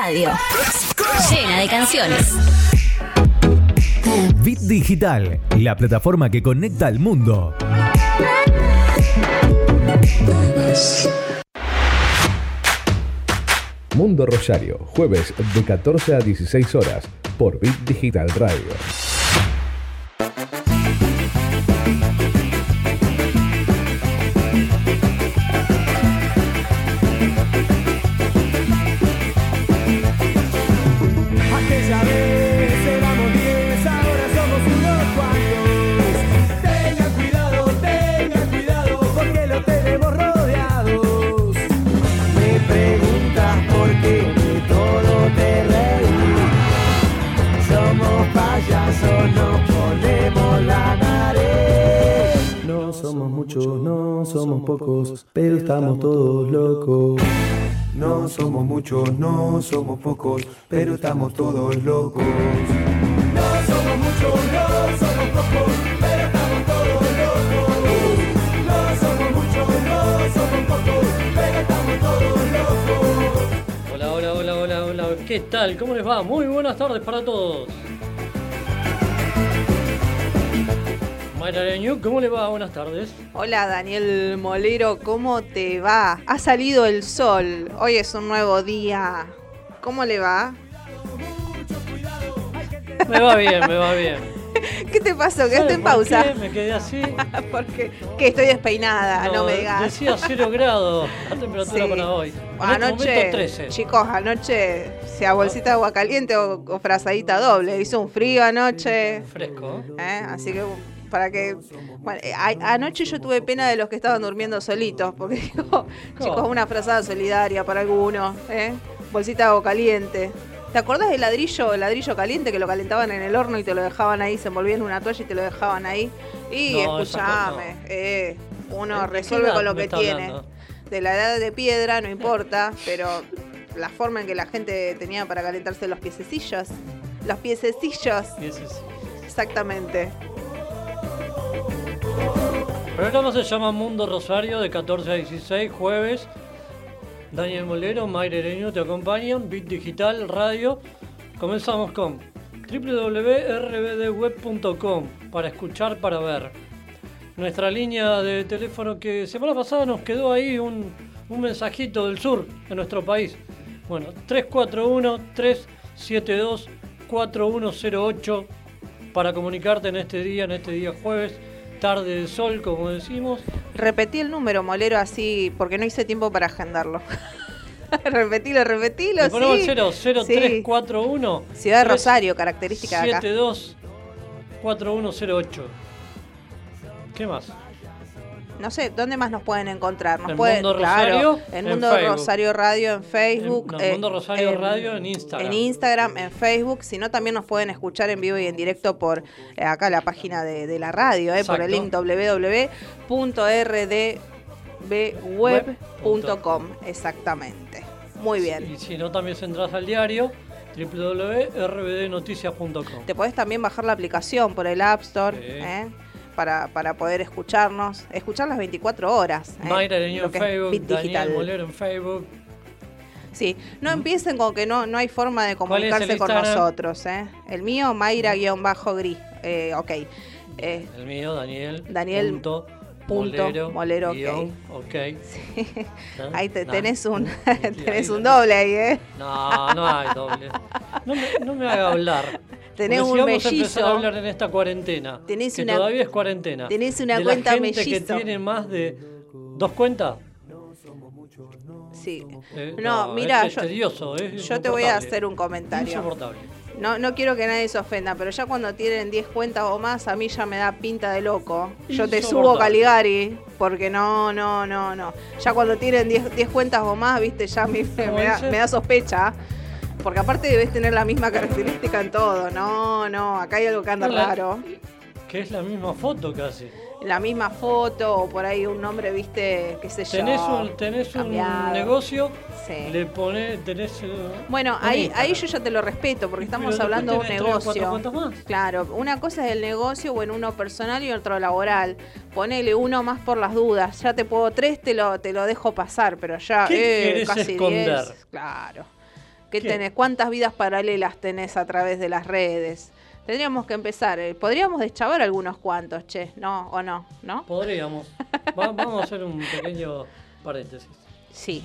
radio. Llena de canciones. Bit Digital, la plataforma que conecta al mundo. Mundo Rosario, jueves de 14 a 16 horas por Bit Digital Radio. Muchos, no somos pocos, pero estamos todos locos. No somos muchos, no somos pocos, pero estamos todos locos. No somos muchos, no somos pocos, pero estamos todos locos. Hola, hola, hola, hola, hola. ¿Qué tal? ¿Cómo les va? Muy buenas tardes para todos. Mayra ¿cómo le va? Buenas tardes. Hola Daniel Molero, ¿cómo te va? Ha salido el sol, hoy es un nuevo día. ¿Cómo le va? Me va bien, me va bien. ¿Qué te pasó? ¿Quedaste ¿Sabe en pausa? qué? Me quedé así. Porque que estoy despeinada, no, me digas. Decía 0 grados la temperatura Sí. para hoy. En este Anoche, 13. chicos, anoche, sea bolsita de agua caliente o, o frazadita doble. Hizo un frío anoche. Fresco. ¿eh? Así que para que bueno, eh, a- anoche yo tuve pena de los que estaban durmiendo solitos porque digo chicos una frazada solidaria para algunos ¿eh? bolsita de agua caliente ¿Te acordás del ladrillo, el ladrillo caliente que lo calentaban en el horno y te lo dejaban ahí, se envolvían en una toalla y te lo dejaban ahí? Y No, escúchame, eh, uno ¿De qué resuelve con lo que tiene. hablando? De la edad de piedra, no importa, pero la forma en que la gente tenía para calentarse los piececillos. Los piececillos, Y ese es- exactamente. El programa se llama Mundo Rosario de 14 a 16, jueves. Daniel Molero, Mayra Ereño te acompañan, Bit Digital Radio. Comenzamos con www.rbdweb.com para escuchar, para ver. Nuestra línea de teléfono que semana pasada nos quedó ahí un, un mensajito del sur de nuestro país. Bueno, 341-372-4108 para comunicarte en este día, en este día jueves, tarde de sol, como decimos. Repetí el número, Molero, así, porque no hice tiempo para agendarlo. repetilo, repetilo, Le ponemos sí. el 0, Sí. 0341 Ciudad de Rosario, característica de acá. 72 4108. ¿Qué más? No sé, ¿dónde más nos pueden encontrar? Nos En pueden, Mundo claro, Rosario, en en Mundo. Rosario Radio en Facebook. En- no, Mundo Rosario Radio en Instagram. En Instagram, en Facebook. Si no, también nos pueden escuchar en vivo y en directo por eh, acá la página de, de la radio, eh, por el link www.rdbweb.com. Exactamente. Muy bien. Y si no, también se entras al diario www.rbdnoticias.com. Te podés también bajar la aplicación por el App Store. Sí. Para, para poder escucharnos, escuchar las 24 horas. eh, Mayra lo en Facebook, Daniel. Molero en Facebook. Sí, no empiecen con que no, no hay forma de ¿Cuál es el comunicarse con Instagram? nosotros. ¿eh? El mío, Mayra-gris. Eh, ok. Eh, El mío, Daniel. Daniel Punto, punto Molero. Molero, ok. guion, ok. ¿Ah? ahí te, Nah. tenés un Sí, tenés un doble ahí, ¿eh? No, no hay doble. No me, no me haga hablar. Tenés Porque si un vamos a empezar mellizo. a hablar en esta cuarentena. Tenés que una- todavía es cuarentena. tenés una de cuenta la gente mellizo. que tiene más de dos cuentas. Sí. eh, No, mira, es yo- tedioso, es Yo te voy a hacer un comentario. Insoportable. No, no quiero que nadie se ofenda, pero ya cuando tienen 10 cuentas o más, a mí ya me da pinta de loco. Yo te subo. Caligari, porque no, no, no, no. Ya cuando tienen 10 10 cuentas o más, viste, ya me, ¿Cómo me da, me da sospecha. Porque aparte debes tener la misma característica en todo. No, no, acá hay algo que anda raro. Que es la misma foto casi. La misma foto o por ahí un nombre, viste, qué sé yo. Tenés un, tenés un negocio, Sí. le ponés, tenés... eh, Bueno, ahí, Instagram. ahí yo ya te lo respeto, porque estamos hablando de un cuatro negocio. más. Claro, una cosa es el negocio, bueno, uno personal y otro laboral. Ponele uno más por las dudas. Ya te puedo tres, te lo, te lo dejo pasar, pero ya ¿Qué eh, casi esconder? diez. Claro. ¿Qué ¿Qué? tenés? ¿Cuántas vidas paralelas tenés a través de las redes? Tendríamos que empezar. eh, Podríamos deschavar algunos cuantos, che, ¿no? ¿O no? ¿No? Podríamos. Va- vamos a hacer un pequeño paréntesis. Sí.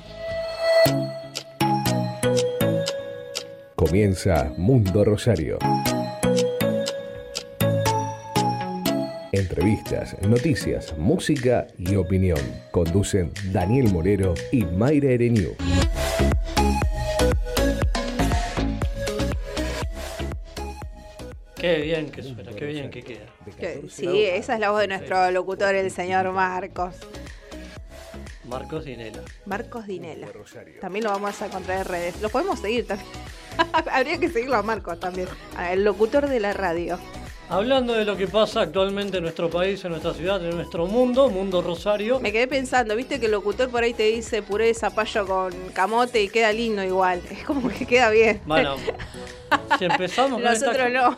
Comienza Mundo Rosario. Entrevistas, noticias, música y opinión. Conducen Daniel Morero y Mayra Ereñú. Qué bien que suena, qué bien que queda. Que- sí, esa es la voz de nuestro locutor, el señor Marcos. Marcos Dinela. Marcos Dinela. También lo vamos a encontrar en redes. Lo podemos seguir también. Habría que seguirlo a Marcos también. El locutor de la radio. Hablando de lo que pasa actualmente en nuestro país, en nuestra ciudad, en nuestro mundo, Mundo Rosario. Me quedé pensando, viste que el locutor por ahí te dice puré de zapallo con camote y queda lindo igual. Es como que queda bien. Bueno, si empezamos con esta- Nosotros no.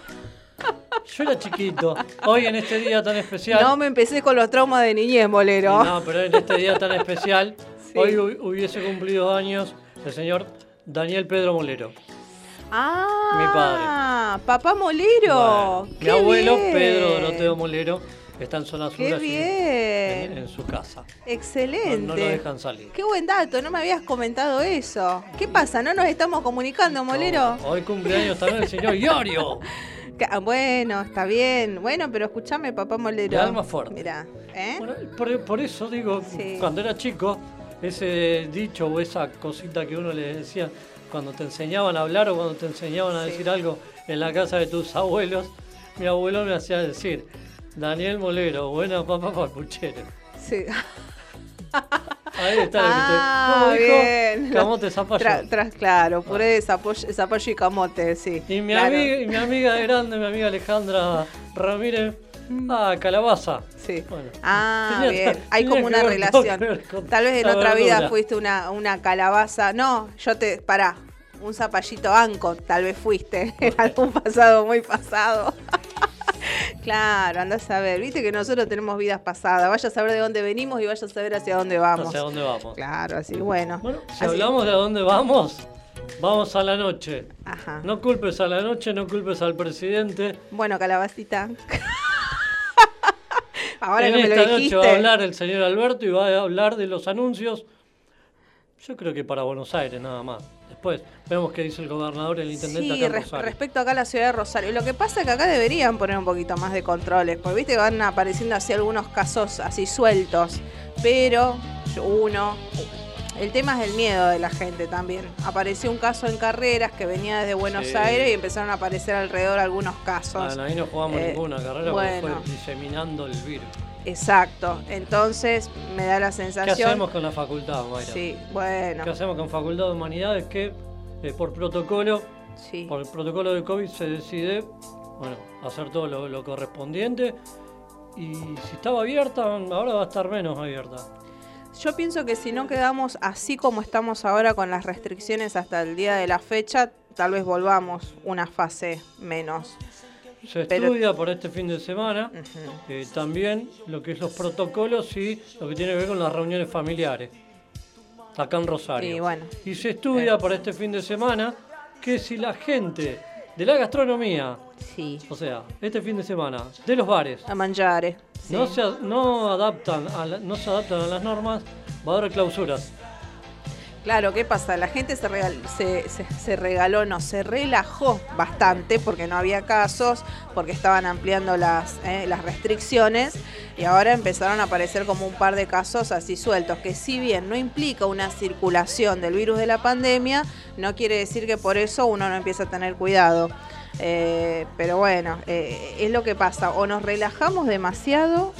Yo era chiquito. Hoy en este día tan especial. No me empecé con los traumas de niñez, bolero. No, pero en este día tan especial, Sí. hoy hu- hubiese cumplido años el señor Daniel Pedro Molero. Ah, papá molero. Bueno, mi abuelo, bien. Pedro Doroteo Molero, está en zona sur Qué bien. En, en su casa. Excelente. No, no lo dejan salir. Qué buen dato, no me habías comentado eso. ¿Qué pasa? ¿No nos estamos comunicando, Molero? No, hoy cumpleaños también el señor Iorio. Ah, Bueno, está bien. Bueno, pero escúchame, papá Molero. De alma fuerte. Mirá, ¿eh? Bueno, por, por eso digo, Sí. cuando era chico, ese dicho o esa cosita que uno le decía cuando te enseñaban a hablar o cuando te enseñaban a Sí. decir algo en la casa de tus abuelos, mi abuelo me hacía decir, Daniel Molero, buena papá papuchero. Sí. Ahí está Ah, lo que te. ¿Cómo bien. dijo? Camote zapallo. Tra- tra- claro, puré de zapallo, zapallo y camote, sí. Y mi, claro. amiga, y mi amiga grande, mi amiga Alejandra Ramírez, ah, calabaza. Sí. Bueno, Ah, tenía- bien. Hay como una relación. con Tal vez en otra vida fuiste una, una calabaza. No, yo te. Pará. Un zapallito anco, tal vez fuiste en algún pasado muy pasado. claro, andás a ver. Viste que nosotros tenemos vidas pasadas. Vaya a saber de dónde venimos y vaya a saber hacia dónde vamos. ¿Hacia dónde vamos? Claro, así, bueno. Bueno, si Así- hablamos de a dónde vamos, vamos a la noche. Ajá. No culpes a la noche, no culpes al presidente. Bueno, calabacita. Ahora en que me lo esta noche va a hablar el señor Alberto y va a hablar de los anuncios. Yo creo que para Buenos Aires nada más. Después vemos qué dice el gobernador y el intendente Sí, acá en res- Rosario. respecto acá a la ciudad de Rosario. Lo que pasa es que acá deberían poner un poquito más de controles, porque viste que van apareciendo así algunos casos así sueltos, pero uno, el tema es el miedo de la gente también. Apareció un caso en carreras que venía desde Buenos Sí. Aires y empezaron a aparecer alrededor algunos casos. Bueno, ahí no jugamos Eh, ninguna carrera porque fue diseminando el virus. Exacto. Entonces me da la ¿Qué sensación. hacemos con la facultad, Mayra? Sí, bueno. ¿Qué hacemos con Facultad de Humanidades que eh, por protocolo, Sí. por el protocolo de COVID se decide, bueno, hacer todo lo, lo correspondiente y si estaba abierta, ahora va a estar menos abierta. Yo pienso que si no quedamos así como estamos ahora con las restricciones hasta el día de la fecha, tal vez volvamos una fase menos. Se estudia por este fin de semana eh, también lo que es los protocolos y lo que tiene que ver con las reuniones familiares, acá en Rosario. Y bueno. Y se estudia por este fin de semana que si la gente de la gastronomía, Sí. o sea, este fin de semana, de los bares, A mangiare. sí. no, se, no, adaptan a la- no se adaptan a las normas, va a haber clausuras. Claro, ¿qué pasa? La gente se, regal- se, se- se regaló, no, se relajó bastante porque no había casos, porque estaban ampliando las, eh, las restricciones y ahora empezaron a aparecer como un par de casos así sueltos, que si bien no implica una circulación del virus de la pandemia, no quiere decir que por eso uno no empieza a tener cuidado. Eh, pero bueno, eh, es lo que pasa, o nos relajamos demasiado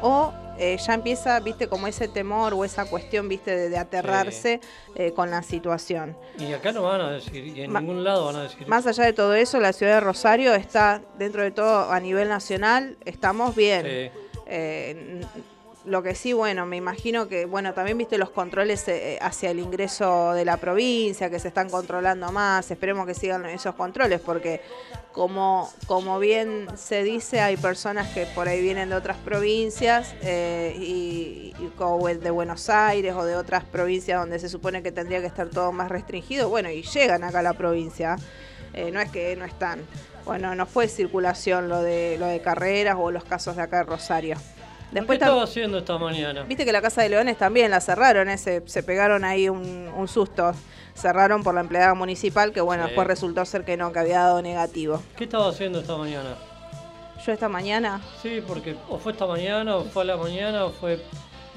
o eh, ya empieza, viste, como ese temor o esa cuestión, viste, de, de aterrarse eh, con la situación. Y acá no van a decir, y en Ma- ningún lado van a decir. Más allá de todo eso, la ciudad de Rosario está, dentro de todo, a nivel nacional, estamos bien. Sí. Eh, lo que sí, bueno, me imagino que, bueno, también viste los controles eh, hacia el ingreso de la provincia, que se están controlando más, esperemos que sigan esos controles, porque como, como bien se dice, hay personas que por ahí vienen de otras provincias, eh, y, y de Buenos Aires o de otras provincias donde se supone que tendría que estar todo más restringido, bueno, y llegan acá a la provincia, eh, no es que no están. Bueno, no fue circulación lo de, lo de carreras o los casos de acá de Rosario. Después ¿Qué estaba haciendo esta mañana? Viste que la Casa de Leones también la cerraron, ¿eh? se, se pegaron ahí un, un susto. Cerraron por la empleada municipal, que bueno, Sí. después resultó ser que no, que había dado negativo. ¿Qué estaba haciendo esta mañana? Yo esta mañana, Sí, porque o fue esta mañana, o fue a la mañana, o fue,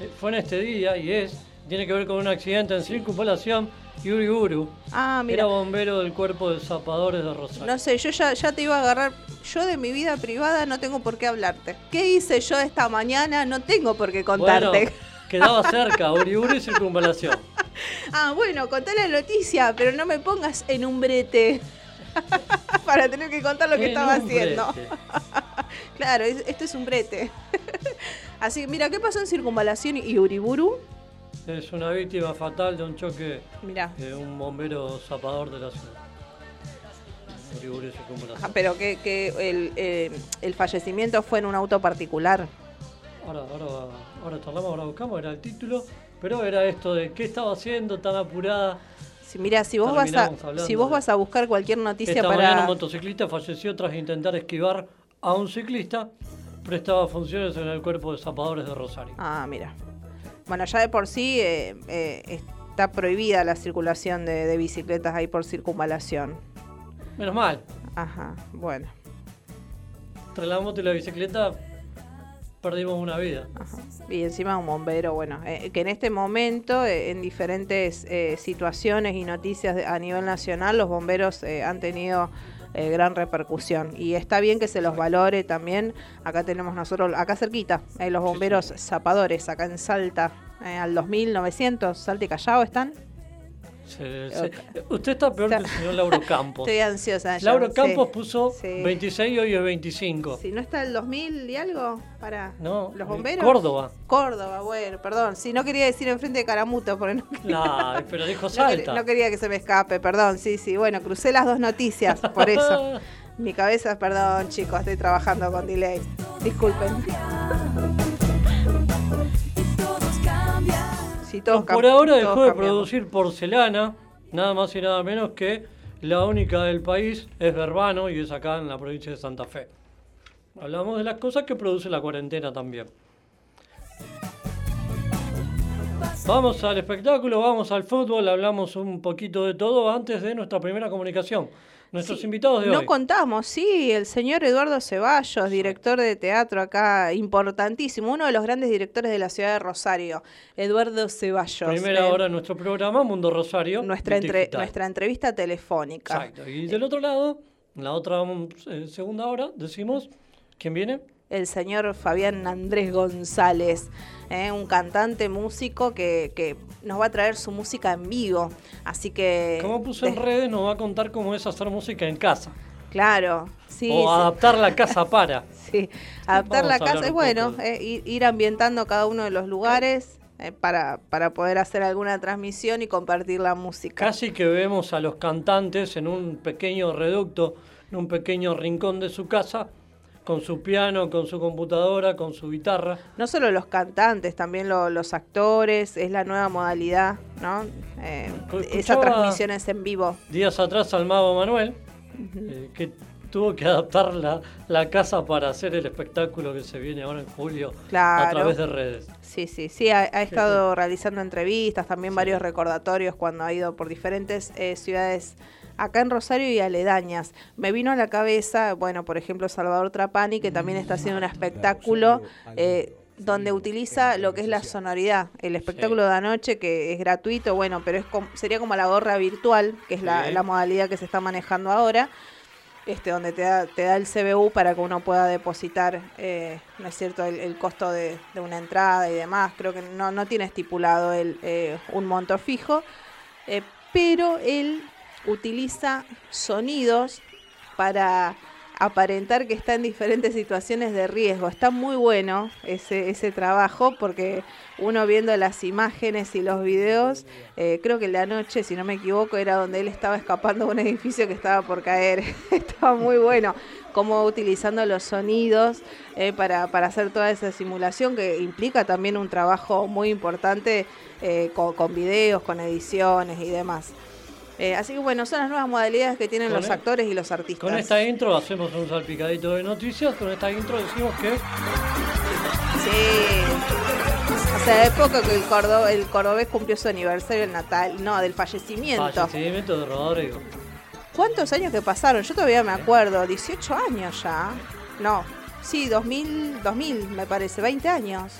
eh, fue en este día, y es, tiene que ver con un accidente en circunvalación y Uriburu. ah, mira, Era bombero del cuerpo de zapadores de Rosario. no sé, yo ya, ya te iba a agarrar. Yo de mi vida privada no tengo por qué hablarte. ¿Qué hice yo esta mañana? No tengo por qué contarte. Bueno, quedaba cerca, Uriburu y circunvalación. Ah, bueno, conté la noticia, pero no me pongas en un brete. Para tener que contar lo que En estaba haciendo. Claro, es- esto es un brete. Así mira, ¿qué pasó en Circunvalación y Uriburu? Es una víctima fatal de un choque de un bombero zapador de la ciudad. Ah, pero que, que el, eh, el fallecimiento fue en un auto particular. Ahora, ahora, ahora charlamos, ahora buscamos, era el título, pero era esto de qué estaba haciendo tan apurada. Si, mira, si vos, vas a, si vos de- vas a buscar cualquier noticia Esta mañana para... un motociclista falleció tras intentar esquivar a un ciclista. Prestaba funciones en el cuerpo de zapadores de Rosario. Ah, mira. Bueno, ya de por sí eh, eh, está prohibida la circulación de, de bicicletas ahí por circunvalación. Menos mal, Ajá, bueno. entre la moto y la bicicleta perdimos una vida. Ajá. Y encima un bombero, bueno, eh, que en este momento, en diferentes eh, situaciones y noticias a nivel nacional, los bomberos eh, han tenido eh, gran repercusión. Y está bien que se los valore también. Acá tenemos nosotros, acá cerquita, eh, los bomberos zapadores, acá en Salta, eh, al 2900, Salta y Callao están. Se- se- Usted está peor que el señor Lauro Campos. Estoy ansiosa. Lauro sí. Campos puso Sí. 26 y hoy es 25. Si no está el 2000 y algo para No, los eh, bomberos. Córdoba. Córdoba, bueno, perdón. Si no quería decir enfrente de Caramuto, porque no, No, pero dijo no quería- Salta. no quería que se me escape, perdón. Sí, sí, bueno, crucé las dos noticias, por eso. Mi cabeza, perdón, chicos, estoy trabajando con delay. Disculpen. Todos Por ahora todos dejó de producir porcelana, nada más y nada menos que la única del país es Verbano y es acá en la provincia de Santa Fe. Hablamos de las cosas que produce la cuarentena también. Vamos al espectáculo, vamos al fútbol, hablamos un poquito de todo antes de nuestra primera comunicación. Nuestros Sí, invitados de no hoy. contamos, sí, el señor Eduardo Ceballos, director de teatro acá, importantísimo, uno de los grandes directores de la ciudad de Rosario, Eduardo Ceballos. Primera eh, hora de nuestro programa, Mundo Rosario. nuestra, entre- nuestra entrevista telefónica. Exacto. Y del otro lado, en la otra mm, eh, segunda hora, decimos, ¿quién viene? El señor Fabián Andrés González, eh, un cantante músico que, que nos va a traer su música en vivo. Así que. Como puso en de- redes, nos va a contar cómo es hacer música en casa. Claro, sí. o sí. adaptar la casa para. Sí, adaptar Vamos la casa es bueno, eh, ir, ir ambientando cada uno de los lugares eh, para, para poder hacer alguna transmisión y compartir la música. Casi que vemos a los cantantes en un pequeño reducto, en un pequeño rincón de su casa, con su piano, con su computadora, con su guitarra. No solo los cantantes, también lo- los actores, es la nueva modalidad, ¿no? Eh, esas transmisiones en vivo. Días atrás al mago Manuel, eh, que tuvo que adaptar la, la casa para hacer el espectáculo que se viene ahora en julio a Claro. través de redes. Sí, sí, sí, ha, ha estado realizando entrevistas, también varios recordatorios cuando ha ido por diferentes eh, ciudades acá en Rosario y aledañas. Me vino a la cabeza, bueno, por ejemplo, Salvador Trapani, que también está haciendo un espectáculo eh, donde utiliza lo que es la sonoridad. El espectáculo de anoche, que es gratuito, bueno, pero es sería como la gorra virtual, que es la, modalidad que se está manejando ahora este, donde te da, te da el CBU para que uno pueda depositar, eh, ¿no es cierto?, el, el costo de, de una entrada y demás. Creo que no, no tiene estipulado el, eh, un monto fijo, eh, pero él utiliza sonidos para aparentar que está en diferentes situaciones de riesgo. Está muy bueno ese, ese trabajo porque uno viendo las imágenes y los videos, eh, creo que el de anoche, si no me equivoco, era donde él estaba escapando de un edificio que estaba por caer. estaba muy bueno cómo utilizando los sonidos eh, para, para hacer toda esa simulación que implica también un trabajo muy importante eh, con, con videos, con ediciones y demás. Eh, así que bueno, son las nuevas modalidades que tienen Con los e- actores y los artistas. Con esta intro hacemos un salpicadito de noticias. Con esta intro decimos que Sí. Hace época que el, Cordo- el cordobés cumplió su aniversario del natal, no, del fallecimiento. fallecimiento de Rodrigo. ¿Cuántos años que pasaron? Yo todavía me acuerdo, 18 años ya. No, sí, 2000, 2000 me parece, 20 años.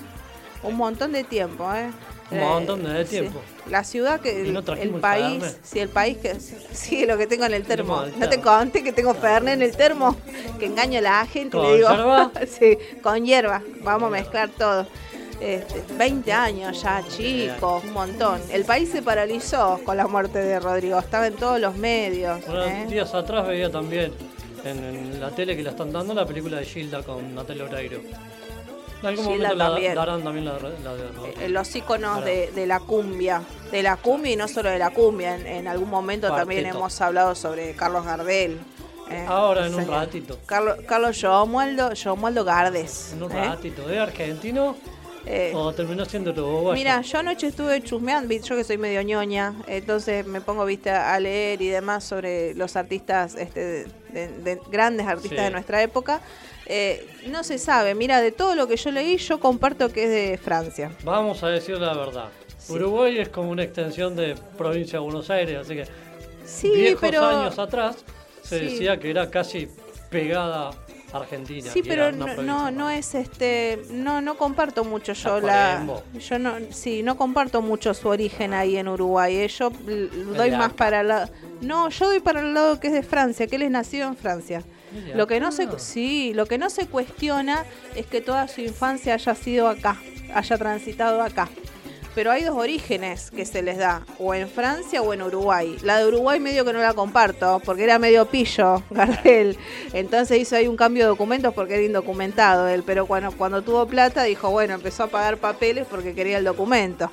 Un montón de tiempo, ¿eh? Un Eh, montón de sí. tiempo. La ciudad que el, país, Fernet. sí, el país que sí, lo que tengo en el termo. No te conté que tengo Fernet en el termo, que engaño a la gente ¿Con le digo, yerba? sí, con hierba. Vamos a mezclar todo. Este, 20 años ya, chicos, un montón. El país se paralizó con la muerte de Rodrigo, estaba en todos los medios. Unos ¿eh? días atrás veía también en, en la tele que la están dando la película de Gilda con Natalia Oreiro. En algún Gilda momento la también. darán también la, la de Rodrigo. Eh, los íconos Ahora. de, de la cumbia, de la cumbia y no solo de la cumbia. En, en algún momento también hemos hablado sobre Carlos Gardel. eh, Ahora en un ratito. Carlos, Carlos Gardes. En un eh. ratito. ¿Es argentino Eh, o terminó siendo uruguayo? Mira, yo anoche estuve chusmeando, yo que soy medio ñoña, entonces me pongo viste a leer y demás sobre los artistas, este, de, de- de grandes artistas Sí. de nuestra época. Eh, no se sabe, mira, de todo lo que yo leí, yo comparto que es de Francia. Vamos a decir la verdad. Sí. Uruguay es como una extensión de provincia de Buenos Aires, así que Sí, viejos pero años atrás se Sí. decía que era casi pegada a Argentina. Sí, pero no, no, no es este, no, no comparto mucho yo Está la, Colembo. yo no, sí, no comparto mucho su origen ahí en Uruguay. eh, Yo doy más para lado, no, yo doy para el lado que es de Francia, que él es nacido en Francia. Lo que no se, sí, lo que no se cuestiona es que toda su infancia haya sido acá, haya transitado acá. Pero hay dos orígenes que se les da, o en Francia o en Uruguay. La de Uruguay medio que no la comparto, porque era medio pillo, Gardel. Entonces hizo ahí un cambio de documentos porque era indocumentado él. Pero cuando, cuando tuvo plata dijo, bueno, empezó a pagar papeles porque quería el documento,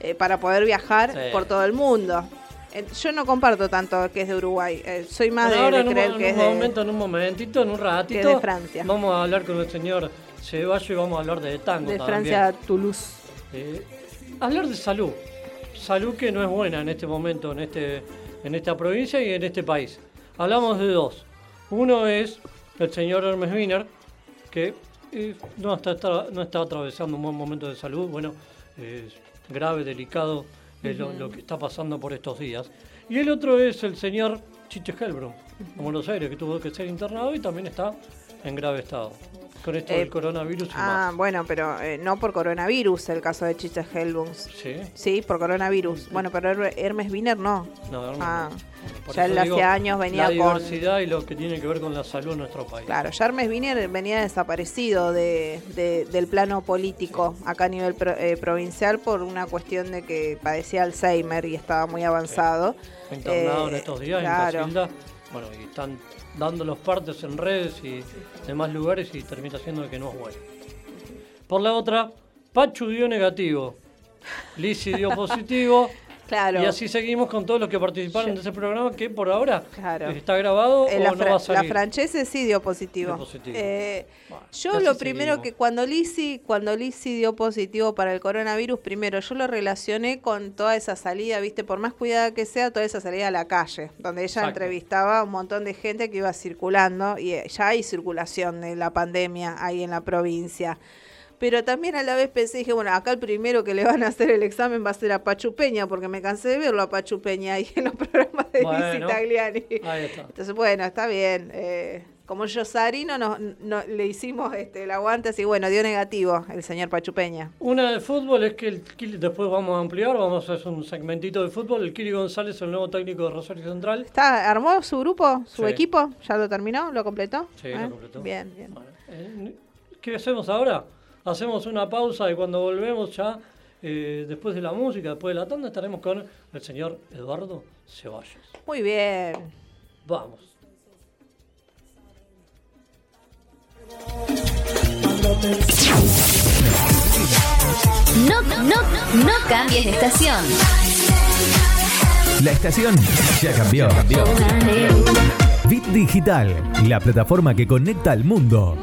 eh, para poder viajar Sí. por todo el mundo. Eh, Yo no comparto tanto que es de Uruguay, eh, soy más Bueno, de, ahora de en un, creer en que un es de... momento, en un momentito, en un ratito, que es de Francia. vamos a hablar con el señor Ceballos y vamos a hablar de tango de también. Francia a Toulouse. Eh, hablar de salud. Salud que no es buena en este momento, en, este, en esta provincia y en este país. Hablamos de dos. Uno es el señor Hermes Wiener, que eh, no, está, está- no está atravesando un buen momento de salud. Bueno, es grave, delicado es lo, lo que está pasando por estos días. Y el otro es el señor Chiche Helbron, en Buenos Aires, que tuvo que ser internado y también está en grave estado. Con esto Eh, del coronavirus y Ah, más. bueno, pero eh, no por coronavirus el caso de Chicha Helbums. Sí. Sí, por coronavirus. Bueno, pero Her- Hermes Wiener no. No, Hermes Ah, Por ya él hace años venía la con... diversidad y lo que tiene que ver con la salud en nuestro país. Claro, ya Hermes Wiener venía desaparecido de, de- del plano político acá a nivel pro- eh, provincial por una cuestión de que padecía Alzheimer y estaba muy avanzado. Fue internado en Eh, estos días claro. en Casilda. Bueno, y están dando los partes en redes y demás lugares y termina siendo que no es bueno. Por la otra, Pachu dio negativo. Lisi dio positivo. Claro. Y así seguimos con todos los que participaron de ese programa que por ahora Claro. está grabado Eh, o la, no va a la salir. francese sí dio positivo. Dio positivo. Eh, Bueno, yo lo primero seguimos. que cuando Lisi, cuando Lisi dio positivo para el coronavirus, primero yo lo relacioné con toda esa salida, viste, por más cuidada que sea, toda esa salida a la calle, donde ella Exacto. entrevistaba a un montón de gente que iba circulando y eh, ya hay circulación de la pandemia ahí en la provincia. Pero también a la vez pensé, dije, bueno, acá el primero que le van a hacer el examen va a ser a Pachu Peña, porque me cansé de verlo a Pachu Peña ahí en los programas de Bueno. Tagliani. Ahí está. Entonces, bueno, está bien. Eh, como Yosarino no, no, le hicimos este, el aguante, así bueno, dio negativo el señor Pachupeña. Una de fútbol es que el Kili- después vamos a ampliar, vamos a hacer un segmentito de fútbol. El Kiri González, el nuevo técnico de Rosario Central. ¿Está, ¿Armó su grupo, su Sí. equipo? ¿Ya lo terminó? ¿Lo completó? Sí, ¿Eh? lo completó. Bien, bien. Bueno, eh, ¿Qué hacemos ahora? Hacemos una pausa y cuando volvemos ya, eh, después de la música, después de la tanda, estaremos con el señor Eduardo Ceballos. Muy bien. Vamos. No, no, no cambies de estación. La estación ya cambió. Bit Digital, la plataforma que conecta al mundo.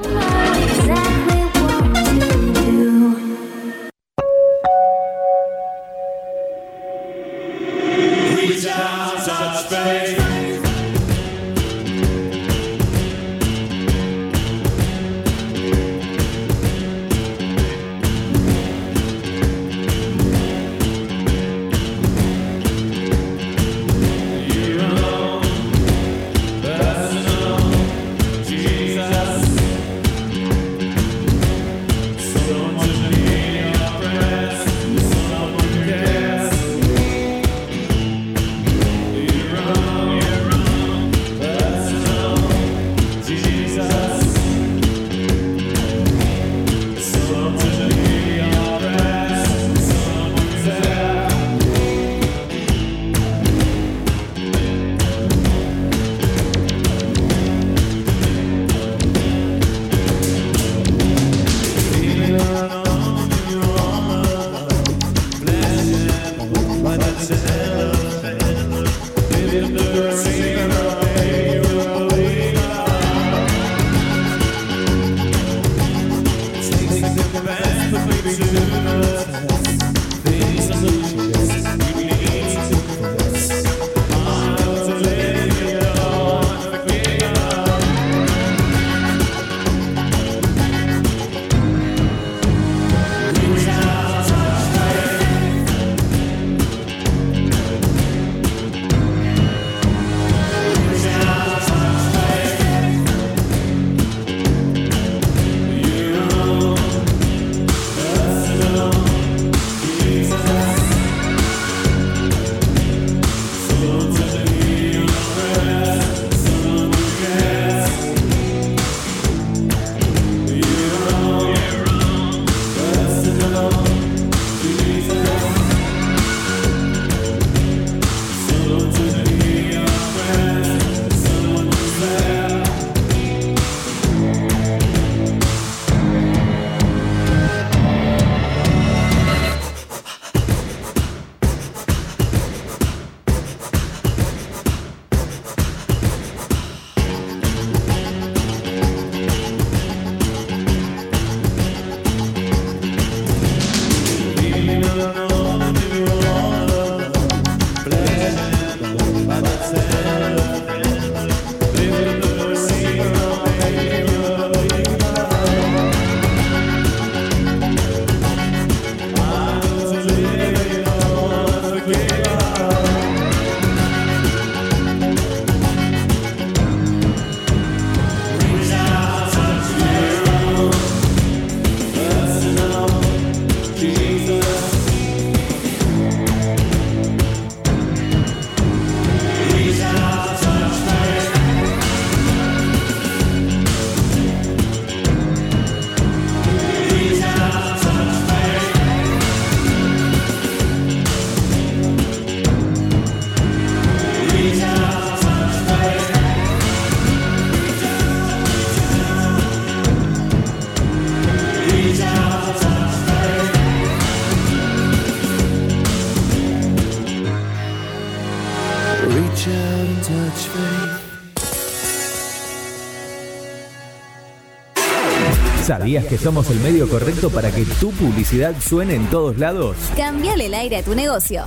¿Sabías que somos el medio correcto para que tu publicidad suene en todos lados? Cambiale el aire a tu negocio.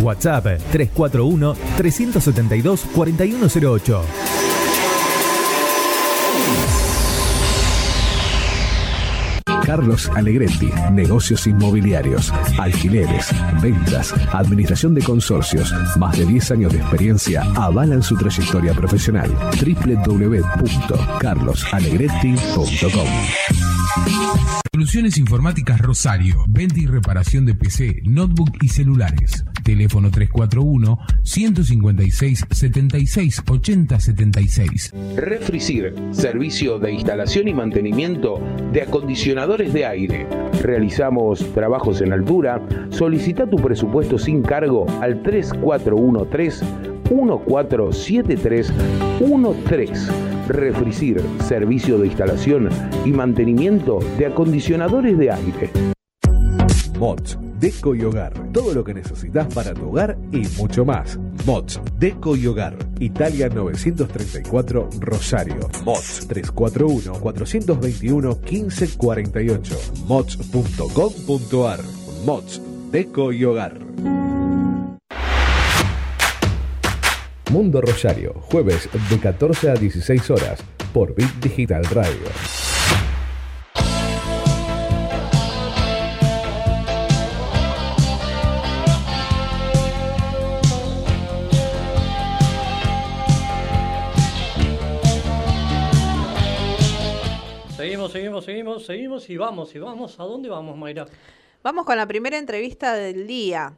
WhatsApp 341-372-4108. Carlos Alegretti, negocios inmobiliarios, alquileres, ventas, administración de consorcios, más de 10 años de experiencia avalan su trayectoria profesional. www.carlosalegretti.com Soluciones Informáticas Rosario. Venta y reparación de PC, notebook y celulares. Teléfono 341 156 76 80 76. Refricir, servicio de instalación y mantenimiento de acondicionadores de aire. Realizamos trabajos en altura. Solicita tu presupuesto sin cargo al 3413 147313 Refricir, servicio de instalación y mantenimiento de acondicionadores de aire. Mods, Deco y Hogar. Todo lo que necesitas para tu hogar y mucho más. Mods, Deco y Hogar. Italia 934 Rosario. Mods 341-421-1548. Mods.com.ar. Mods, Deco y Hogar. Mundo Rosario, jueves de 14 a 16 horas por Bit Digital Radio. Seguimos, y vamos, y vamos. ¿A dónde vamos, Mayra? Vamos con la primera entrevista del día.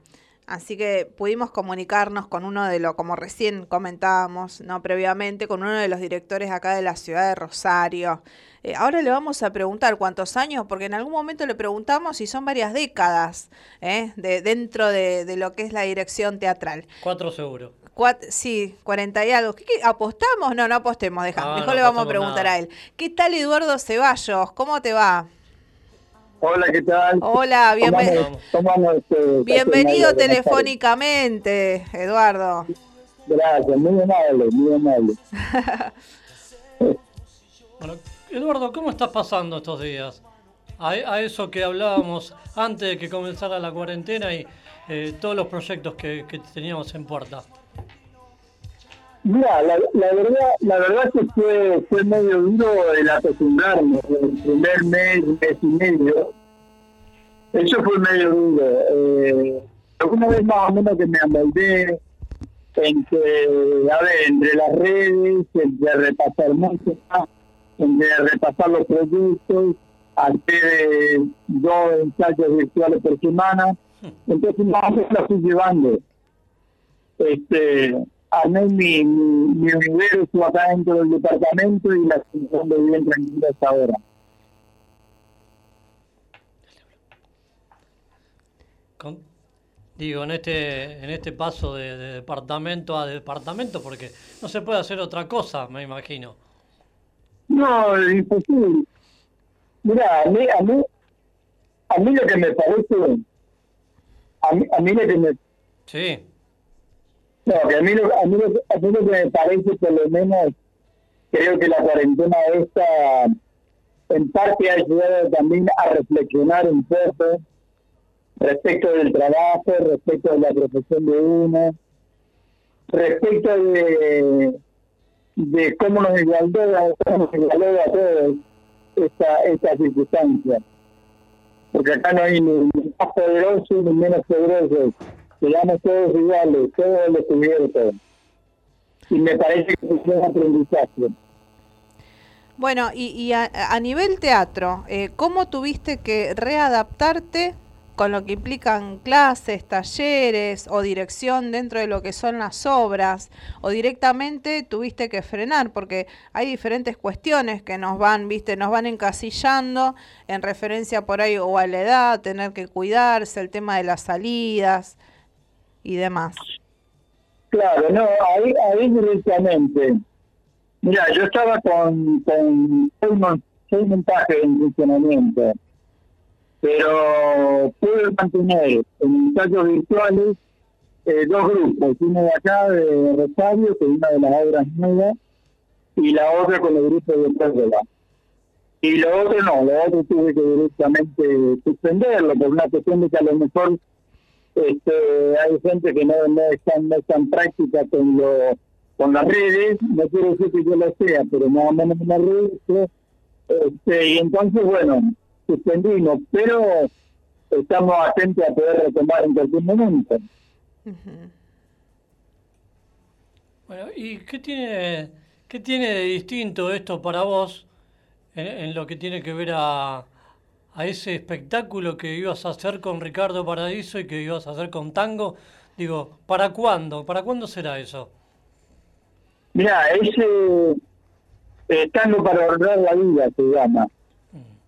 Así que pudimos comunicarnos con uno de los, como recién comentábamos, no previamente, con uno de los directores acá de la ciudad de Rosario. Eh, ahora le vamos a preguntar cuántos años, porque en algún momento le preguntamos y son varias décadas ¿eh? de, dentro de, de lo que es la dirección teatral. Cuatro seguro. Cuat- sí, 40 y algo. ¿Qué, qué, apostamos No, no apostemos, deja. No, Mejor no le vamos a preguntar nada. a él. ¿Qué tal Eduardo Ceballos? ¿Cómo te va? Hola, ¿qué tal? Hola, ¿Cómo bienven- vamos? ¿Cómo vamos, este, bienvenido Buenas tardes. telefónicamente, Eduardo. Gracias, muy amable, muy amable. Bueno, Eduardo, ¿cómo estás pasando estos días? A, a eso que hablábamos antes de que comenzara la cuarentena y eh, todos los proyectos que, que teníamos en puerta. Mira, la, la verdad, la verdad que fue, fue medio duro el acostumbrarme, el primer mes, mes y medio. Eso fue medio duro. Eh, alguna vez más o menos que me amoldé en que, a ver, entre las redes, entre repasar música, entre repasar los proyectos, hacer dos ensayos virtuales por semana. Entonces, más o menos lo fui llevando. Este, armé mi, mi, mi universo acá dentro del departamento y la situación de bien tranquila hasta ahora. Con- digo, en este, en este paso de, de departamento a departamento, porque no se puede hacer otra cosa, me imagino. No, es imposible. Mira, a mí, a mí, a mí lo que me parece, a mí, a mí lo que me, Sí, no, que a mí, a, mí a mí lo que me parece, por lo menos, creo que la cuarentena esta, en parte ha ayudado también a reflexionar un poco respecto del trabajo, respecto de la profesión de uno, respecto de, de cómo nos igualó, cómo nos igualó a todos esta, esta circunstancia. Porque acá no hay ni más poderoso ni menos poderoso. Quedamos todos iguales, todos descubiertos. Y me parece que es un aprendizaje. Bueno, y, y a, a nivel teatro, eh, ¿cómo tuviste que readaptarte con lo que implican clases, talleres o dirección dentro de lo que son las obras? ¿O directamente tuviste que frenar? Porque hay diferentes cuestiones que nos van, viste, nos van encasillando en referencia por ahí o a la edad, tener que cuidarse, el tema de las salidas y demás. Claro, no, ahí, directamente. Mira, yo estaba con, con seis montajes en funcionamiento, pero pude mantener en ensayos virtuales eh, dos grupos, uno de acá de Rosario, que es una de las obras nuevas, y la otra con el grupo de Córdoba. Y lo otro no, lo otro tuve que directamente suspenderlo por una cuestión de que a lo mejor este, hay gente que no, no es tan, no es tan práctica con lo, con las redes, no quiero decir que yo lo sea, pero más o menos en las redes, este, y entonces bueno, suspendimos, pero estamos atentos a poder retomar en cualquier momento. Bueno, ¿y qué tiene, qué tiene de distinto esto para vos en lo que tiene que ver a, a ese espectáculo que ibas a hacer con Ricardo Paradiso y que ibas a hacer con Tango? Digo, ¿para cuándo? ¿Para cuándo será eso? Mira, ese eh, tango para ahorrar la vida se llama.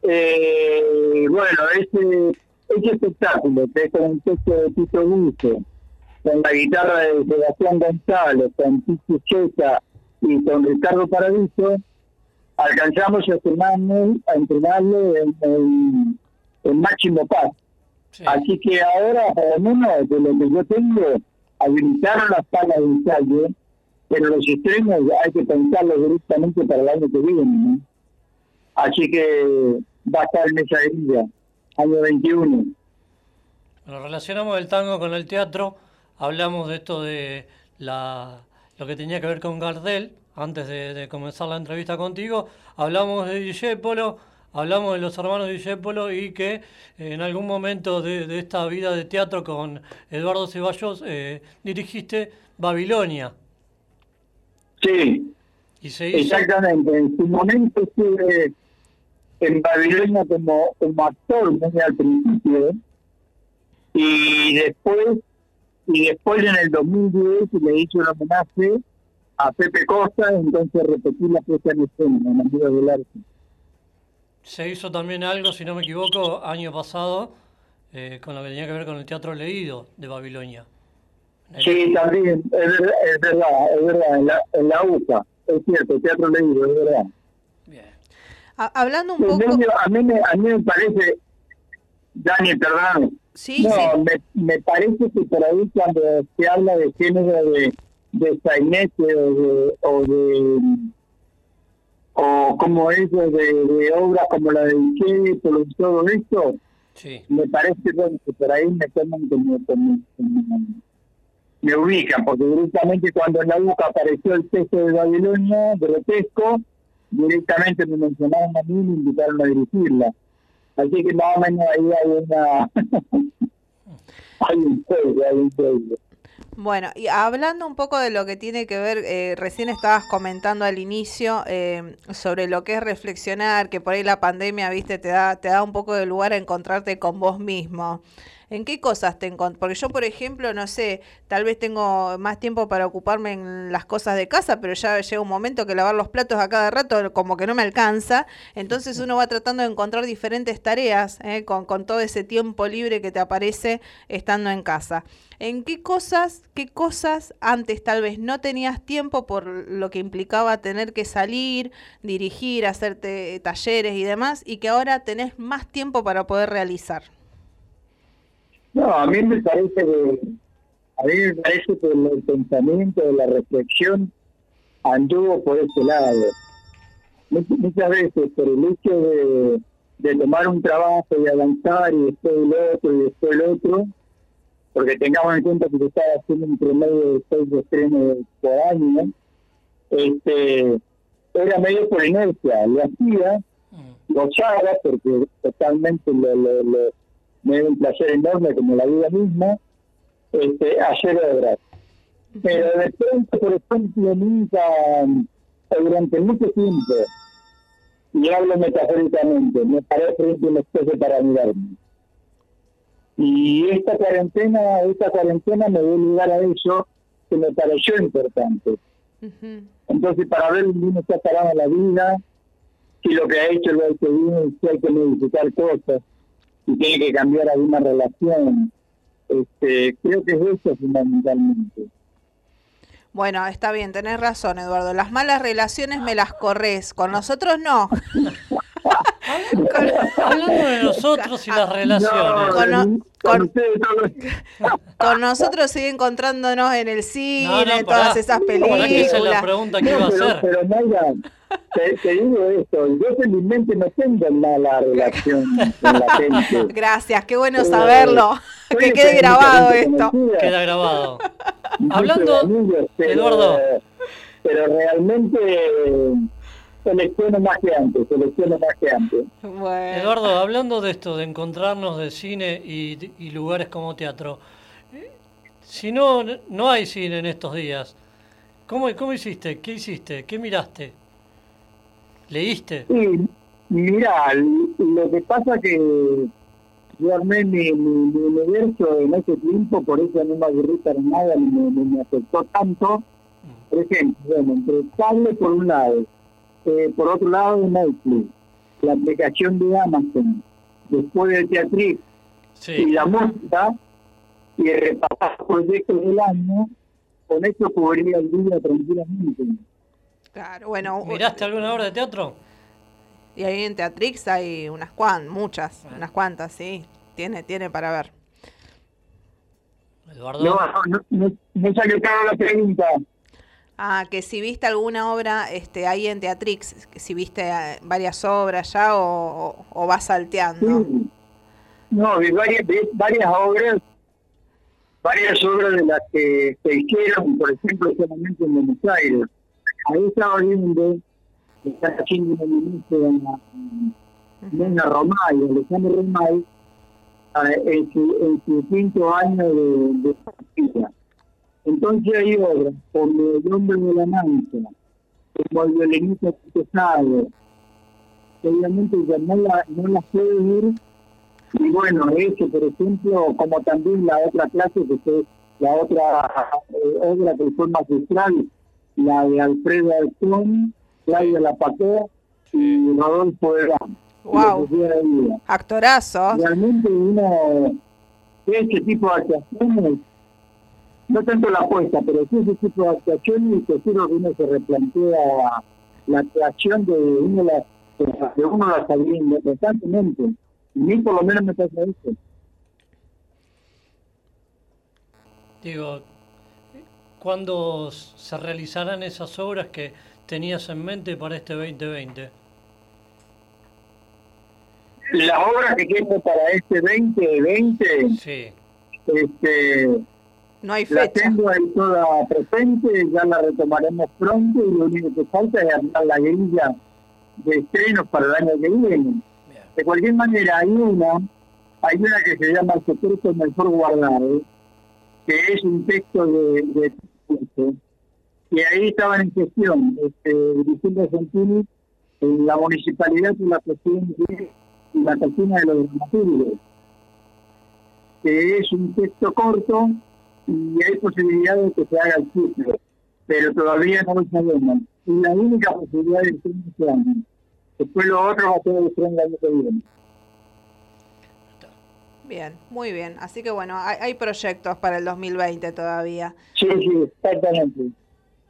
Eh, bueno, ese, ese espectáculo que es con el texto de Tito Dulce, con la guitarra de Sebastián González, con Tito Cheta y con Ricardo Paradiso, alcanzamos a entrenarlo, a entrenarlo en, en, en máximo paz. Sí. Así que ahora, por lo menos de lo que yo tengo, habilitaron la sala de ensayo, pero los extremos hay que pensarlos directamente para el año que viene. ¿no? Así que va a estar en esa grilla, año 21. Bueno, relacionamos el tango con el teatro, hablamos de esto de la, lo que tenía que ver con Gardel, antes de, de comenzar la entrevista contigo, hablamos de Discépolo, hablamos de los hermanos Discépolo y que eh, en algún momento de, de esta vida de teatro con Eduardo Ceballos eh, dirigiste Babilonia. Sí, Y se hizo, exactamente. En su momento estuve en Babilonia como, como actor muy al principio y después y después en el 2010 le hice un homenaje a Pepe Costa, entonces repetí la puesta en escena en Amigos del Arte. se hizo también algo, si no me equivoco, año pasado, eh, con lo que tenía que ver con el teatro leído de Babilonia. El- Sí, también, es verdad, es verdad, es verdad, en la, en la UCA, es cierto, teatro leído, es verdad. Bien. Ha- hablando un poco... medio, a, mí me, a mí me parece, Dani, perdón, Sí, no, sí. Me, me parece que por ahí cuando se habla de género de, de sainete o de, o de o como eso de, de obras como la de Discépolo y todo esto, Sí. me parece bueno, que por ahí me toman como, como- como- me ubican, porque directamente cuando en la UCA apareció el texto de Babilonia, grotesco, directamente me mencionaron a mí y me invitaron a dirigirla. Así que más o menos ahí hay una... hay un juego, hay un juego. Bueno, y hablando un poco de lo que tiene que ver, eh, recién estabas comentando al inicio eh, sobre lo que es reflexionar, que por ahí la pandemia, viste, te da, te da un poco de lugar a encontrarte con vos mismo. ¿En qué cosas te encontrás? Porque yo, por ejemplo, no sé, tal vez tengo más tiempo para ocuparme en las cosas de casa, pero ya llega un momento que lavar los platos a cada rato como que no me alcanza. Entonces uno va tratando de encontrar diferentes tareas eh, con, con todo ese tiempo libre que te aparece estando en casa. ¿En qué cosas, qué cosas antes tal vez no tenías tiempo por lo que implicaba tener que salir, dirigir, hacerte talleres y demás, y que ahora tenés más tiempo para poder realizar? No, a mí me parece que, a mí me parece que el pensamiento, la reflexión anduvo por ese lado. Muchas, veces por el hecho de, de tomar un trabajo y avanzar y después el otro y después el otro, porque tengamos en cuenta que se estaba haciendo un promedio de seis estrenos por año, este, era medio por inercia, lo hacía, Mm. gozaba porque totalmente lo, lo, lo- me dio un placer enorme como la vida misma este, hacer obras. Pero de pronto, por ejemplo, nunca, o durante mucho tiempo, y hablo metafóricamente, me paré frente a un espejo para mirarme. Y esta cuarentena, esta cuarentena me dio lugar a eso que me pareció importante. Entonces, para ver dónde uno está parado en la vida, si lo que ha hecho lo ha hecho bien, si hay que modificar cosas, si tiene que cambiar alguna relación. Este, creo que es eso fundamentalmente. Bueno, está bien, tenés razón, Eduardo. Las malas relaciones me las corres. Con nosotros no. Hablando de nosotros y las relaciones. Con- con, con- nosotros sigue encontrándonos en el cine, No, no, todas pará. esas Pará que esa es la películas. pregunta que No, iba a pero, hacer. pero Mayra, te, te digo esto, yo felizmente no tengo mala relación con la gente. Gracias, qué bueno Eh, saberlo. soy Que de quede grabado esto. conocida. Queda grabado. Hablando- amigos, pero, Eduardo. Pero realmente eh, selecciono más que antes, selecciono más que antes. Bueno. Eduardo, hablando de esto, de encontrarnos de cine y, y lugares como teatro, eh, si no, no hay cine en estos días, ¿cómo, ¿cómo hiciste? ¿Qué hiciste? ¿Qué miraste? ¿Leíste? Y mira, lo que pasa que yo armé mi, mi, mi universo en ese tiempo, por eso no me aburrí para nada, ni me, afectó tanto. Por ejemplo, bueno, entre cable por un lado, eh, por otro lado Netflix, la aplicación de Amazon, después del Teatrix y la música, y repasar proyectos del año, con eso cubría el día tranquilamente. Claro, bueno, ¿Miraste alguna obra de teatro? Y ahí en Teatrix hay unas cuantas, muchas, unas cuantas, sí. Tiene, tiene para ver. Eduardo. No, no, no, no salió claro la pregunta. Ah, que si viste alguna obra este, ahí en Teatrix, que si viste eh, varias obras ya o, o- o vas salteando. No, vi varias, varias obras, varias obras de las que se hicieron, por ejemplo, solamente en Buenos Aires. Ahí estaba viendo, está haciendo un homenaje a Nena Romay, Alejandro Romay, en su, en su quinto año de, de. Entonces hay obras como El hombre de la mancha, como El violinista pesado, que obviamente ya no, la, no las puede ver y bueno, eso, por ejemplo, como también la otra clase, que fue la otra eh, obra que fue magistral, la de Alfredo Alcón, Claudia Lapacó y Rodolfo Herán. Wow. Actorazos. Realmente uno, ese tipo de actuaciones, no tanto la apuesta, pero sí ese tipo de actuaciones, y seguro que uno se replantea la actuación de uno, la, de uno la está viendo constantemente. A mí por lo menos me pasa eso. Digo, ¿cuándo se realizarán esas obras que tenías en mente para este 2020? Las obras que tengo para este 2020, Sí. este, No hay la fecha. tengo ahí toda presente, ya la retomaremos pronto y lo único que falta es armar la grilla de estrenos para el año que viene. Bien. De cualquier manera, hay una, hay una que se llama El secreto mejor guardado, que es un texto de, de y ahí estaban en gestión, este, Vicente Santini, en la municipalidad de la presidencia y la cocina de los dramaturgos, que es un texto corto y hay posibilidad de que se haga el ciclo, pero todavía no lo sabemos. Y la única posibilidad de que se haga. Después lo otro va a ser el tren año que viene. Bien, muy bien. Así que bueno, hay, hay proyectos para el 2020 todavía. Sí, sí, exactamente.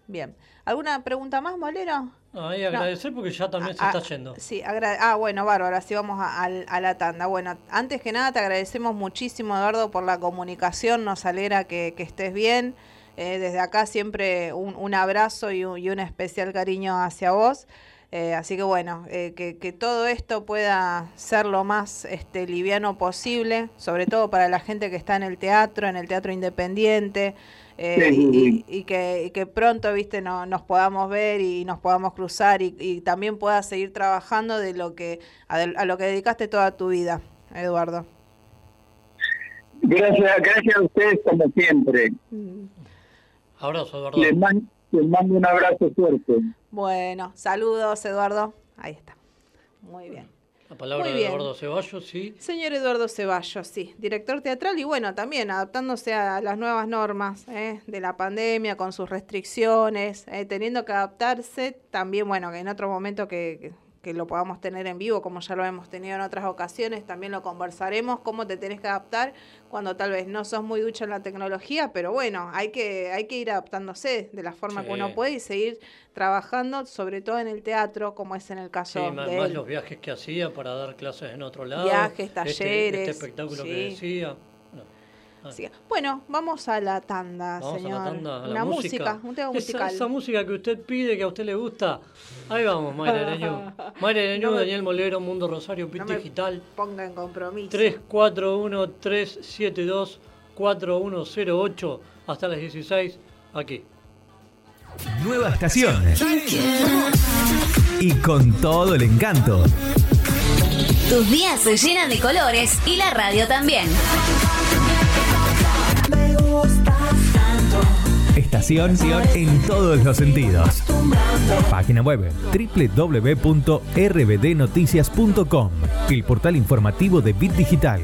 Bien. ¿Alguna pregunta más, Molero? Ahí agradecer porque ya también se está yendo. Sí, ah, bueno, bárbaro, así vamos a, al- a la tanda. Bueno, antes que nada te agradecemos muchísimo, Eduardo, por la comunicación, nos alegra que, que estés bien. Eh, desde acá siempre un, un abrazo y un, y un especial cariño hacia vos. Eh, así que bueno, eh, que, que todo esto pueda ser lo más este, liviano posible, sobre todo para la gente que está en el teatro, en el teatro independiente, eh, Sí, y, sí, y- y que, y que pronto, viste, no, nos podamos ver y nos podamos cruzar y, y también puedas seguir trabajando de lo que a, de- a lo que dedicaste toda tu vida, Eduardo. Gracias, gracias a ustedes como siempre. Abrazo, Eduardo. Les, les mando un abrazo fuerte. Bueno, saludos, Eduardo. Ahí está. Muy bien. La palabra de. Eduardo Ceballos, sí. Señor Eduardo Ceballos, sí, director teatral y bueno, también adaptándose a las nuevas normas ¿eh? de la pandemia, con sus restricciones, eh, teniendo que adaptarse, también bueno, que en otro momento que, que- que lo podamos tener en vivo, como ya lo hemos tenido en otras ocasiones, también lo conversaremos, cómo te tenés que adaptar cuando tal vez no sos muy ducho en la tecnología, pero bueno, hay que, hay que ir adaptándose de la forma que Sí. uno puede y seguir trabajando, sobre todo en el teatro, como es en el Sí, caso más, de más él. los viajes que hacía para dar clases en otro lado. Viajes, este- talleres, Este, espectáculo sí. que decía. No. Así que, bueno, vamos a la tanda, Vamos señor. a la tanda, a la Una música. música, un tema esa, musical. esa música que usted pide, que a usted le gusta. Ahí vamos, Mayra Leñú. Mayra Leñú, No Daniel Molero, Mundo Rosario, Pit No Digital. Ponga en compromiso. 341-372-4108 hasta las 16 aquí. Nueva estación. Y con todo el encanto. Tus días se llenan de colores y la radio también. Estación en todos los sentidos. Página web www.rbdnoticias.com, el portal informativo de Bit Digital.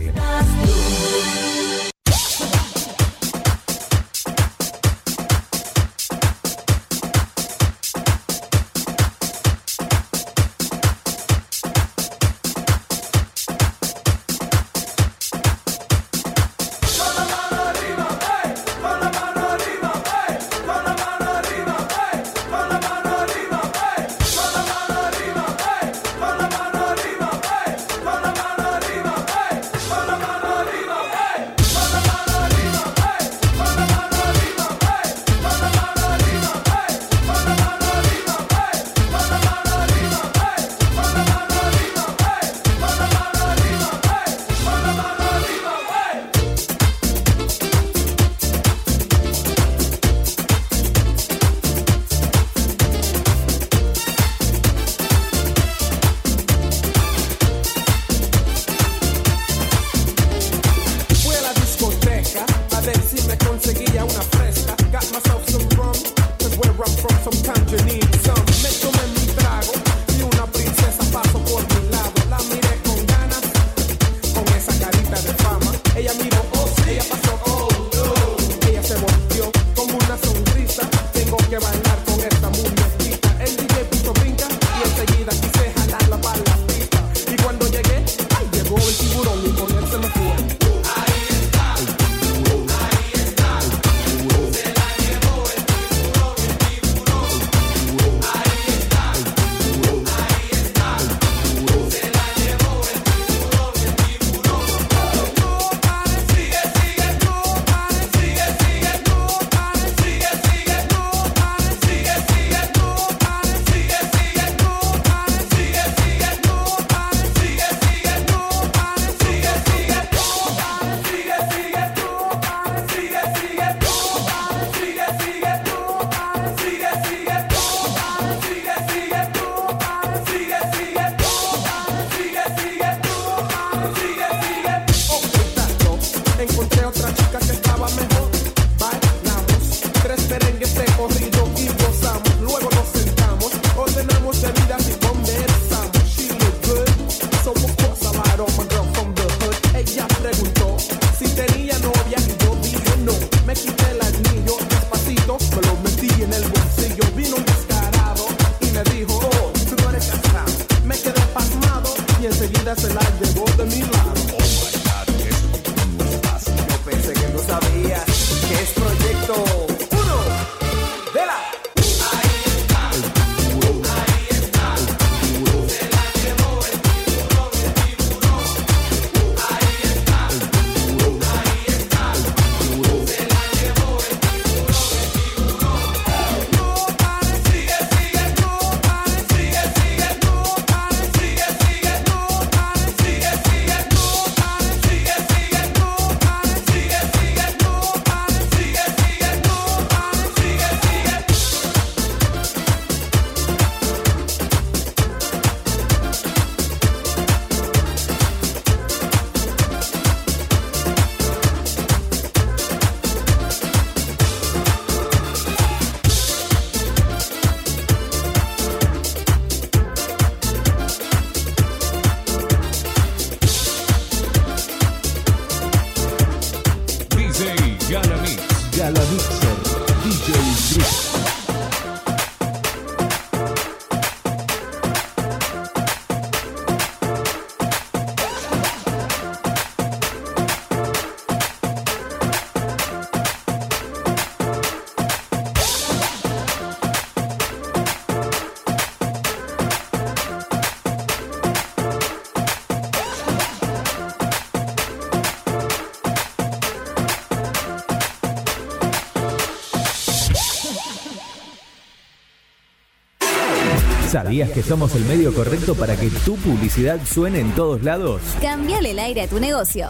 ¿Sabías que somos el medio correcto para que tu publicidad suene en todos lados? Cambiale el aire a tu negocio.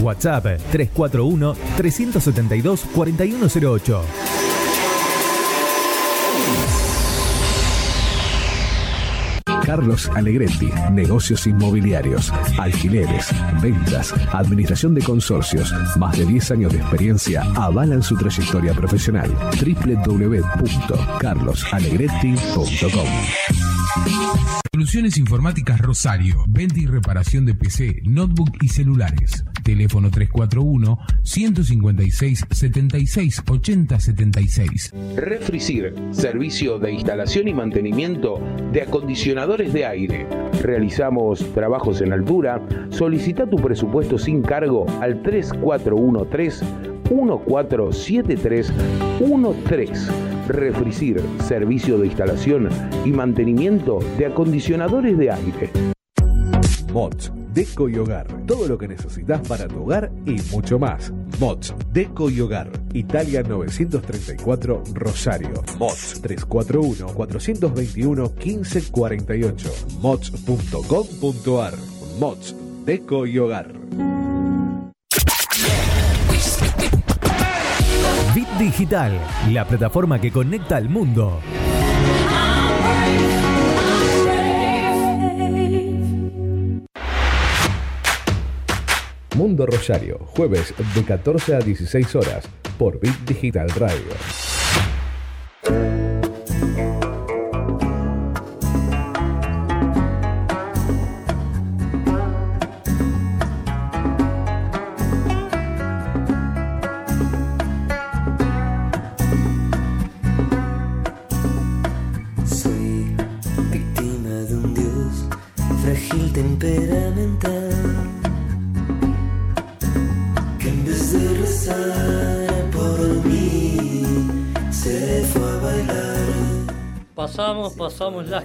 WhatsApp 341-372-4108. Carlos Alegretti, negocios inmobiliarios, alquileres, ventas, administración de consorcios, más de 10 años de experiencia avalan su trayectoria profesional. www.carlosalegretti.com Soluciones Informáticas Rosario. Venta y reparación de PC, notebook y celulares. Teléfono 341 156 76 80 76. Refricir, servicio de instalación y mantenimiento de acondicionadores de aire. Realizamos trabajos en altura. Solicita tu presupuesto sin cargo al 3413 147313. Refricir, servicio de instalación y mantenimiento de acondicionadores de aire. Mods, Deco y Hogar. Todo lo que necesitas para tu hogar y mucho más. Mods, Deco y Hogar. Italia 934 Rosario. Mods 341-421-1548. Mods.com.ar. Mods, Deco y Hogar. Bit Digital, la plataforma que conecta al mundo. Mundo Rosario, jueves de 14 a 16 horas por Bit Digital Radio.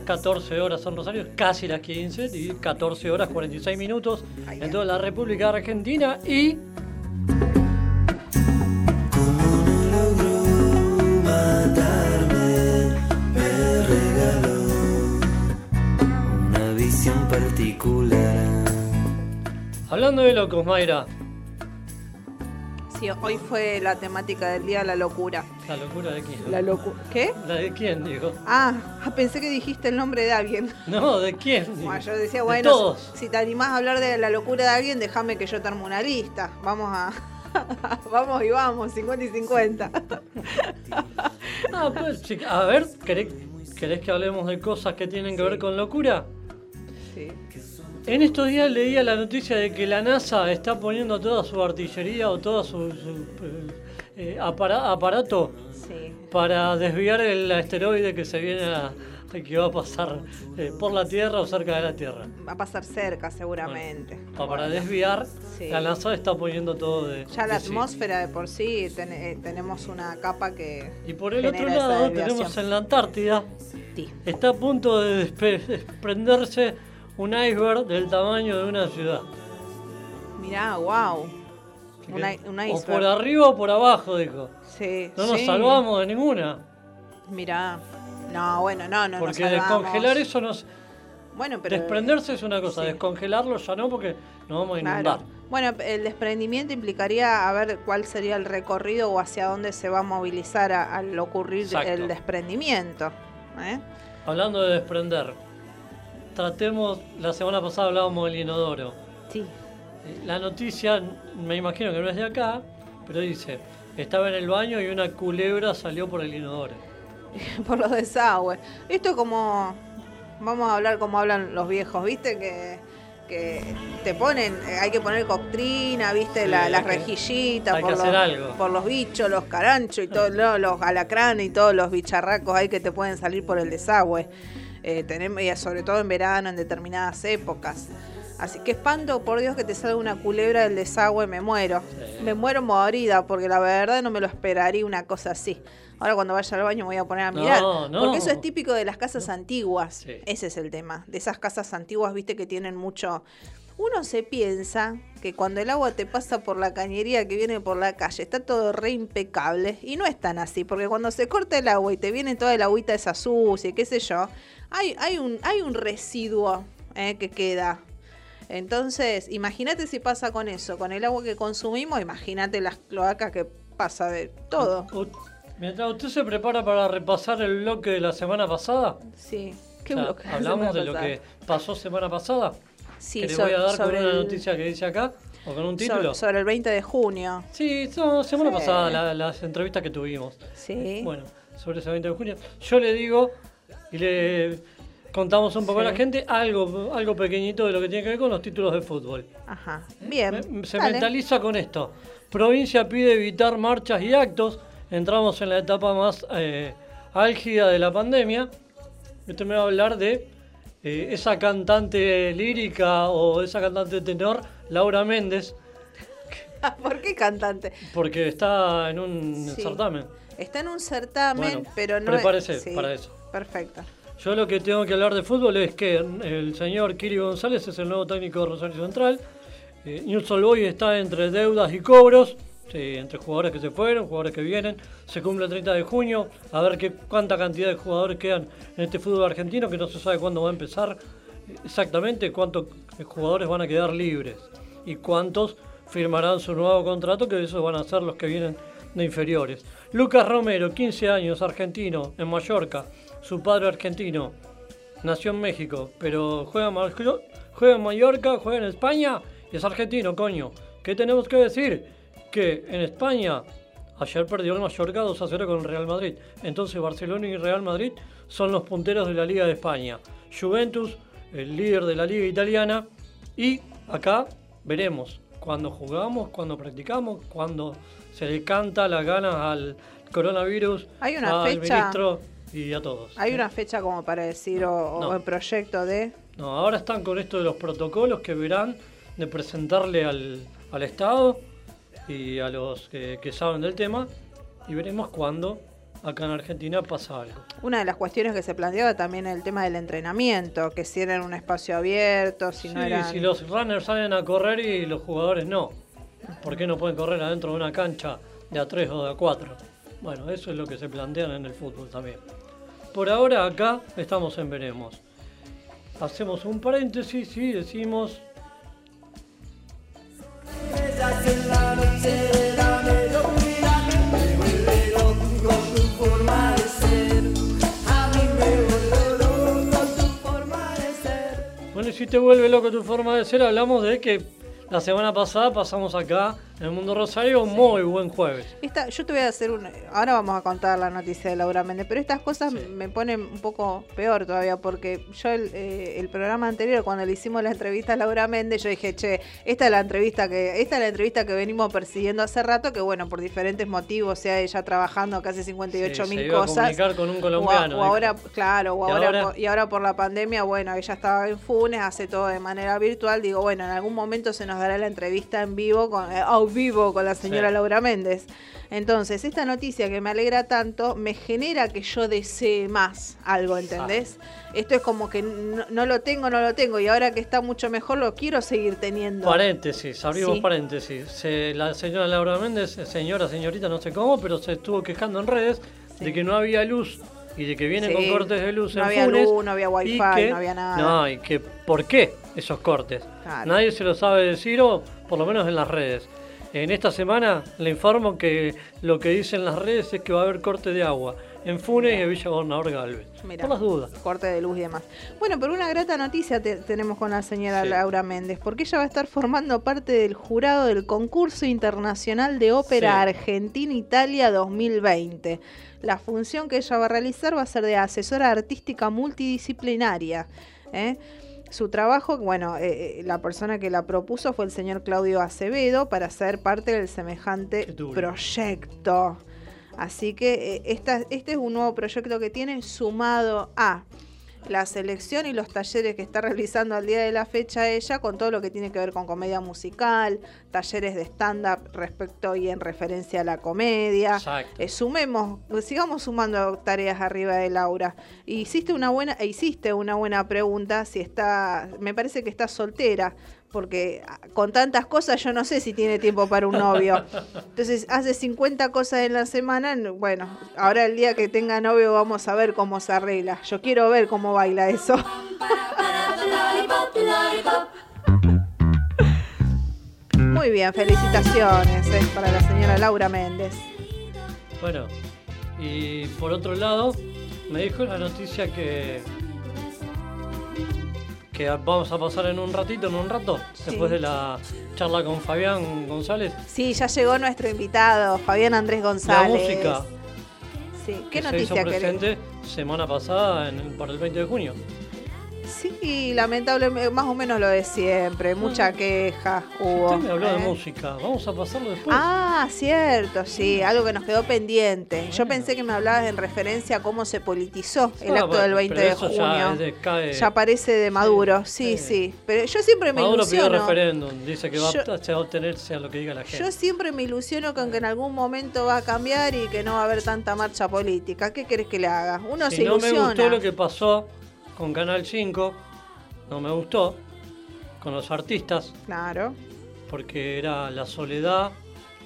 14 horas en Rosario, casi las 15, y 14 horas 46 minutos en toda la República Argentina y Matarme me regaló una visión particular. hablando de locos, Mayra, Sí, hoy fue la temática del día la locura. la locura de quién. La locura. ¿Qué? ¿La de quién, digo? Ah, ah, pensé que dijiste el nombre de alguien. No, ¿de quién? Bueno, yo decía, De bueno, todos. si te animás a hablar de la locura de alguien, déjame que yo te arme una lista. Vamos a. vamos y vamos, 50 y 50. Ah, pues, sí, a ver, ¿querés, querés que hablemos de cosas que tienen que ver con locura? Sí. En estos días leía la noticia de que la NASA está poniendo toda su artillería o todo su, su, eh, apara- aparato Sí. para desviar el asteroide que se viene a, que va a pasar eh, por la Tierra o cerca de la Tierra. Va a pasar cerca, seguramente. Pa- Para desviar, Sí. la NASA está poniendo todo de. Ya la de sí. atmósfera de por sí ten- eh, tenemos una capa que. Y por el otro lado tenemos en la Antártida, Sí. está a punto de desprenderse un iceberg del tamaño de una ciudad. Mirá, wow. Un o por arriba o por abajo, dijo. Sí. No nos sí. salvamos de ninguna. Mirá. No, bueno, no, no. porque nos descongelar eso nos. Bueno, pero. Desprenderse es una cosa, sí. descongelarlo ya no, porque nos vamos a inundar. Claro. Bueno, el desprendimiento implicaría a ver cuál sería el recorrido o hacia dónde se va a movilizar a- al ocurrir Exacto. el desprendimiento. ¿eh? Hablando de desprender, tratemos. La semana pasada hablábamos del inodoro. Sí. Eh, La noticia, me imagino que no es de acá, pero dice: estaba en el baño y una culebra salió por el inodoro. por los desagües. Esto como, vamos a hablar como hablan los viejos, ¿viste? Que, que te ponen, eh, hay que poner doctrina, ¿viste? Sí, La- las que- rejillitas, por, los, algo. por los bichos, los caranchos y todos los, los alacranes y todos los bicharracos ahí que te pueden salir por el desagüe. Eh, tenemos, sobre todo en verano, en determinadas épocas. Así que espanto, por Dios, que te salga una culebra del desagüe, me muero. Sí. Me muero morida, porque la verdad no me lo esperaría una cosa así. Ahora cuando vaya al baño me voy a poner a No, mirar. no. Porque eso es típico de las casas antiguas. Sí. Ese es el tema. De esas casas antiguas, viste, que tienen mucho... Uno se piensa que cuando el agua te pasa por la cañería que viene por la calle, está todo re impecable. Y no es tan así, porque cuando se corta el agua y te viene toda el agüita esa sucia, y qué sé yo, hay, hay, un, hay un residuo eh, que queda. Entonces, imagínate si pasa con eso, con el agua que consumimos, imagínate las cloacas que pasa de todo. Mientras usted se prepara para repasar el bloque de la semana pasada, Sí. ¿Qué o sea, bloque? hablamos de lo que pasó semana pasada. Sí, que le voy a dar con una el- noticia que dice acá, o con un so- título. sobre el 20 de junio. Sí, no, semana Sí. pasada, la- las entrevistas que tuvimos. Sí. Bueno, sobre ese 20 de junio. Yo le digo y le contamos un poco a la gente algo, algo pequeñito de lo que tiene que ver con los títulos de fútbol. Ajá. Bien. Se dale. mentaliza con esto. Provincia pide evitar marchas y actos. Entramos en la etapa más eh, álgida de la pandemia. Usted me va a hablar de eh, esa cantante lírica o esa cantante tenor, Laura Méndez, ¿Por qué cantante? porque está en un Sí. certamen. Está en un certamen, Bueno, pero no prepárese es... sí, para eso. Perfecto. Yo lo que tengo que hablar de fútbol es que el señor Kiri González es el nuevo técnico de Rosario Central. Eh, Newell's Old Boys está entre deudas y cobros, entre jugadores que se fueron, jugadores que vienen. Se cumple el 30 de junio, a ver qué, cuánta cantidad de jugadores quedan en este fútbol argentino, que no se sabe cuándo va a empezar exactamente cuántos jugadores van a quedar libres y cuántos firmarán su nuevo contrato, que esos van a ser los que vienen de inferiores. Lucas Romero, 15 años, argentino, en Mallorca. Su padre argentino, nació en México, pero juega juega en Mallorca, juega en España y es argentino, coño. ¿Qué tenemos que decir? Que en España ayer perdió el Mallorca 2 a 0 con el Real Madrid. Entonces Barcelona y Real Madrid son los punteros de la Liga de España. Juventus, el líder de la Liga Italiana. Y acá veremos cuando jugamos, cuando practicamos, cuando se le canta las ganas al coronavirus, Hay una al fecha- ministro y a todos. Hay una fecha como para decir o, o No. el proyecto de... No, ahora están con esto de los protocolos que verán de presentarle al, al Estado y a los que, que saben del tema y veremos cuándo acá en Argentina pasa algo. Una de las cuestiones que se planteaba también el tema del entrenamiento, que si era en un espacio abierto, si no Sí, era... si los runners salen a correr y los jugadores no. ¿Por qué no pueden correr adentro de una cancha de a 3 o de a 4? Bueno, eso es lo que se plantean en el fútbol también. Por ahora acá estamos en veremos. Hacemos un paréntesis y decimos Bueno, y si te vuelve loco tu forma de ser, hablamos de que la semana pasada pasamos acá el Mundo Rosario muy buen jueves. Esta, yo te voy a hacer un... Ahora vamos a contar la noticia de Laura Méndez, pero estas cosas me ponen un poco peor todavía, porque yo el, eh, el programa anterior, cuando le hicimos la entrevista a Laura Méndez, yo dije, che, esta es la entrevista que esta es la entrevista que venimos persiguiendo hace rato, que bueno, por diferentes motivos, sea ella trabajando casi 58 Sí, se mil iba a cosas. comunicar con un o a- colombiano, O, ahora, claro, o ¿Y ahora, y ahora por la pandemia, bueno, ella estaba en Funes, hace todo de manera virtual. Digo, bueno, en algún momento se nos dará la entrevista en vivo, con, eh, vivo con la señora Sí. Laura Méndez. Entonces, esta noticia que me alegra tanto me genera que yo desee más algo, ¿entendés? Esto es como que no, no lo tengo, no lo tengo, y ahora que está mucho mejor lo quiero seguir teniendo. Paréntesis, abrimos Sí. paréntesis. Se- la señora Laura Méndez, eh, señora, señorita, no sé cómo, pero se estuvo quejando en redes de que no había luz y de que vienen Sí, con cortes de luz no en había Funes luz, no había wifi, que- no había nada. No, y que ¿por qué esos cortes? Claro. Nadie se lo sabe decir o por lo menos en las redes. En esta semana le informo que lo que dicen las redes es que va a haber corte de agua en Funes y en Villa Gobernador Galvez. Mirá. Por las dudas. corte de luz y demás. Bueno, pero una grata noticia te- tenemos con la señora Sí. Laura Méndez, porque ella va a estar formando parte del jurado del concurso internacional de ópera Sí. Argentina-Italia 2020. La función que ella va a realizar va a ser de asesora artística multidisciplinaria. ¿eh? Su trabajo, bueno, eh, eh, la persona que la propuso fue el señor Claudio Acevedo para ser parte del semejante proyecto. Así que eh, esta- este es un nuevo proyecto que tiene sumado a la selección y los talleres que está realizando al día de la fecha ella con todo lo que tiene que ver con comedia musical, talleres de stand-up respecto y en referencia a la comedia. Eh, sumemos, sigamos sumando tareas arriba de Laura. Hiciste una buena, e hiciste una buena pregunta si está, me parece que está soltera, porque ah, con tantas cosas yo no sé si tiene tiempo para un novio. Entonces hace 50 cosas en la semana, bueno, ahora el día que tenga novio vamos a ver cómo se arregla. Yo quiero ver cómo baila eso. Muy bien, felicitaciones eh, para la señora Laura Méndez. Bueno, y por otro lado, me dijo la noticia que que vamos a pasar en un ratito, en un rato, después de la charla con Fabián González. Sí, ya llegó nuestro invitado, Fabián Andrés La González. música Sí, ¿qué que se hizo noticia querés? presente semana pasada en- para el 20 de junio. Sí, lamentablemente, más o menos lo de siempre, mucha queja hubo. Usted me habló de ¿eh? música, vamos a pasarlo después. Ah, cierto, sí, algo que nos quedó pendiente. Yo pensé que me hablabas en referencia a cómo se politizó el Ah, acto bueno, del 20 pero de eso junio. Ya, es de- cae- Ya parece de Maduro, sí, sí. Pero yo siempre me Maduro pidió ilusiono. referéndum, dice que va Yo- a se va a obtener sea lo que diga la gente. Yo siempre me ilusiono con que en algún momento va a cambiar y que no va a haber tanta marcha política. ¿Qué querés que le haga? Uno si se no me ilusiona. gustó lo que pasó con Canal 5, no me gustó, con los artistas, Claro. porque era la soledad,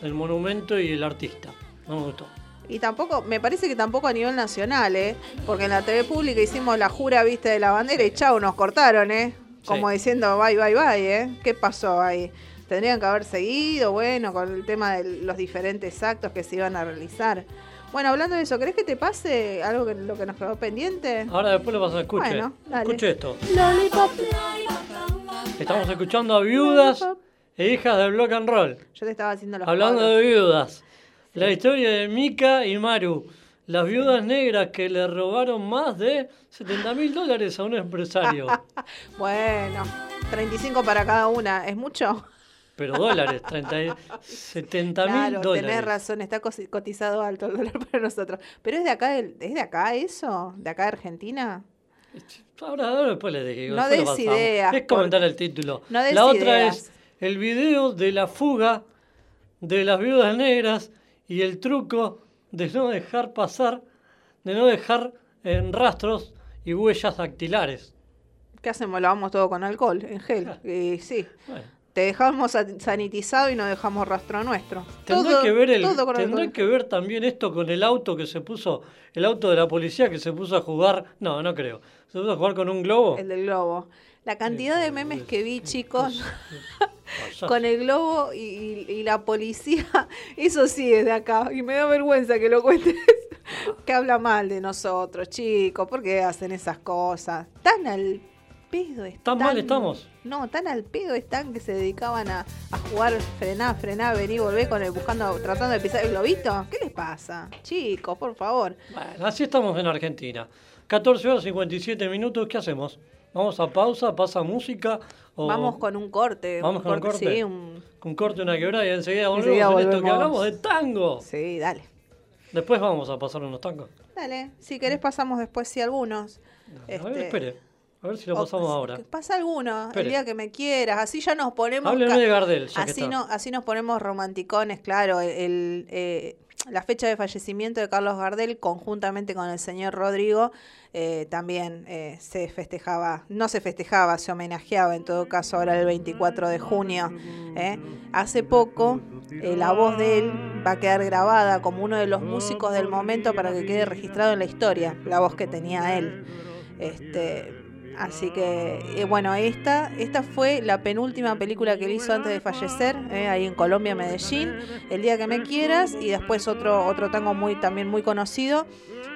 el monumento y el artista. No me gustó. Y tampoco, me parece que tampoco a nivel nacional, ¿eh? Porque en la TV pública hicimos la jura, viste, de la bandera y chau, nos cortaron, ¿eh? Como Sí. diciendo bye, bye, bye, ¿eh? ¿Qué pasó ahí? Tendrían que haber seguido, bueno, con el tema de los diferentes actos que se iban a realizar. Bueno, hablando de eso, ¿crees que te pase algo que lo que nos quedó pendiente? Ahora después lo vas a escuchar. Bueno, dale. Escuche esto. Lollipop. Estamos escuchando a Viudas e hijas del block and roll. Yo te estaba haciendo los Hablando cuadros. de viudas. La historia de Mika y Maru. Las viudas negras que le robaron más de 70 mil dólares a un empresario. Bueno, 35 para cada una, ¿es mucho? Pero dólares, 30, y- 70 mil Claro, dólares. tenés razón, está cotizado alto el dólar para nosotros. Pero es de acá, ¿es de acá eso? ¿De acá de Argentina? Ahora, ahora después les digo. No lo des ideas, Es comentar el título. No des la otra ideas. es el video de la fuga de las viudas negras y el truco de no dejar pasar, de no dejar en rastros y huellas dactilares. ¿Qué hacemos? Lavamos todo con alcohol, en gel. Y sí. Bueno. Te dejamos sa- sanitizado y no dejamos rastro nuestro. Tendrá Todo- que ver el, todo con tendrá alcohol. que ver también esto con el auto que se puso, el auto de la policía que se puso a jugar, no, no creo, se puso a jugar con un globo. El del globo. La cantidad de memes que vi, chicos, con el globo y, y- y la policía, eso sí es de acá. Y me da vergüenza que lo cuentes. que habla mal de nosotros, chicos. ¿Por qué hacen esas cosas? Tan al pedo están. ¿Tan mal estamos? No, tan al pedo están que se dedicaban a, a jugar frená, frená, vení, volvé con el buscando, tratando de pisar el globito. ¿Qué les pasa? Chicos, por favor. Bueno, así estamos en Argentina. 14 horas 57 minutos, ¿qué hacemos? ¿Vamos a pausa? ¿Pasa música? O Vamos con un corte. ¿Vamos con un corte? Sí, un... un corte, una quebrada y enseguida volvemos Enseguida en esto que volvemos. hablamos de tango. Sí, dale. Después vamos a pasar unos tangos. Dale, si querés pasamos después sí algunos. A ver, Este, espere. A ver si lo pasamos ahora. Pasa alguno, Espere. el día que me quieras. Así ya nos ponemos. Hábleme ca- de Gardel, ya así, no, así nos ponemos romanticones, claro. El, el, eh, la fecha de fallecimiento de Carlos Gardel, conjuntamente con el señor Rodrigo, eh, también eh, se festejaba. No se festejaba, se homenajeaba en todo caso ahora el 24 de junio. ¿eh? Hace poco, la voz de él va a quedar grabada como uno de los músicos del momento para que quede registrado en la historia, la voz que tenía él. Este, así que, eh, bueno, esta, esta fue la penúltima película que él hizo antes de fallecer, eh, ahí en Colombia, Medellín, El día que me quieras, y después otro, otro tango muy, también muy conocido,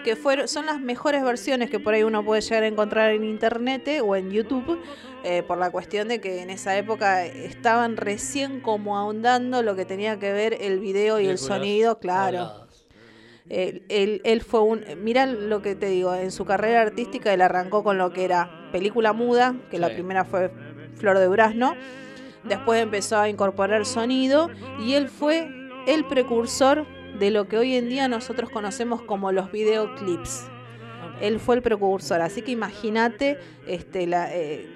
que fueron, son las mejores versiones que por ahí uno puede llegar a encontrar en internet eh, o en YouTube, eh, por la cuestión de que en esa época estaban recién como ahondando lo que tenía que ver el video y el sonido, claro. Él, él, él fue un. Mira lo que te digo, en su carrera artística él arrancó con lo que era película muda, que la primera fue Flor de Durazno. Después empezó a incorporar sonido y él fue el precursor de lo que hoy en día nosotros conocemos como los videoclips. Él fue el precursor, así que imagínate este, la, eh,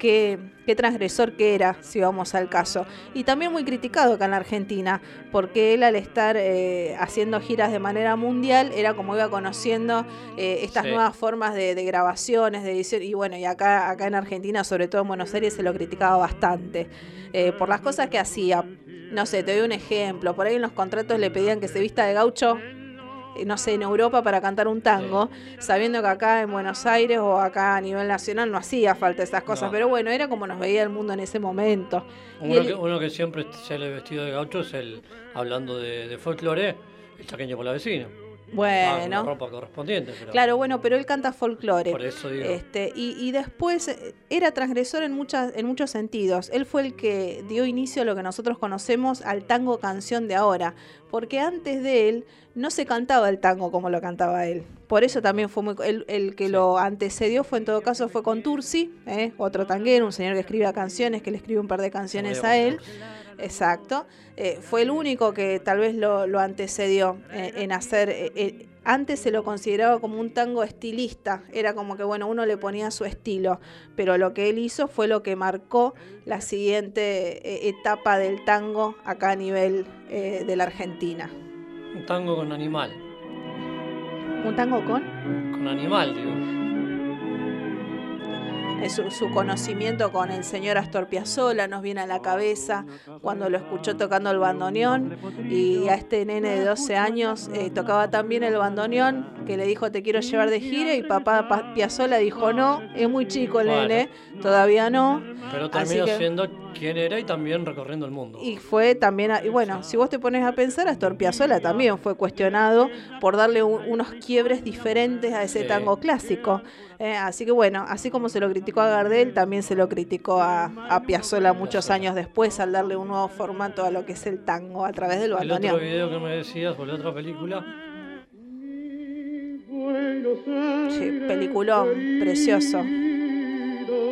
qué, qué transgresor que era, si vamos al caso. Y también muy criticado acá en la Argentina, porque él al estar eh, haciendo giras de manera mundial, era como iba conociendo eh, estas Sí. nuevas formas de, de grabaciones, de edición, y bueno, y acá, acá en Argentina, sobre todo en Buenos Aires, se lo criticaba bastante, eh, por las cosas que hacía. No sé, te doy un ejemplo, por ahí en los contratos le pedían que se vista de gaucho no sé, en Europa para cantar un tango, sabiendo que acá en Buenos Aires o acá a nivel nacional no hacía falta esas cosas, No. pero bueno, era como nos veía el mundo en ese momento. Uno él- que, uno que siempre sale vestido de gaucho es el, hablando de, de folclore, el chaqueño por la vecina. Ah, la bueno, ropa correspondiente. Pero claro, bueno, pero él canta folclore. Por eso digo. Este, y, y después eh, era transgresor en, muchas, en muchos sentidos. Él fue el que dio inicio a lo que nosotros conocemos al tango canción de ahora, porque antes de él no se cantaba el tango como lo cantaba él. Por eso también fue muy, el, el que lo antecedió fue en todo caso fue con Tursi, ¿eh? otro tanguero, un señor que escribía canciones, que le escribe un par de canciones a él. Exacto. Eh, fue el único que tal vez lo, lo antecedió eh, en hacer. eh, antes se lo consideraba como un tango estilista, era como que bueno, uno le ponía su estilo, pero lo que él hizo fue lo que marcó la siguiente etapa del tango acá a nivel de la Argentina. Un tango con animal. ¿Un tango con? Con animal, digo. Eh, Su, su conocimiento con el señor Astor Piazzolla nos viene a la cabeza cuando lo escuchó tocando el bandoneón y a este nene de 12 años eh, tocaba también el bandoneón que le dijo te quiero llevar de gira y papá Pa- Piazzolla dijo no, es muy chico el Bueno. nene, todavía no. Pero terminó que- siendo quien era y también recorriendo el mundo. y fue también, a- y bueno, si vos te pones a pensar, Astor Piazzolla también fue cuestionado por darle un- unos quiebres diferentes a ese Sí. tango clásico. Eh, así que bueno, así como se lo criticó a Gardel, también se lo criticó a, a Piazzolla muchos años después al darle un nuevo formato a lo que es el tango a través del El otro bandoneón. video que me decías, o la otra película, Sí, peliculón, precioso.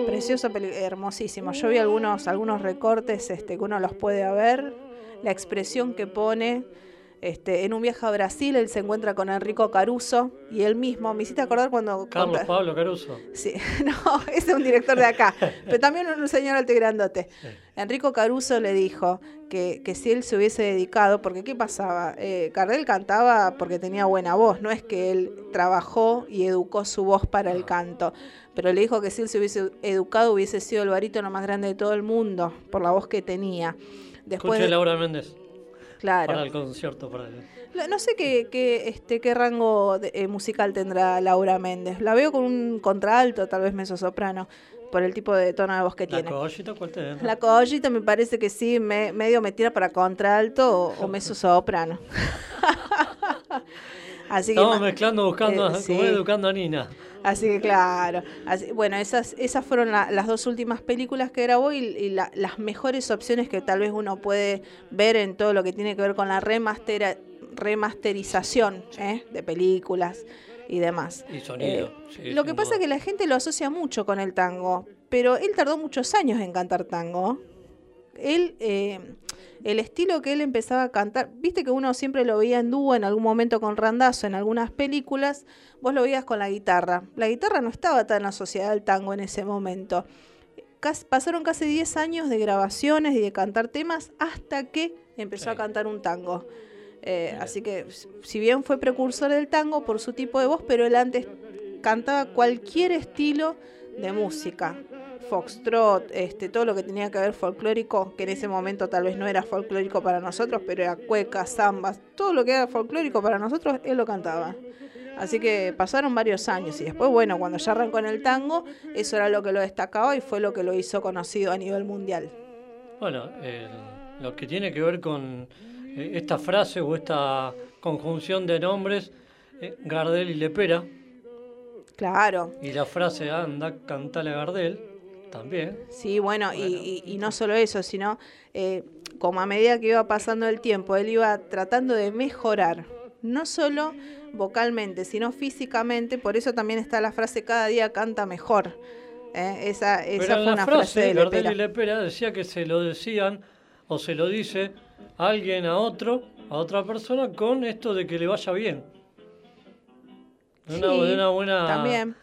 Precioso, peli- hermosísimo. Yo vi algunos, algunos recortes este, que uno los puede ver. La expresión que pone. Este, en un viaje a Brasil, él se encuentra con Enrico Caruso y él mismo. Me hiciste acordar cuando. Carlos Pablo Caruso. Sí, no, ese es un director de acá, pero también un señor alto y grandote. Enrico Caruso le dijo que, que si él se hubiese dedicado, porque ¿qué pasaba? Eh, Gardel cantaba porque tenía buena voz, no es que él trabajó y educó su voz para el canto, pero le dijo que si él se hubiese educado hubiese sido el barítono más grande de todo el mundo, por la voz que tenía. Después, Escuché de- Laura Méndez claro. para el concierto. Para el... No sé qué, qué, este, qué rango de- eh, musical tendrá Laura Méndez. La veo con un contralto, tal vez mezzosoprano, por el tipo de tono de voz que ¿La tiene. cogollita cuál te La cogollita me parece que sí, me- medio me tira para contralto o, o mezzosoprano. Así que, Estamos ma- mezclando, buscando, eh, sí. educando a Nina. Así que claro. Así- bueno, esas, esas fueron la- las dos últimas películas que grabó y, y la- las mejores opciones que tal vez uno puede ver en todo lo que tiene que ver con la remastera- remasterización ¿eh? de películas y demás. Y sonido. Eh, sí, lo que pasa es que la gente lo asocia mucho con el tango, pero él tardó muchos años en cantar tango. Él, eh, el estilo que él empezaba a cantar, viste que uno siempre lo veía en dúo en algún momento con Randazo en algunas películas, vos lo veías con la guitarra. La guitarra no estaba tan asociada al tango en ese momento. Pasaron casi 10 años de grabaciones y de cantar temas hasta que empezó a cantar un tango. Eh, así que, si bien fue precursor del tango por su tipo de voz, pero él antes cantaba cualquier estilo de música. Foxtrot, este, todo lo que tenía que ver folclórico, que en ese momento tal vez no era folclórico para nosotros, pero era cueca, zambas, todo lo que era folclórico para nosotros, él lo cantaba. Así que pasaron varios años y después, bueno, cuando ya arrancó en el tango, eso era lo que lo destacaba y fue lo que lo hizo conocido a nivel mundial. Bueno, lo que tiene que ver con eh, esta frase o esta conjunción de nombres, eh, Gardel y Lepera, Claro, y la frase anda, cantale a Gardel, también. Sí, bueno, Y, y- y no solo eso, sino eh, como a medida que iba pasando el tiempo, él iba tratando de mejorar, no solo vocalmente, sino físicamente, por eso también está la frase cada día canta mejor. ¿eh? Esa, esa Pero fue una frase frase, de Lepera. decía que se lo decían o se lo dice alguien a otro, a otra persona, con esto de que le vaya bien. Una, Sí, de una buena... También.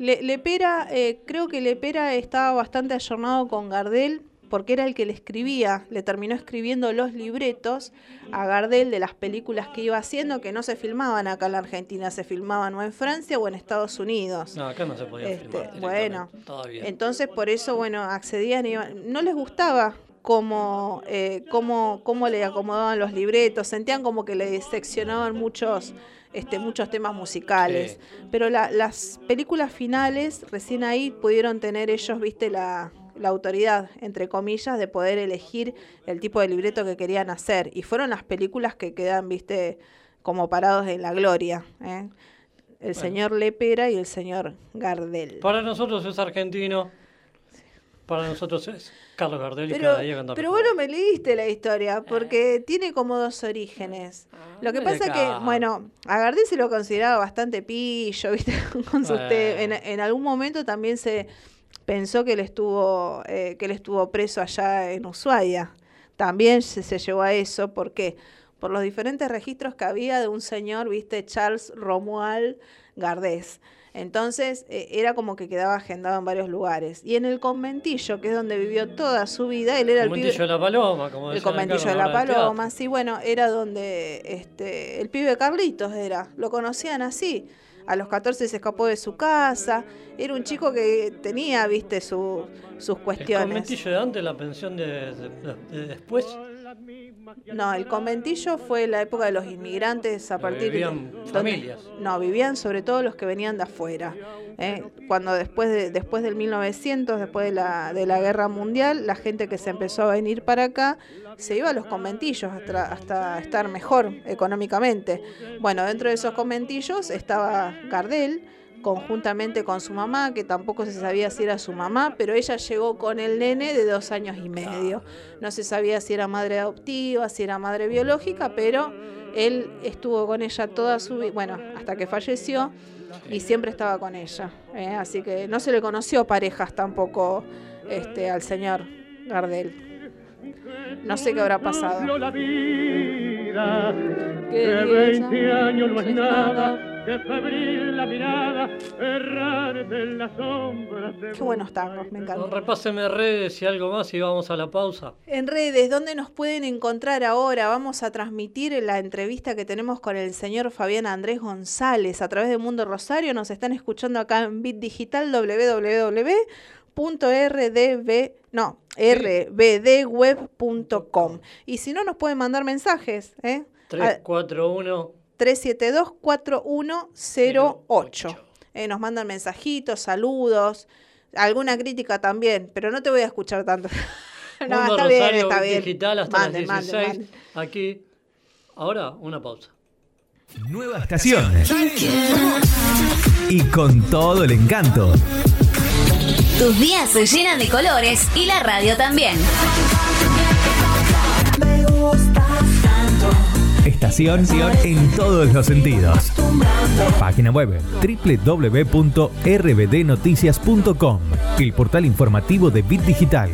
Le- Lepera, eh, creo que Lepera estaba bastante ayornado con Gardel porque era el que le escribía, le terminó escribiendo los libretos a Gardel de las películas que iba haciendo que no se filmaban acá en la Argentina, se filmaban o en Francia o en Estados Unidos. No, acá no se podía Este, filmar bueno, todavía. Entonces, por eso, bueno, accedían y iban- no les gustaba cómo, eh, cómo, cómo le acomodaban los libretos, sentían como que le seccionaban muchos, este, muchos temas musicales. Pero la- las películas finales, recién ahí pudieron tener ellos, viste, la, la autoridad, entre comillas, de poder elegir el tipo de libreto que querían hacer. Y fueron las películas que quedan, viste, como parados en la gloria. ¿eh? El señor Lepera y el señor Gardel. Para nosotros es argentino, para nosotros es Carlos Gardel y Pero, cada día canta pero mejor. vos no me leíste la historia, porque tiene como dos orígenes. Lo que pasa acá. que, bueno, a Gardel se lo consideraba bastante pillo, ¿viste? Con sus Bueno. en algún momento también se pensó que él estuvo, eh, que él estuvo preso allá en Ushuaia. También se, se llevó a eso, ¿por qué? Por los diferentes registros que había de un señor, ¿viste? Charles Romuald Gardés. Entonces eh, era como que quedaba agendado en varios lugares. Y en el conventillo, que es donde vivió toda su vida, él era el, Conventillo pibe- de la Paloma, como el conventillo de la Paloma, sí, bueno, era donde este, el pibe Carlitos era, lo conocían así. A los 14 se escapó de su casa, era un chico que tenía, viste, su- sus El cuestiones. conventillo de antes, la pensión de, de- de después. No, el conventillo fue la época de los inmigrantes a partir vivían de donde- familias. No, vivían sobre todo los que venían de afuera. ¿eh? Cuando después de, después del 1900, después de la, de la guerra mundial, la gente que se empezó a venir para acá se iba a los conventillos hasta, hasta estar mejor económicamente. Bueno, dentro de esos conventillos estaba Gardel conjuntamente con su mamá, que tampoco se sabía si era su mamá, pero ella llegó con el nene de dos años y medio. No se sabía si era madre adoptiva, si era madre biológica, pero él estuvo con ella toda su vida, bueno, hasta que falleció, y siempre estaba con ella. ¿eh? Así que no se le conoció parejas tampoco este, al señor Gardel. No sé qué habrá pasado. la vida, Que que 20 años no es nada. Que febril la mirada, errarte en las sombras de Qué buenos tangos, me encantan. Repáseme redes y algo más y vamos a la pausa. En redes, ¿dónde nos pueden encontrar ahora? Vamos a transmitir la entrevista que tenemos con el señor Fabián Andrés González a través de Mundo Rosario. Nos están escuchando acá en Bit Digital www.rdb no, rbdweb.com. Y si no, nos pueden mandar mensajes, ¿eh? A- 341. 372-4108. Eh, nos mandan mensajitos, saludos, alguna crítica también, pero no te voy a escuchar tanto. no, Mundo está bien, está bien. Digital hasta Manden, las manden, 16. manden. Aquí. Ahora, una pausa. Nueva estación. Y con todo el encanto. Tus días se llenan de colores y la radio también. En todos los sentidos. Página web www.rbdnoticias.com, el portal informativo de Bit Digital.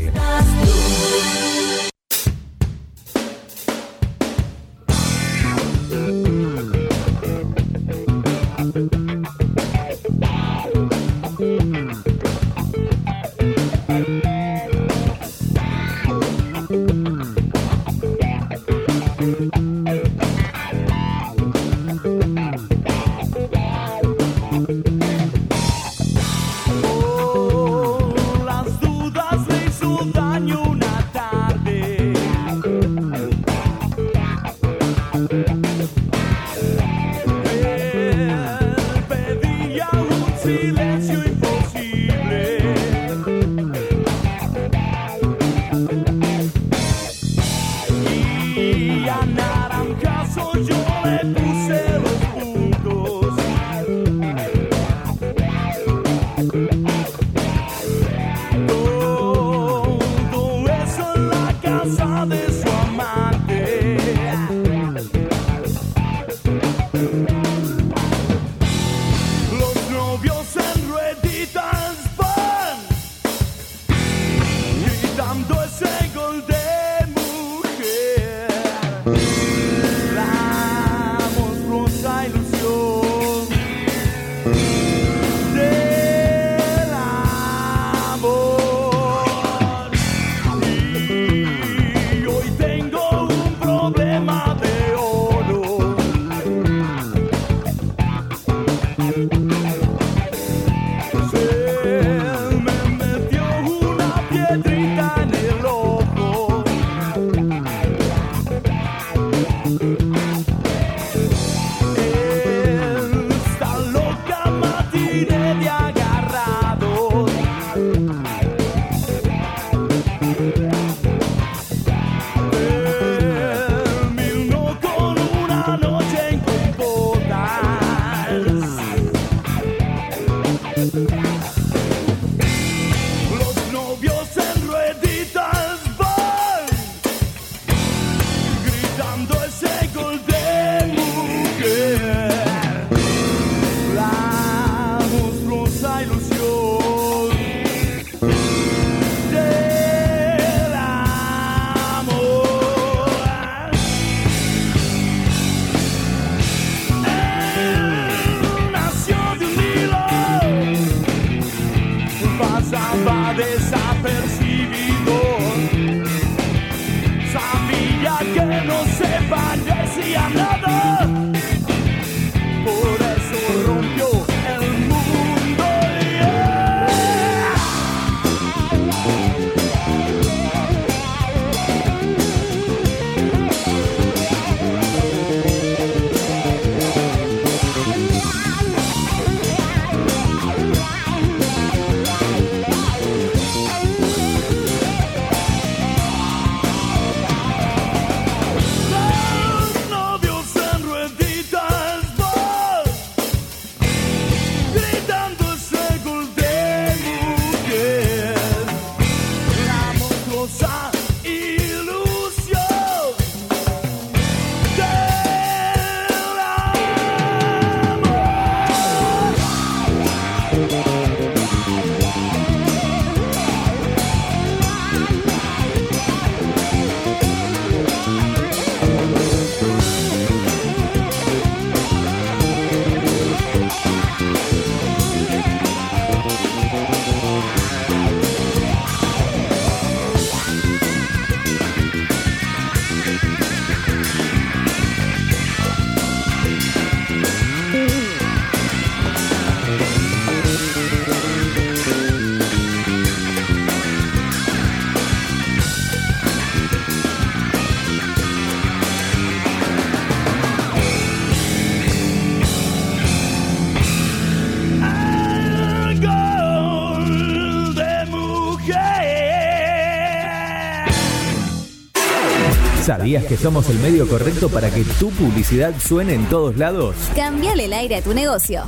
¿Sabías que somos el medio correcto para que tu publicidad suene en todos lados? Cambiale el aire a tu negocio.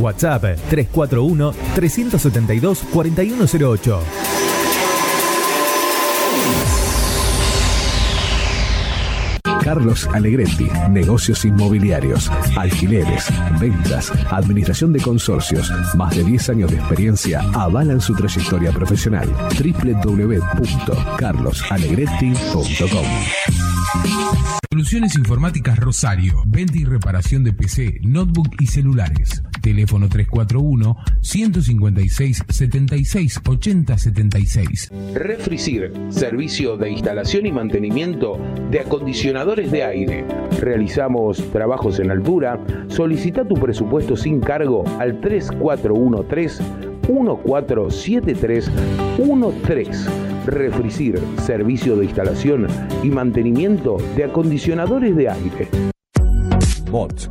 WhatsApp 341-372-4108. Carlos Alegretti, negocios inmobiliarios, alquileres, ventas, administración de consorcios, más de 10 años de experiencia avalan su trayectoria profesional. www.carlosalegretti.com Soluciones Informáticas Rosario. Venta y reparación de PC, notebook y celulares. Teléfono 341 156 76 80 76. Refricir, servicio de instalación y mantenimiento de acondicionadores de aire. Realizamos trabajos en altura. Solicita tu presupuesto sin cargo al 3413 147313. Refricir, servicio de instalación y mantenimiento de acondicionadores de aire. Mods,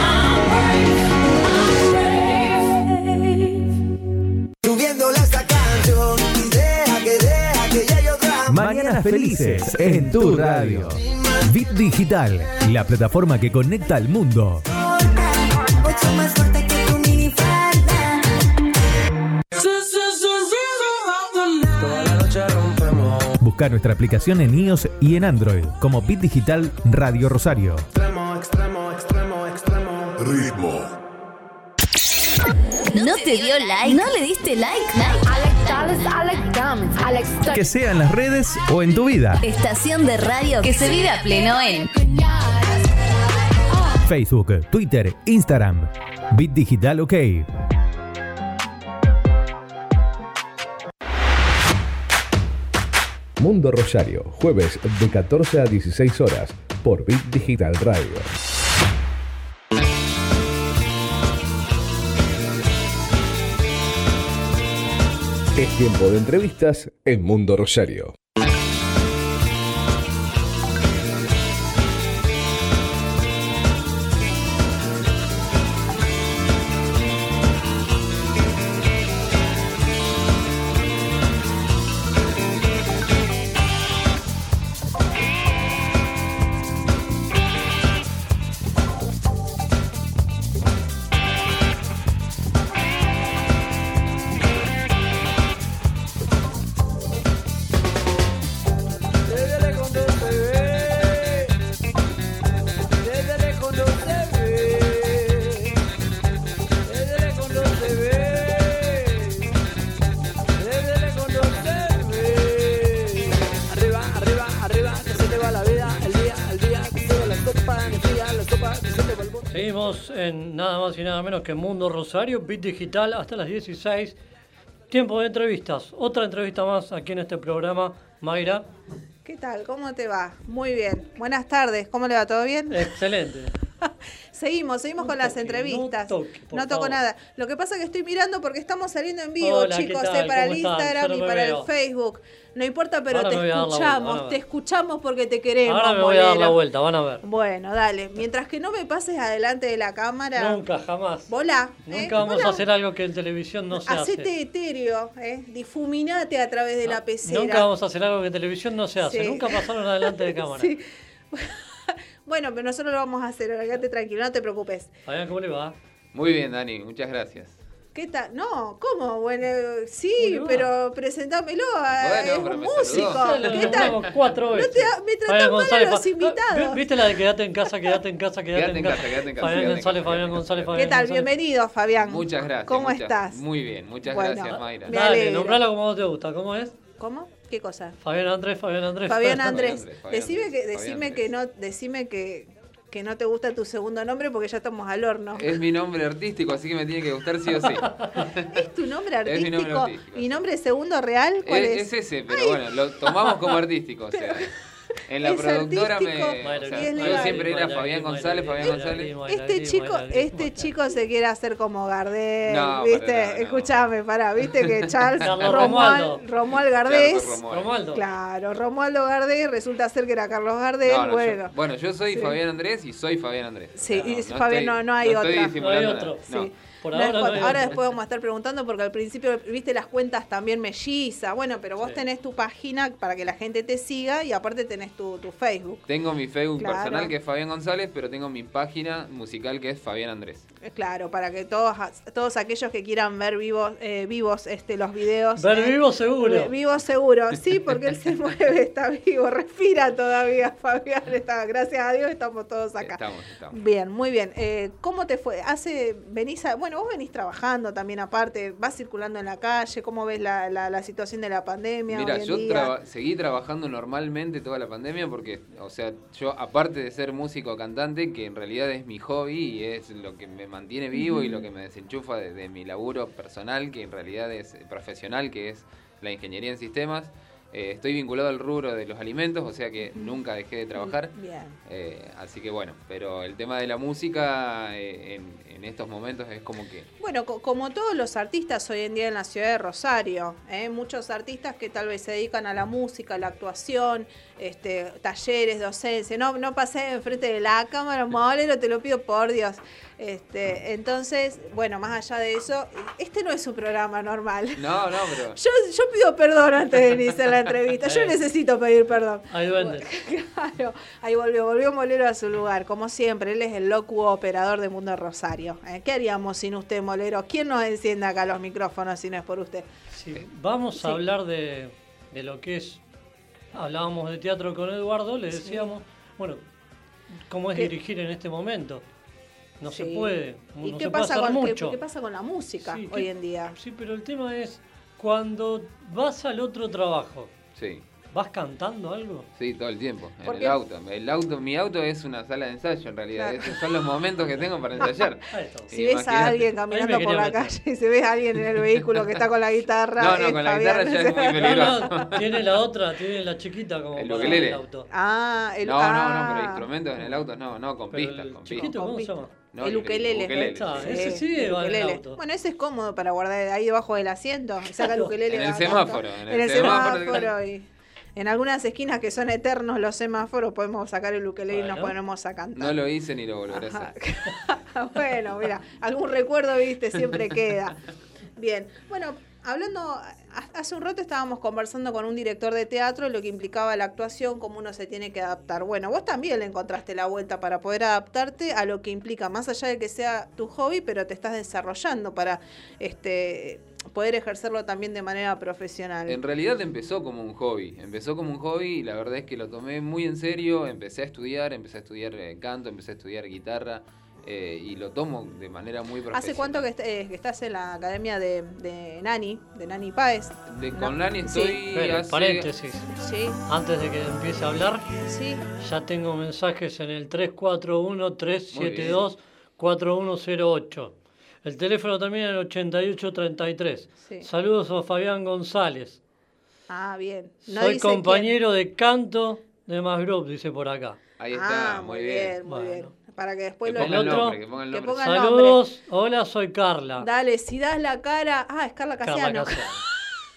Mañanas felices en tu radio. Bit Digital, la plataforma que conecta al mundo. Busca nuestra aplicación en iOS y en Android como Bit Digital Radio Rosario. Extremo, extremo, extremo, extremo. Ritmo. ¿No te dio like? ¿No le diste like? Que sea en las redes o en tu vida. Estación de radio que se vive a pleno en Facebook, Twitter, Instagram. Bit Digital OK. Mundo Rosario, jueves de 14 a 16 horas por Bit Digital Radio. Tiempo de entrevistas en Mundo Rosario. Que Mundo Rosario, Bit Digital, hasta las 16. Tiempo de entrevistas. Otra entrevista más aquí en este programa. Mayra, ¿Qué tal? ¿Cómo te va? Muy bien. Buenas tardes. ¿Cómo le va? ¿Todo bien? excelente. Seguimos, seguimos con las entrevistas. no toque, por no toco favor. nada. Lo que pasa es que estoy mirando porque estamos saliendo en vivo, Hola, ¿qué chicos, eh, para el. Instagram no y para veo. el Facebook. No importa, pero te vuelta, escuchamos, te escuchamos porque te queremos. Ahora me voy a dar la vuelta, van a ver. Bueno, dale. Mientras que no me pases adelante de la cámara. Nunca, jamás. Volá. ¿eh? Nunca vamos Volá. a hacer algo que en televisión no se Hacete hace. etéreo, ¿eh? difuminate a través de la pecera. Nunca vamos a hacer algo que en televisión no se hace. Sí. Nunca pasaron adelante de cámara. Sí. Bueno, pero nosotros lo vamos a hacer, ahora quédate tranquilo, no te preocupes. Fabián, ¿cómo le va? Muy bien, Dani, muchas gracias. ¿Qué tal? No, ¿cómo? Bueno, sí, pero presentámelo. Bueno, es pero un músico. ¿Qué tal? cuatro No veces. te, me mal a González, los invitados. ¿Viste la de quédate en casa, quédate en casa, quédate, en casa, quédate en casa, Fabián González, casa. Fabián González, Fabián ¿Qué tal? González. Bienvenido, Fabián. Muchas gracias. ¿Cómo muchas- estás? Muy bien, muchas Bueno. gracias, Mayra. Me Dale, alegro. nombrala como vos te gusta. ¿Cómo es? ¿Cómo? ¿Qué cosa? Fabián Andrés, Fabián Andrés. Fabián Andrés. Andrés, Fabián Decime Andrés, que, decime Andrés. que no, decime que, que no te gusta tu segundo nombre porque ya estamos al horno. Es mi nombre artístico, así que me tiene que gustar sí o sí. ¿Es tu nombre Es mi artístico? nombre artístico, ¿Y nombre segundo real? ¿Cuál es, es? es ese, pero bueno, lo tomamos como artístico. O sea, en la Es productora artístico me. o y sea, es yo legal. siempre era Fabián González, Fabián González. Este chico, este chico se quiere hacer como Gardel, No, ¿viste? nada, no. Escuchame, pará, ¿viste que Charles Romualdo. Romuald Gardés? Romualdo. Claro, Romualdo Gardés resulta ser que era Carlos Gardel, No, no, bueno. yo, bueno, yo soy Sí. Fabián Andrés y soy Fabián Andrés. Sí, y no Fabián, estoy- no- no hay otra. No hay otro. no. Sí. Por ahora no después vamos a estar preguntando porque al principio viste las cuentas también mellizas. Bueno, pero vos Sí. tenés tu página para que la gente te siga y aparte tenés tu, tu Facebook. Tengo mi Facebook Claro. personal que es Fabián González, pero tengo mi página musical que es Fabián Andrés. Eh, Claro, para que todos todos aquellos que quieran ver vivos eh, vivos este los videos. Ver eh, vivo seguro. Vivo seguro, sí, porque él se mueve, está vivo, respira todavía, Fabián. Está, gracias a Dios estamos todos acá. Estamos, estamos. Bien, muy bien. Eh, ¿Cómo te fue? Hace, venís a- bueno, vos venís trabajando también aparte, vas circulando en la calle, ¿cómo ves la, la, la situación de la pandemia? Mira, yo traba- seguí trabajando normalmente toda la pandemia porque, o sea, yo aparte de ser músico cantante, que en realidad es mi hobby y es lo que me mantiene vivo y lo que me desenchufa de, de mi laburo personal, que en realidad es profesional, que es la ingeniería en sistemas, eh, estoy vinculado al rubro de los alimentos, o sea que nunca dejé de trabajar. Bien. Eh, así que bueno, pero el tema de la música eh, en, en estos momentos es como que Bueno, co- como todos los artistas hoy en día en la ciudad de Rosario, ¿eh? muchos artistas que tal vez se dedican a la música, a la actuación, este, talleres, docencia. No, no pasé enfrente de la cámara, Molero, te lo pido por Dios. Este, entonces, bueno, más allá de eso, este no es un programa normal. No, no, pero Yo, yo pido perdón antes de iniciar la entrevista. Yo necesito pedir perdón. Ahí duendes. Claro, ahí volvió, volvió Molero a su lugar, como siempre, él es el locuo operador de Mundo Rosario. ¿eh? ¿Qué haríamos sin usted, Molero? ¿Quién nos enciende acá los micrófonos si no es por usted? Sí, vamos Sí. a hablar de, de lo que es. Hablábamos de teatro con Eduardo, le decíamos, bueno, cómo es ¿Qué? dirigir en este momento. No se puede. ¿Y no qué se puede pasa, hacer con, qué- mucho. qué pasa con la música Sí, hoy ¿qué- en día? Sí, pero el tema es cuando vas al otro trabajo, sí. ¿Vas cantando algo? Sí, todo el tiempo, en ¿Por el auto. El auto, mi auto es una sala de ensayo en realidad. Claro. Esos son los momentos que tengo para ensayar. Si ves a alguien caminando por la meter. calle y si ves a alguien en el vehículo que está con la guitarra. No, no, con la guitarra ya es muy No, peligroso. no, tiene la otra, tiene la chiquita como El para ukelele. el auto. Ah, el No, no, no, pero ah. instrumentos en el auto no, no, con Pero pistas, el con chiquito, pistas. ¿cómo se Con llama? No, el ukelele. ukelele, Está, sí. ese sí el ukelele. auto. Bueno, ese es cómodo para guardar ahí debajo del asiento. Saca el ukelele. En el semáforo, en el semáforo. semáforo. y en algunas esquinas que son eternos los semáforos podemos sacar el ukelele y nos Bueno. ponemos a cantar. No lo hice ni lo volveré a hacer. bueno, mira, algún recuerdo, viste, siempre queda. Bien, bueno, hablando, ha- hace un rato estábamos conversando con un director de teatro lo que implicaba la actuación, cómo uno se tiene que adaptar. Bueno, vos también le encontraste la vuelta para poder adaptarte a lo que implica, más allá de que sea tu hobby, pero te estás desarrollando para este poder ejercerlo también de manera profesional. En realidad empezó como un hobby, empezó como un hobby y la verdad es que lo tomé muy en serio, empecé a estudiar, empecé a estudiar eh, canto, empecé a estudiar guitarra eh, y lo tomo de manera muy profesional. ¿Hace cuánto que, est- eh, que estás en la academia de, de Nani, de Nani Páez? De, No, con Lani sí. estoy hace... paréntesis. Sí, Antes de que empiece a hablar, sí. ya tengo mensajes en el 4108. El teléfono también es el 8833. Sí. Saludos a Fabián González. Ah, bien. No Soy compañero de canto de Más Group, dice por acá. Ahí quién. está, Ah, muy bien. muy bien. Para que después Que lo ponga el otro- nombre, que ponga el que nombre. Saludos, hola, soy Carla. Dale, si das la cara. Ah, es Carla Carla Casiano. Casiano.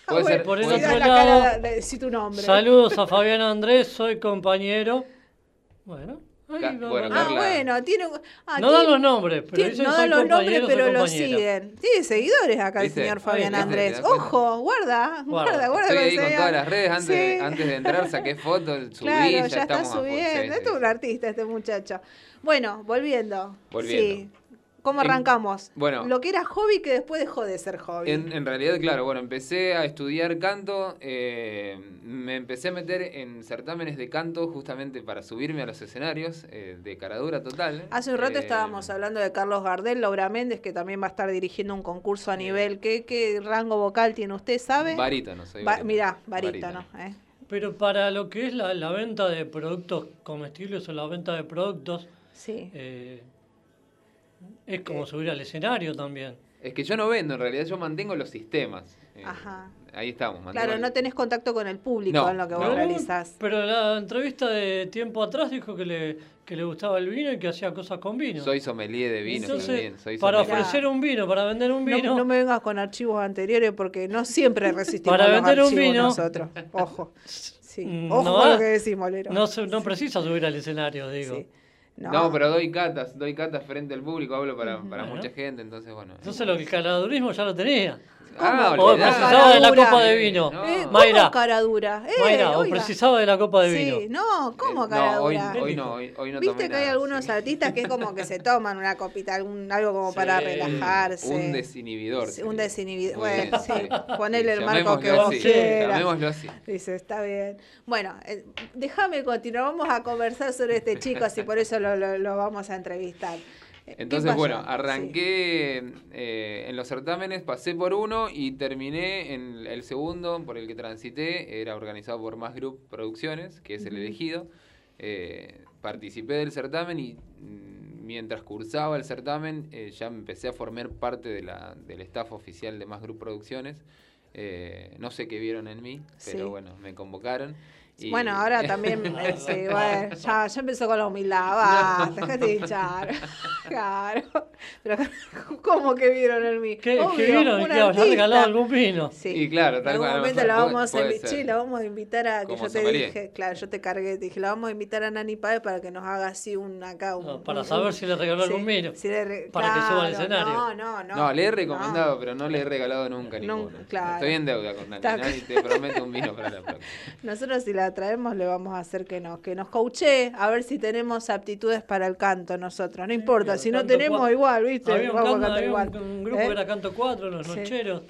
Ah, bueno, ser- Por el si otro la lado, cara, de- tu nombre. Saludos a Fabián Andrés, soy compañero. Bueno, bueno. Ah, Carla. bueno, tiene. ah, no tiene- dan los nombres, pero tiene- dicen no dan los nombres, pero siguen. Tiene seguidores acá el ¿Viste? señor Ahí, Fabián ¿viste? Andrés. ¿Te das cuenta? Ojo, guarda, Guarda. guarda, guarda. Estoy ahí con todas las redes. Antes, Sí. antes de entrar saqué fotos, subí, Claro, ya, ya, está subiendo. sí, Esto es un artista, este muchacho. Bueno, volviendo. Volviendo. Sí. ¿Cómo En- arrancamos? bueno. Lo que era hobby que después dejó de ser hobby. En, en realidad, claro, bueno, empecé a estudiar canto, eh, me empecé a meter en certámenes de canto justamente para subirme a los escenarios eh, de caradura total. Hace un rato Eh, estábamos hablando de Carlos Gardel, Laura Méndez, que también va a estar dirigiendo un concurso a nivel. ¿Qué, qué rango vocal tiene usted, sabe? Barítono, soy Ba- barítono. mirá, barítono. ¿eh? Pero para lo que es la, la venta de productos comestibles o la venta de productos, Sí. Eh, es como subir al escenario también. Es que yo no vendo, en realidad yo mantengo los sistemas. Eh, Ajá. Ahí estamos. mantengo Claro, el- no tenés contacto con el público No, en lo que vos No, realizás. Pero la entrevista de tiempo atrás dijo que le, que le gustaba el vino y que hacía cosas con vino. Soy sommelier de vino Entonces, también. Soy para ofrecer un vino, para vender un No, vino, no me vengas con archivos anteriores porque no siempre resistimos Para los vender un archivos vino- nosotros. Ojo. Sí. Ojo no con lo que decís, Molero. no, se- no precisa subir al escenario, digo. Sí. No. pero doy catas, doy catas frente al público, hablo para, para Bueno. mucha gente, entonces bueno. Entonces lo que el caladurismo ya lo tenía. Ah, O olvidá. precisaba de la copa de vino. No. Eh, ¿Cómo Mayra, cara dura? Eh, Mayra, de la copa de Sí, vino. no, ¿cómo Eh, cara no, hoy, dura? hoy no, hoy, hoy no Viste que hay algunos sí. artistas que es como que se toman una copita, algún, algo como para Sí. relajarse. Un desinhibidor. Sí, un desinhibidor. Bueno, sí, sí. ponele Sí, el marco que vos así, quieras. Llamémoslo así. Dice, está bien. Bueno, eh, déjame continuar. Vamos a conversar sobre este chico, así por eso lo, lo- lo vamos a entrevistar. Eh, ¿qué Entonces, bueno, Sí. arranqué eh, en los certámenes, pasé por uno y terminé en el segundo por el que transité. Era organizado por Más Group Producciones, que es el elegido. Eh, participé del certamen y mm, mientras cursaba el certamen eh, ya empecé a formar parte de la, del staff oficial de Más Group Producciones. Eh, no sé qué vieron en mí, pero Sí. bueno, me convocaron. Y- Bueno, ahora también, sí, bueno, ya, ya empezó con la humildad, va, déjate de hinchar. Claro. Pero, ¿cómo que vieron en mí? ¿Qué, Obvio, qué vieron? un ¿Qué habrá artista. regalado algún vino? Sí. Y claro, En tal algún cual, a lo momento mejor la puede- vamos, a puede la vamos a invitar a que yo te dije, claro, yo te cargué, te dije, la vamos a invitar a Nani Páez para que nos haga así un acá un, No, para un- saber un- si le regaló sí, algún vino. si le re- Para que suba al claro, escenario. No, no, no. No, le he recomendado, pero no le he regalado nunca No, ninguno. claro. Estoy en deuda con Nani. Nani, te prometo un vino para la próxima. Nosotros si la traemos le vamos a hacer que nos, que nos coachee, a ver si tenemos aptitudes para el canto nosotros. No importa, si no tenemos igual, ¿viste? Había un, vamos a canto- cantar había igual. un- un grupo ¿Eh? que era Canto 4, los Sí. nocheros,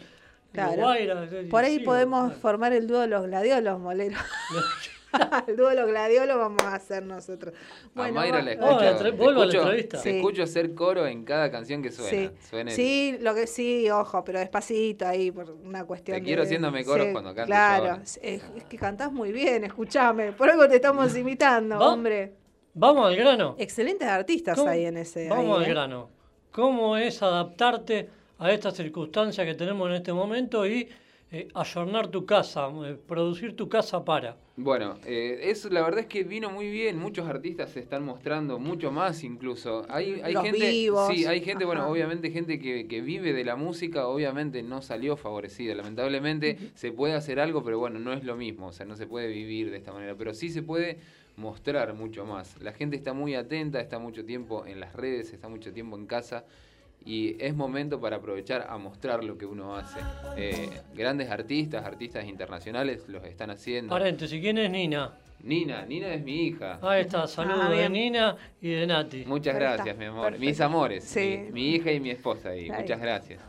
Claro. y Por ahí sí, podemos formar el dúo de los gladiolos, molero. el dúo de los gladiolos vamos a hacer nosotros. a Mayra la va- escucho, Oh, la entre- te vuelvo a la escucho- entrevista. te Sí. escucho hacer coro en cada canción que suena. Sí, Suena el- sí, lo que sí, ojo, pero despacito ahí por una cuestión. Te de- quiero haciéndome coros sí, cuando cantes Claro, es, es que cantás muy bien, escúchame. Por algo te estamos imitando, Va- hombre. Vamos al grano. Excelentes artistas ¿Cómo- ahí en ese. Vamos ahí, al ¿eh? grano. ¿Cómo es adaptarte a esta circunstancia que tenemos en este momento y eh, ayornar tu casa, eh, producir tu casa para? Bueno, eh, eso la verdad es que vino muy bien. Muchos artistas se están mostrando mucho más incluso. Hay, hay Los gente, vivos, sí, hay gente, bueno, obviamente gente que, que vive de la música, obviamente no salió favorecida. Lamentablemente se puede hacer algo, pero bueno, no es lo mismo. O sea, no se puede vivir de esta manera, pero sí se puede mostrar mucho más. La gente está muy atenta, está mucho tiempo en las redes, está mucho tiempo en casa. Y es momento para aprovechar a mostrar lo que uno hace. Eh, grandes artistas, artistas internacionales los están haciendo. Paréntesis, ¿quién es Nina? Nina, Nina es mi hija. Ahí está, saludos Ah, de. Nina y de Nati. Muchas gracias, mi amor. perfecto. Mis amores. Sí. Mi, mi hija y mi esposa ahí. Ahí. Muchas gracias.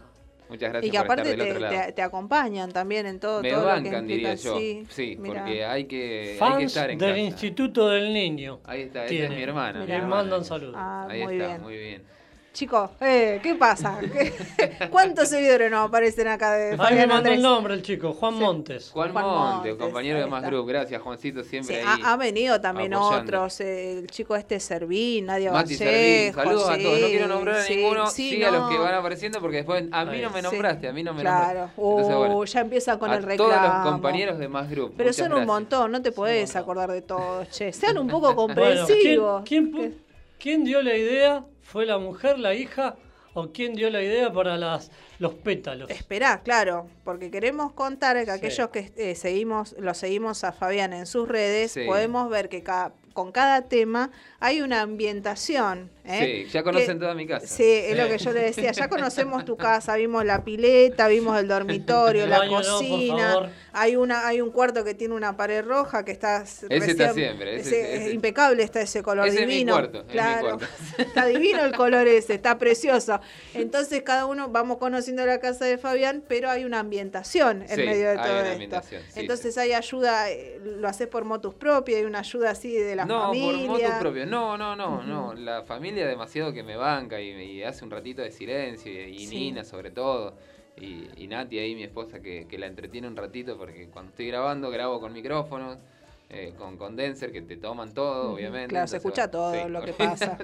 Muchas Y gracias que por estar aparte del te, otro lado. te- te acompañan también en todo, Me todo lo que bancan, diría implica. yo. Sí, Sí, mirá. porque hay que, hay que Fans estar en del casa. Instituto del Niño. Ahí está, esa es mi hermana. mi Le mandan saludos. Ah, Ahí muy está, bien. muy bien. Chicos, eh, ¿qué pasa? ¿Qué- ¿Cuántos seguidores nos aparecen acá de Ahí me Fabián mandó Andrés? el nombre el chico, Juan Montes. Juan, Juan Monte, Montes, compañero de Más. Group. Gracias, Juancito, Sí, siempre ahí. ha, ha venido también apoyando. otros, eh, el chico este Servín, Nadia Mati Servín, saludos a todos. No quiero sí, nombrar a ninguno, sí, sí, a los que van apareciendo porque después a mí no me Sí. nombraste, a mí no me Claro, nombraste. Entonces, Uh, bueno, ya empieza con a el reclamo. todos los compañeros de Más Group. Pero son un montón, no te podés acordar de todos, che. Sean un poco Bueno, comprensivos. ¿quién, quién, pu- quién dio la idea? ¿Fue la mujer, la hija? ¿O quién dio la idea para las, los pétalos? Esperá, claro, porque queremos contar que Sí. aquellos que eh, seguimos, lo seguimos a Fabián en sus redes, Sí. podemos ver que ca- con cada tema hay una ambientación. ¿eh? Sí, ya conocen Que- toda mi casa. Sí, es lo que yo le decía. Ya conocemos tu casa, vimos la pileta, vimos el dormitorio, la baño cocina. hay una, hay un cuarto que tiene una pared roja que está Ese está siempre, ese- ese- ese- impecable está ese color Ese es mi divino. cuarto, es mi claro, cuarto. está divino el color ese, está precioso. Entonces cada uno vamos conociendo la casa de Fabián, pero hay una ambientación en Sí, medio de hay todo una esto. ambientación, sí, Entonces hay ayuda, eh, lo haces por motus propio, hay una ayuda así de la no, familia. por motu propio. No, no, no, no. La familia demasiado que me banca y, y hace un ratito de silencio. Y, y Sí. Nina, sobre todo. Y, y Nati ahí, mi esposa, que, que la entretiene un ratito porque cuando estoy grabando, grabo con micrófonos, eh, con condenser, que te toman todo, obviamente. claro, se escucha todo sí, lo que pasa.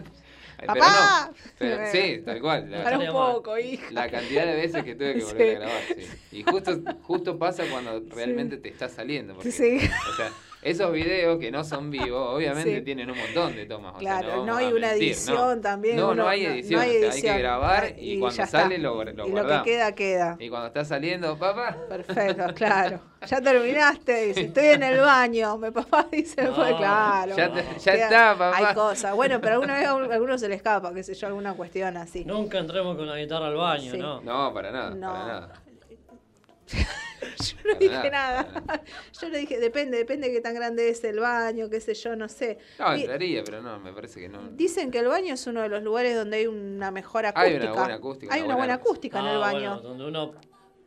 ¡Papá! Pero no, pero- sí, tal cual. La, Para un poco, hija. la cantidad de veces que tuve que Sí. volver a grabar, sí. Y justo, justo pasa cuando realmente te está saliendo. Porque, Sí. O sea, esos videos que no son vivos, obviamente Sí. tienen un montón de tomas. o sea, Claro, no, hay una mentir, edición no. también. No, uno- no hay edición. o sea, hay que grabar y, cuando sale está. lo, lo Y lo que queda, queda. Y cuando está saliendo, papá. Perfecto, claro. Ya terminaste, dice, estoy en el baño. Mi papá dice, No, pues claro. ya te- ya Queda- está, papá. Hay cosas. Bueno, pero alguna vez a un- a alguno se le escapa, qué sé yo, alguna cuestión así. Nunca entremos con la guitarra al baño, Sí. ¿no? No, para nada, No. para nada. Yo no dije nada, nada. Yo le dije, depende, depende de qué tan grande es el baño, qué sé yo, no sé. No, entraría, pero no, me parece que no. Dicen que el baño es uno de los lugares donde hay una mejor acústica. Hay una buena acústica, Hay una buena buena- acústica en el Ah, baño. bueno, donde uno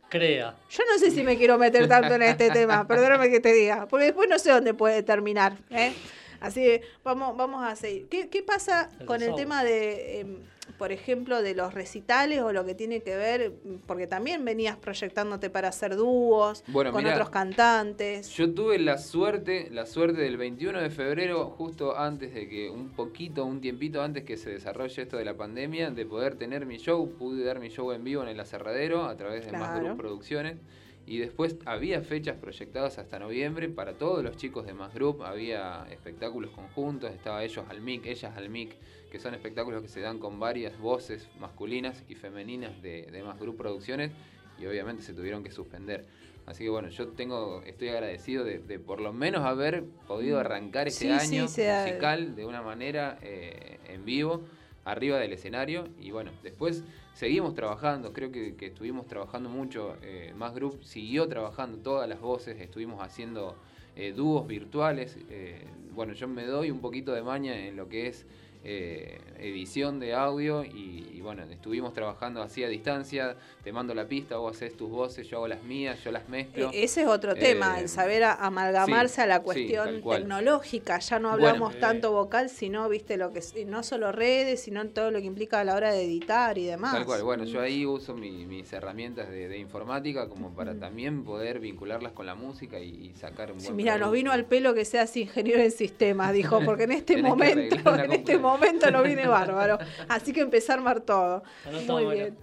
crea. Yo no sé si me quiero meter tanto en este tema, perdóname que te diga, porque después no sé dónde puede terminar. ¿eh? Así que vamos, vamos a seguir. ¿Qué, qué pasa El con el tema de, em, por ejemplo, de los recitales o lo que tiene que ver, porque también venías proyectándote para hacer dúos Bueno, con mirá. otros cantantes? Yo tuve la suerte, la suerte del 21 de febrero, justo antes de que, un poquito, un tiempito antes que se desarrolle esto de la pandemia, de poder tener mi show. Pude dar mi show en vivo en el aserradero a través de Más Claro. Group Producciones. Y después había fechas proyectadas hasta noviembre para todos los chicos de Más Group. Había espectáculos conjuntos, estaba ellos al mic, ellas al mic, que son espectáculos que se dan con varias voces masculinas y femeninas de, de Más Group Producciones. Y obviamente se tuvieron que suspender. Así que bueno, yo tengo, estoy agradecido de, de por lo menos haber podido arrancar este Mm. Sí, sí, año ha- musical de una manera eh, en vivo, arriba del escenario. Y bueno, después seguimos trabajando, creo que, que estuvimos trabajando mucho. eh, Más Group siguió trabajando todas las voces, estuvimos haciendo eh, dúos virtuales. eh, bueno, yo me doy un poquito de maña en lo que es eh, edición de audio y, y bueno, estuvimos trabajando así a distancia, te mando la pista, vos haces tus voces, yo hago las mías, yo las mezclo. E- Ese es otro Eh, tema, el saber a- amalgamarse sí, a la cuestión tecnológica. Ya no Bueno, hablamos eh. tanto vocal, sino, viste, lo que no solo redes, sino todo lo que implica a la hora de editar y demás. Tal cual, bueno, yo ahí uso mi- mis herramientas de, de informática como para Ujú. también poder vincularlas con la música y, y sacar un Sí, mira, nos vino al pelo que seas ingeniero en sistemas, dijo, porque en este momento, en este momento nos viene bárbaro. Así que empecé a armar todo. Muy bueno. bien.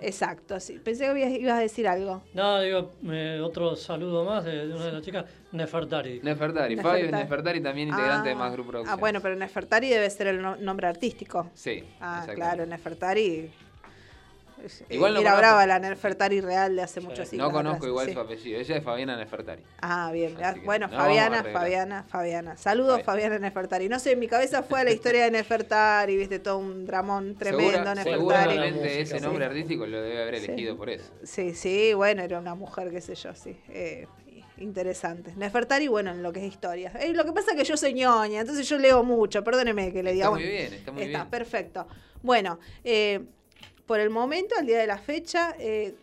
Exacto, sí. Pensé que ibas- ibas a decir algo. No, digo, eh, otro saludo más de, de una de las chicas, Nefertari. Nefertari, Nefertari. Fabio Nefertari también integrante de Ah, Más Group Ah, bueno, pero Nefertari debe ser el no- nombre artístico. Sí, Ah, claro, Nefertari. Es- Igual no era conozco. brava la Nefertari real de hace muchos siglos. No conozco atrás, igual sí. su apellido, ella es Fabiana Nefertari. Ah, bien. Así bueno, no Fabiana. Fabiana, Fabiana. Saludos, Fabi- Fabiana Nefertari. No sé, en mi cabeza fue la historia de Nefertari, viste, todo un dramón tremendo, Segura- Nefertari. seguramente música, ese sí. nombre artístico lo debe haber Sí. elegido por eso. Sí, sí, bueno, era una mujer, qué sé yo, sí. eh, interesante. Nefertari, bueno, en lo que es historia. Eh, lo que pasa es que yo soy ñoña, entonces yo leo mucho, perdóneme que le diga. Está muy bien, está muy Está bien. perfecto. Bueno, eh, por el momento, al día de la fecha, eh,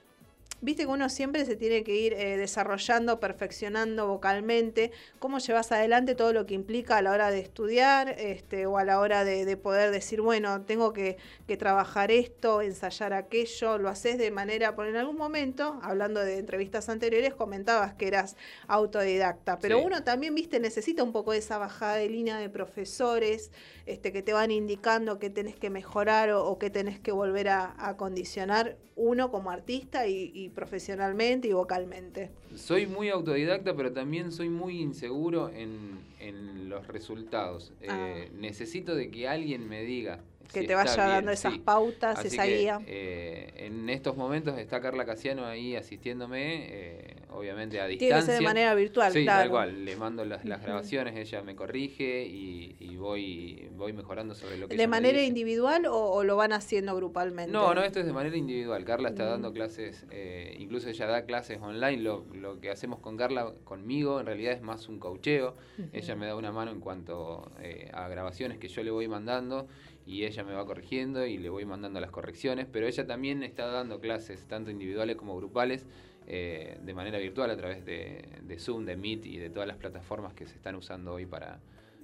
viste que uno siempre se tiene que ir eh, desarrollando, perfeccionando vocalmente. ¿Cómo llevas adelante todo lo que implica a la hora de estudiar este, o a la hora de, de poder decir, bueno, tengo que, que trabajar esto, ensayar aquello? ¿Lo haces de manera, por en algún momento, hablando de entrevistas anteriores, comentabas que eras autodidacta, pero Sí. uno también, viste, necesita un poco de esa bajada de línea de profesores este, que te van indicando qué tenés que mejorar o, o qué tenés que volver a, a condicionar uno como artista y, y profesionalmente y vocalmente. Soy muy autodidacta, pero también soy muy inseguro en, en los resultados. Eh, necesito de que alguien me diga. Que te vaya bien, dando esas sí. pautas, Así esa que, guía. eh, en estos momentos está Carla Casiano ahí asistiéndome, eh, obviamente a Tiene distancia. que ser de manera virtual, sí, claro. tal cual. Le mando las, grabaciones, ella me corrige y, y voy, voy mejorando sobre lo que ¿De me manera individual o, o lo van haciendo grupalmente? No, no, esto es de manera individual. Carla está Mm. dando clases, eh, incluso ella da clases online. Lo, lo que hacemos con Carla, conmigo, en realidad es más un coacheo. Ujú. Ella me da una mano en cuanto eh, a grabaciones que yo le voy mandando y ella me va corrigiendo y le voy mandando las correcciones. Pero ella también está dando clases, tanto individuales como grupales, eh, de manera virtual a través de, de Zoom, de Meet y de todas las plataformas que se están usando hoy para,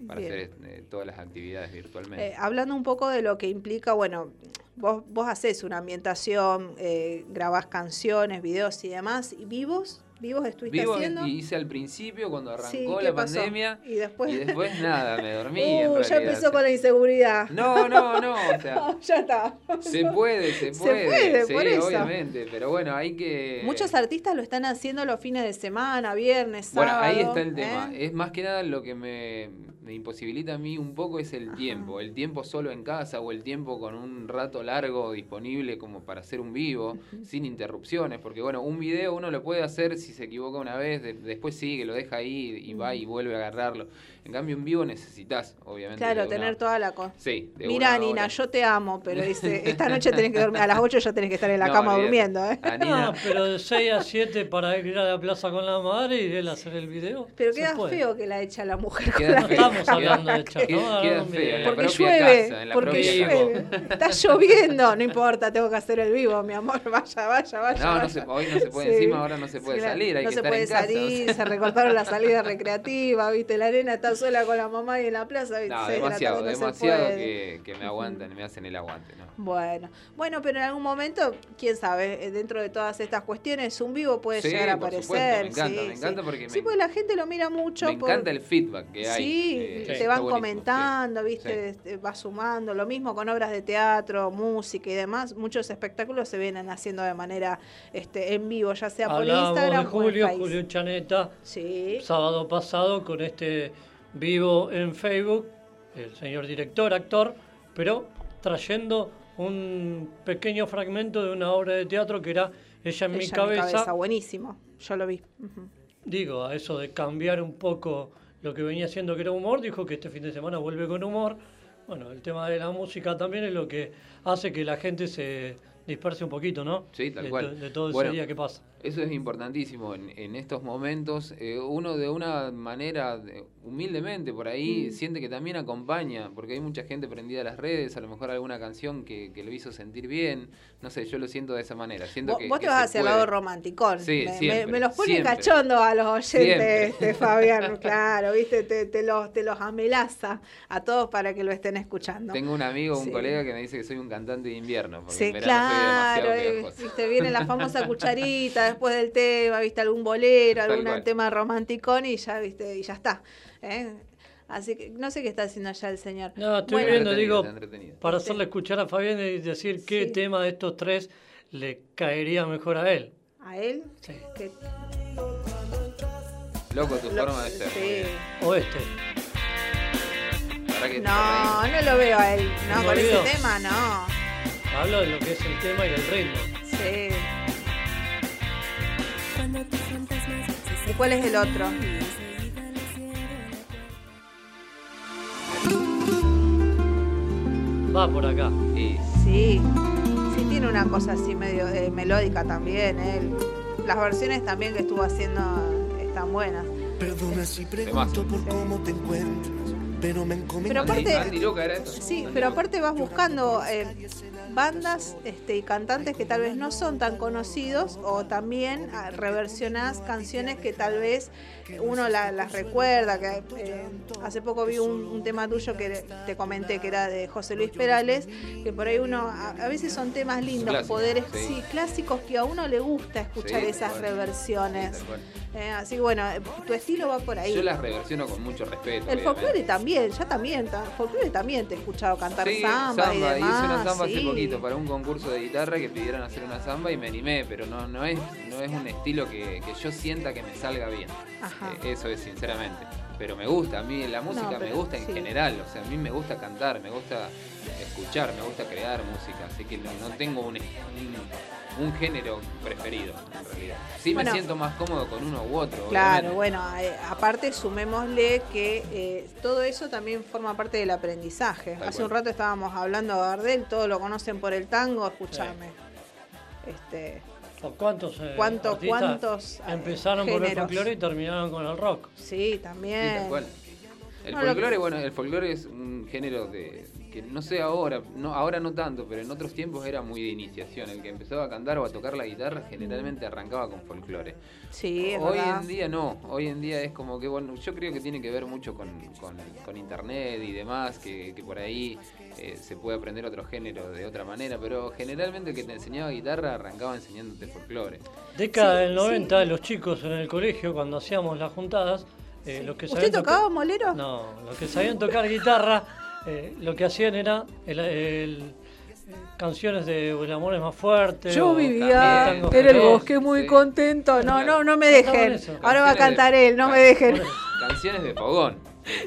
hacer eh, todas las actividades virtualmente. Eh, hablando un poco de lo que implica, bueno, vos, vos haces una ambientación, eh, grabás canciones, videos y demás, ¿y vivos? ¿Vivos estuviste Vivo haciendo? y hice al principio cuando arrancó Sí, ¿qué la pasó? pandemia Y después, y después nada, me dormí. en Uh, ya empezó con la inseguridad. No, no, no, o sea, ya está. se puede, se Se puede, puede, sí, por eso. obviamente, pero bueno, hay que... Muchos artistas lo están haciendo los fines de semana, viernes, Bueno, sábado. ahí está el tema. ¿eh? Es más que nada lo que me, me imposibilita a mí un poco es el Ajá. tiempo. El tiempo solo en casa o el tiempo con un rato largo disponible como para hacer un vivo, sin interrupciones. Porque bueno, un video uno lo puede hacer si se equivoca una vez, de- después sigue, lo deja ahí y va y vuelve a agarrarlo. En cambio, un vivo necesitas, obviamente. Claro, una- tener toda la cosa. Sí, de Mira, Nina, hora. yo te amo, pero dice, esta noche tenés que dormir, a las 8 ya tenés que estar en la No, cama durmiendo, ¿eh? A No, Nina- pero de 6 a 7 para ir a la plaza con la madre y él hacer el video. Pero queda puede. feo que la echa la mujer con Queda la No estamos queda- hablando de queda- ¿no? queda No, feo, en la Porque llueve, casa, en la porque llueve. Está lloviendo, no importa, tengo que hacer el vivo, mi amor. Vaya, vaya, vaya. No, no se, hoy no se puede Sí. encima, ahora no se puede Sí, salir, hay no que se estar puede en casa. salir, se recortaron la salida recreativa, viste, la nena está sola con la mamá y en la plaza, viste, No, demasiado, demasiado que, que me aguantan, me hacen el aguante, ¿no? Bueno, bueno, pero en algún momento, quién sabe, eh, dentro de todas estas cuestiones, un vivo puede Sí, llegar a por aparecer. supuesto, me encanta, sí, me encanta sí. porque Sí, me- porque la gente lo mira mucho. Me por- encanta el feedback que hay. Sí, eh, te van comentando, sí, viste, sí. este, va sumando. Lo mismo con obras de teatro, música y demás. Muchos espectáculos se vienen haciendo de manera este, en vivo, ya sea por Hablábamos Instagram de o en Julio. Julio Chaneta, Sí. sábado pasado con este vivo en Facebook, el señor director, actor, pero trayendo un pequeño fragmento de una obra de teatro que era Ella en mi Ella cabeza. buenísimo. Yo lo vi. Digo, a eso de cambiar un poco lo que venía siendo que era humor, dijo que este fin de semana vuelve con humor. Bueno, el tema de la música también es lo que hace que la gente se disperse un poquito, ¿no? Sí, tal de, cual. de todo Bueno, ese día que pasa. Eso es importantísimo en, en estos momentos. eh, uno de una manera, de- humildemente por ahí, Mm. siente que también acompaña, porque hay mucha gente prendida a las redes, a lo mejor alguna canción que, que lo hizo sentir bien. No sé, yo lo siento de esa manera. Siento Vos, que, vos te que vas hacia el lado romanticón. Sí, me, me- siempre, me los pone siempre. cachondo a los oyentes, este, Fabián, claro, viste, te, te los, te los amelaza a todos para que lo estén escuchando. Tengo un amigo, un Sí. colega que me dice que soy un cantante de invierno, porque Sí, en claro, soy eh, demasiado pegajoso. viste, viene la famosa cucharita después del tema, viste, algún bolero, Tal algún cual. tema romanticón y ya, viste, y ya está. ¿eh? Así que no sé qué está haciendo allá el señor. No, estoy Bueno, viendo, digo, para hacerle escuchar a Fabián y decir qué Sí. tema de estos tres le caería mejor a él. ¿A él? Sí. Loco tu lo- forma de ser. sí. O este. No, no lo veo a él. No, ¿No con ese tema no. Hablo de lo que es el tema y el ritmo. Sí. ¿Y cuál es el otro? Va por acá. Y Sí. Sí, tiene una cosa así medio eh, melódica también. Él. Las versiones también que estuvo haciendo están buenas. Perdona si pregunto por cómo te encuentras. pero me encomendé. Pero aparte- Andy Luca era eso. Sí, pero aparte vas buscando eh, bandas este, y cantantes que tal vez no son tan conocidos o también ah, reversionás canciones que tal vez uno la- las recuerda. que eh, Hace poco vi un, un tema tuyo que te comenté que era de José Luis Perales, que por ahí uno, a, a veces son temas lindos, poderes, sí. sí, clásicos que a uno le gusta escuchar Sí, esas reversiones. Eh, así que bueno, eh, tu estilo va por ahí. Yo las reversiono con mucho respeto. El folclore también, ya también, ta- folclore también te he escuchado cantar samba, y demás. hice una samba hace sí. Poquito para un concurso de guitarra que pidieron hacer una samba y me animé, pero no, no, es, no es un estilo que, que yo sienta que me salga bien. Ajá. Eh, eso es sinceramente. Pero me gusta, a mí la música me gusta en general, o sea, a mí me gusta cantar, me gusta escuchar, me gusta crear música, así que no, no tengo un, un, un género preferido en realidad. Sí Bueno. me siento más cómodo con uno u otro. Claro, obviamente. bueno, eh, aparte sumémosle que eh, todo eso también forma parte del aprendizaje. Tal Hace un rato estábamos hablando de Gardel, todos lo conocen por el tango, escúchame. Este, ¿O ¿Cuántos, eh, ¿Cuánto- artistas cuántos, eh, empezaron por el géneros? folclore y terminaron con el rock? sí, Sí, también. tal cual. El No, lo folclore, que- bueno, el folclore es un género de que no sé ahora, no ahora no tanto, pero en otros tiempos era muy de iniciación. El que empezaba a cantar o a tocar la guitarra generalmente arrancaba con folclore. Sí, es Hoy verdad. en día no, hoy en día es como que, bueno, yo creo que tiene que ver mucho con, con- con internet y demás, que, que por ahí eh, se puede aprender otro género de otra manera, pero generalmente el que te enseñaba guitarra arrancaba enseñándote folclore. Década Sí, del 90, sí. los chicos en el colegio, cuando hacíamos las juntadas, eh, los que ¿Usted tocaba molero? No, los que sabían tocar guitarra, eh, lo que hacían era el, el- canciones de El amor es más fuerte. Yo vivía en el bosque muy sí. contento. No, no, no me dejen. Ahora va a de- cantar él, no me dejen. Canciones de fogón.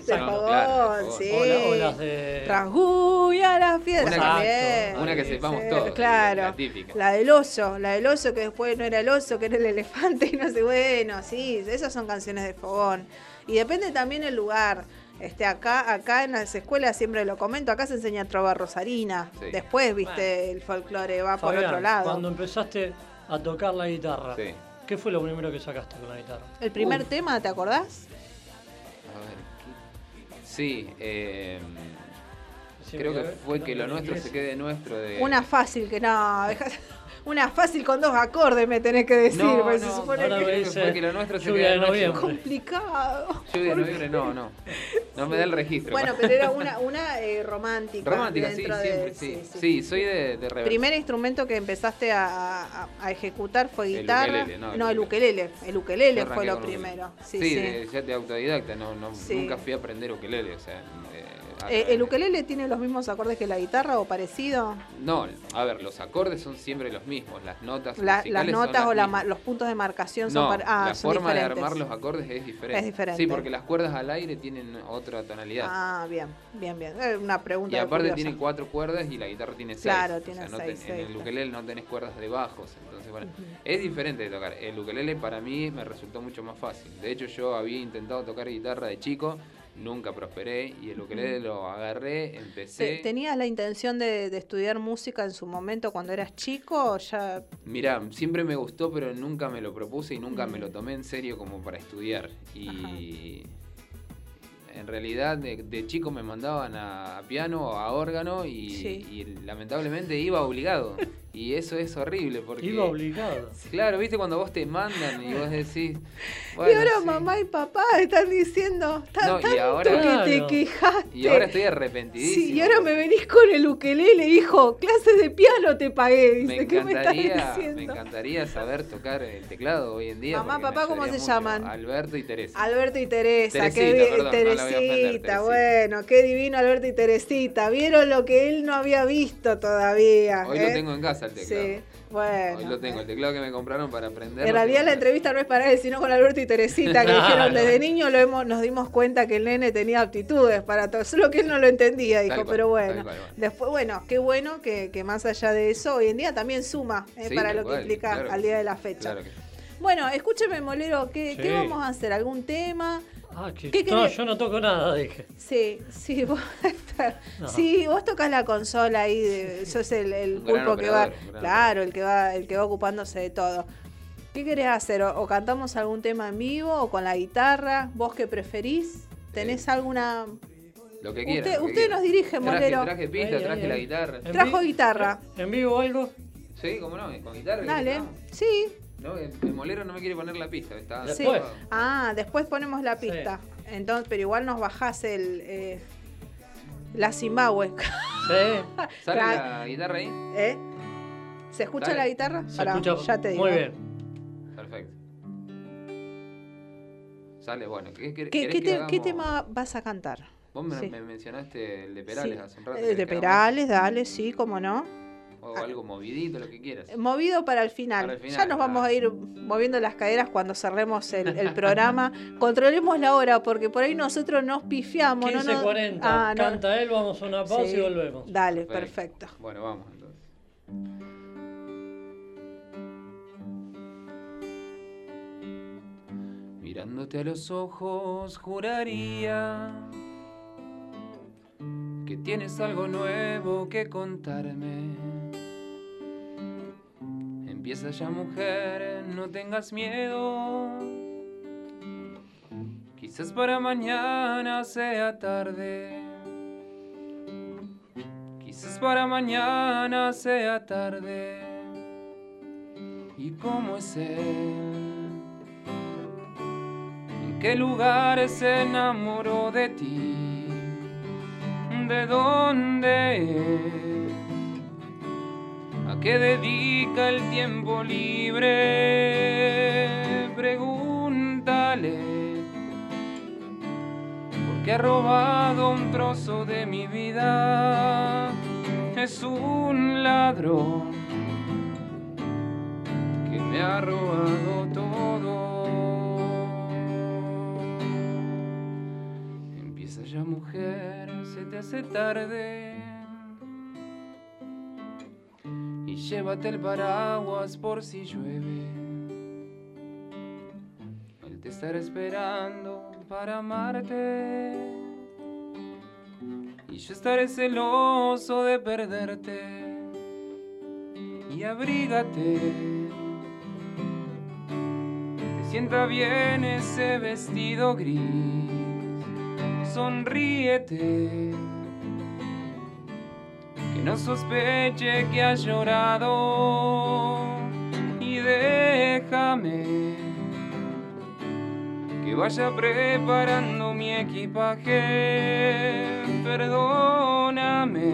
De No, fogón, claro, de sí. O, la- o las de... Las piedras Una que- también. Una que sepamos Sí, todos. Claro. La típica. La del oso, la del oso que después no era el oso, que era el elefante y no sé, bueno, sí, esas son canciones de fogón. Y depende también el lugar. Este, acá, acá en las escuelas siempre lo comento, acá se enseña trova rosarina. Sí. Después, viste, el folclore va por otro lado. Cuando empezaste a tocar la guitarra, Sí. ¿qué fue lo primero que sacaste con la guitarra? El primer Uf. tema, ¿te acordás? A ver, ¿qué? Sí, eh, creo que que- fue que lo nuestro inglés. se quede nuestro de... Una fácil que no, una fácil con dos acordes me tenés que decir, No, porque se no, supone ahora que me creo que dice fue que lo nuestro se lluvia quede de nuestro. noviembre. complicado. Lluvia de noviembre, no, no. No me da el registro. Bueno, pero era una, una eh, romántica. Romántica, sí, dentro de- siempre, sí. Sí, soy de, de rever- Primer instrumento que empezaste a, a- a ejecutar fue El guitarra. ukelele, no, no, el el ukelele. El ukelele fue lo primero. Sí, Sí, sí. de- ya de autodidacta, no, no, Sí. nunca fui a aprender ukelele, o sea... Eh, ¿El ukelele tiene los mismos acordes que la guitarra o parecido? No, a ver, los acordes son siempre los mismos, las notas La- las son notas las o la los puntos de marcación son, No, ah, la son forma de armar los acordes es diferente. Es diferente. Sí, porque las cuerdas al aire tienen otra tonalidad. Ah, bien, bien, bien. Eh, Una pregunta y aparte tiene cuatro cuerdas y la guitarra tiene seis. Claro, O tiene no seis, En el ukelele no tenés cuerdas de bajos. Entonces, bueno, es diferente de tocar. El ukelele para mí me resultó mucho más fácil. De hecho, yo había intentado tocar guitarra de chico, nunca prosperé y el ukelele lo agarré, empecé. Te- ¿Tenías la intención de, de estudiar música en su momento cuando eras chico o ya Mirá, siempre me gustó, pero nunca me lo propuse y nunca me lo tomé en serio como para estudiar. Y en realidad de, de chico me mandaban a, a piano, a órgano y, Sí. y lamentablemente iba obligado. Y eso es horrible porque... Iba obligado. Claro, viste cuando vos te mandan y vos decís... y ahora sí. mamá y papá están diciendo tan, No, y ahora- que te quejaste. Y ahora estoy arrepentidísimo. Sí, y ahora me venís con el ukelele, hijo. Clases de piano te pagué. Dice, Me ¿qué me estás encantaría, me diciendo? encantaría saber tocar el teclado hoy en día. Mamá, papá, ¿cómo se mucho. llaman? Alberto y Teresa. Alberto y Teresa, qué Teresita, bien, perdón, no ofender, Teresita, Teresita. bueno, qué divino Alberto y Teresita. Vieron lo que él no había visto todavía. Hoy ¿eh? lo tengo en casa el teclado. Sí, bueno. Hoy lo tengo, el teclado que me compraron para aprender. En realidad la en entrevista no es para él, sino con Alberto y Teresita, que dijeron desde niño lo hemos, nos dimos cuenta que el nene tenía aptitudes para todo, solo que él no lo entendía, dijo, cual, pero bueno. cual, bueno. Después, bueno, qué bueno que, que más allá de eso, hoy en día también suma eh, Sí, para lo que implica claro al día de la fecha. Claro que sí. Bueno, escúcheme, Molero, ¿qué, Sí. ¿qué vamos a hacer? ¿Algún tema? Ah, que- ¿Qué no, yo no toco nada, dije. Sí, sí, vos, No. sí, vos tocas la consola ahí, de, sos el, el pulpo que va, claro, el que va, el que va ocupándose de todo. ¿Qué querés hacer? ¿O, o cantamos algún tema en vivo o con la guitarra? ¿Vos qué preferís? ¿Tenés alguna Lo que quieras. Usted, lo que usted quieras. nos dirige, Traje- Molero. Traje pista, traje la guitarra. En Trajo guitarra. ¿En vivo algo? Sí, cómo no, con guitarra. Dale. no. Sí, No, el, el molero no me quiere poner la pista. Está, sí. Después. Ah, después ponemos la pista. Entonces, pero igual nos bajás el eh, la Zimbabue. Sí. ¿Sale la guitarra ahí? ¿Eh? ¿Se escucha Dale. la guitarra? Se Pará, escucha ya te digo. muy bien. Perfecto. Sale, bueno. ¿Qué, qué, ¿Qué, querés qué que te- hagamos? qué tema vas a cantar? Vos me, Sí. me mencionaste el de Perales Sí. hace un rato. Eh, ¿querés de? Perales, dale, sí, cómo no. O algo movidito, lo que quieras. Movido para el final. Para el final, ya nos vamos ah. a ir moviendo las caderas cuando cerremos el, el programa. Controlemos la hora porque por ahí nosotros nos pifiamos. ¿no? 15.40. No, ah, no. Canta él, vamos a una pausa Sí. y volvemos. Dale, perfecto. Bueno, vamos entonces. Mirándote a los ojos, juraría que tienes algo nuevo que contarme. Empieza ya, mujer, no tengas miedo. Quizás para mañana sea tarde. Quizás para mañana sea tarde. ¿Y cómo es él? ¿En qué lugar se enamoró de ti? ¿De dónde? ¿A qué dedica el tiempo libre? Pregúntale. Porque ha robado un trozo de mi vida. Es un ladrón que me ha robado todo. Empieza ya mujer, te hace tarde. Y llévate el paraguas por si llueve. Él te estará esperando para amarte. Y yo estaré celoso de perderte. Y abrígate. Te sienta bien ese vestido gris. Sonríete. Que no sospeche que has llorado. Y déjame que vaya preparando mi equipaje. Perdóname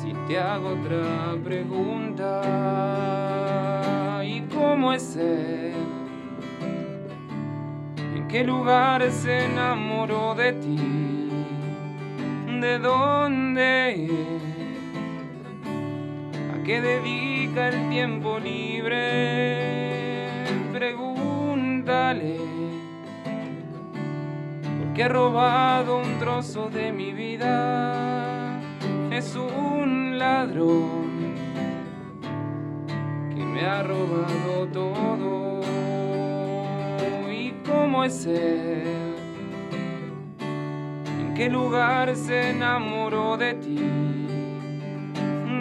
si te hago otra pregunta. ¿Y cómo es él? ¿En qué lugar se enamoró de ti? ¿De dónde? ¿A qué dedica el tiempo libre? Pregúntale. Porque ha robado un trozo de mi vida. Es un ladrón que me ha robado todo. ¿Y cómo es él? ¿En qué lugar se enamoró de ti?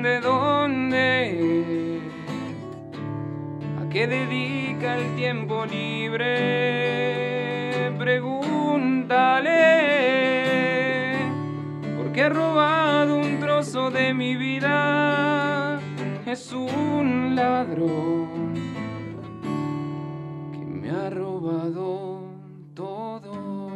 ¿De dónde? ¿A qué dedica el tiempo libre? Pregúntale. Porque ha robado un trozo de mi vida. Es un ladrón ha robado todo.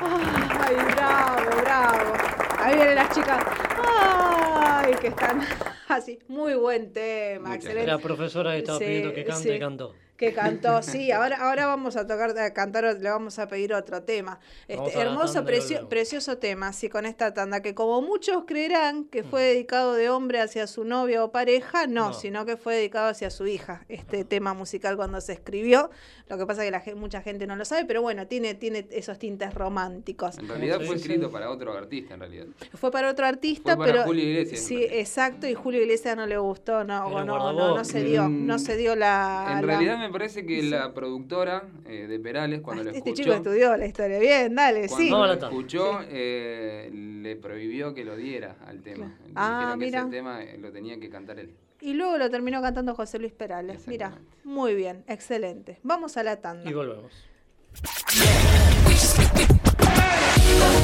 Ay, bravo, bravo. Ahí vienen las chicas. Ay, que están así. Muy buen tema, excelente. La profesora estaba Sí, pidiendo que cante, sí. cantó. Que cantó, sí. Ahora, ahora vamos a tocar, a cantar, le vamos a pedir otro tema. Este, hermoso, precio- precioso tema, sí, con esta tanda, que como muchos creerán que fue dedicado de hombre hacia su novia o pareja, no, No. sino que fue dedicado hacia su hija, este tema musical cuando se escribió. Lo que pasa es que la, mucha gente no lo sabe, pero bueno, tiene, tiene esos tintes románticos. En realidad fue escrito para otro artista, en realidad. Fue para otro artista, Fue para pero. Julio Iglesias, Sí, exacto, y Julio Iglesias no le gustó, no, no, no, no se dio, Mm, no se dio la. En la- realidad me parece que la productora eh, de Perales, cuando lo Este escuchó, chico estudió la historia. Bien, dale, sí. cuando Vamos a lo la tanda. escuchó, eh, le prohibió que lo diera al tema. Ah, dijeron que mira. ese tema eh, lo tenía que cantar él. Y luego lo terminó cantando José Luis Perales. Mira, muy bien, excelente. Vamos a la tanda. Y volvemos.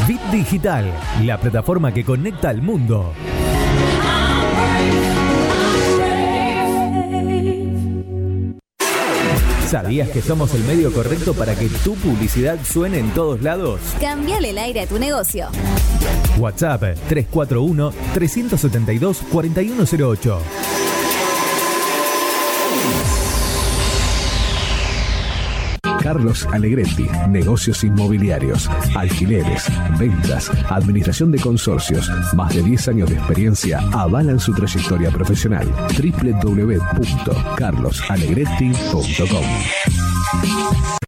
Bit Digital, la plataforma que conecta al mundo. ¿Sabías que somos el medio correcto para que tu publicidad suene en todos lados? Cambiale el aire a tu negocio. WhatsApp 341 372 4108. Carlos Alegretti, negocios inmobiliarios, alquileres, ventas, administración de consorcios, más de 10 años de experiencia avalan su trayectoria profesional. www.carlosalegretti.com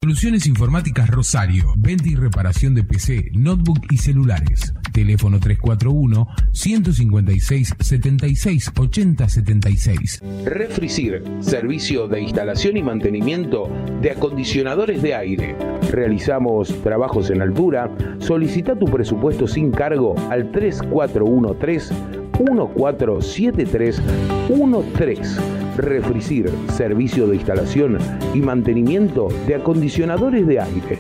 Soluciones Informáticas Rosario. Venta y reparación de PC, notebook y celulares. Teléfono 341 156 76 80 76. Refricir, servicio de instalación y mantenimiento de acondicionadores de aire. Realizamos trabajos en altura. Solicita tu presupuesto sin cargo al 3413 147313. Refricir, servicio de instalación y mantenimiento de acondicionadores de aire.